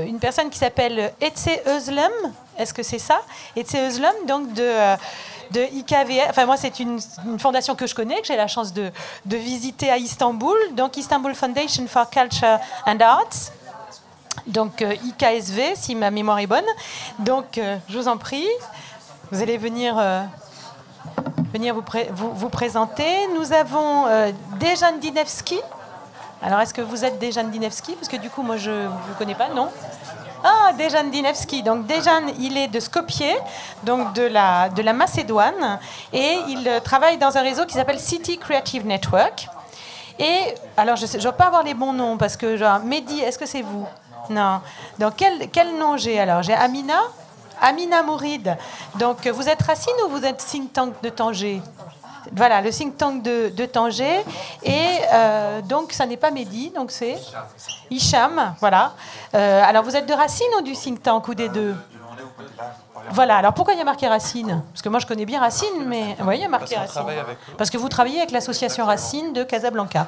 une personne qui s'appelle Etse Özlem. Est-ce que c'est ça? Etse Özlem, donc de de IKVR. Enfin, moi, c'est une, une, fondation que je connais, que j'ai la chance de, de, visiter à Istanbul. Donc, Istanbul Foundation for Culture and Arts donc euh, IKSV, si ma mémoire est bonne. Donc, euh, je vous en prie, vous allez venir, euh, venir vous, vous, présenter. Nous avons Dejan Dinevski. Alors, est-ce que vous êtes Dejan Dinevski? Parce que du coup, moi, je ne vous connais pas, non? Ah, Dejan Dinevski. Donc Dejan, il est de Skopje, donc de la, de la Macédoine, et il travaille dans un réseau qui s'appelle City Creative Network. Et alors, je ne dois pas avoir les bons noms parce que, genre, Mehdi, est-ce que c'est vous? Non. Donc, quel, nom j'ai alors? J'ai Amina Amina Mouride. Donc, vous êtes Racine ou vous êtes think tank de Tanger? Voilà, le think tank de, de Tanger. Et euh, donc, ça n'est pas Mehdi, donc c'est Hicham. Voilà. Euh, alors, vous êtes de Racine ou du think tank ou des deux? Voilà, alors pourquoi il y a marqué Racine Parce que moi je connais bien Racine, mais oui, il y a marqué Parce Racine. Parce que vous travaillez avec l'association Racine de Casablanca.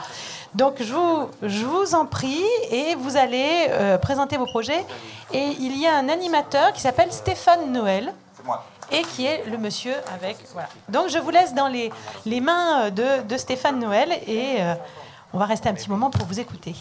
Donc je vous, je vous en prie et vous allez euh, présenter vos projets. Et il y a un animateur qui s'appelle Stéphane Noël. Et qui est le monsieur avec. Voilà. Donc je vous laisse dans les, les mains de, de Stéphane Noël et euh, on va rester un petit moment pour vous écouter.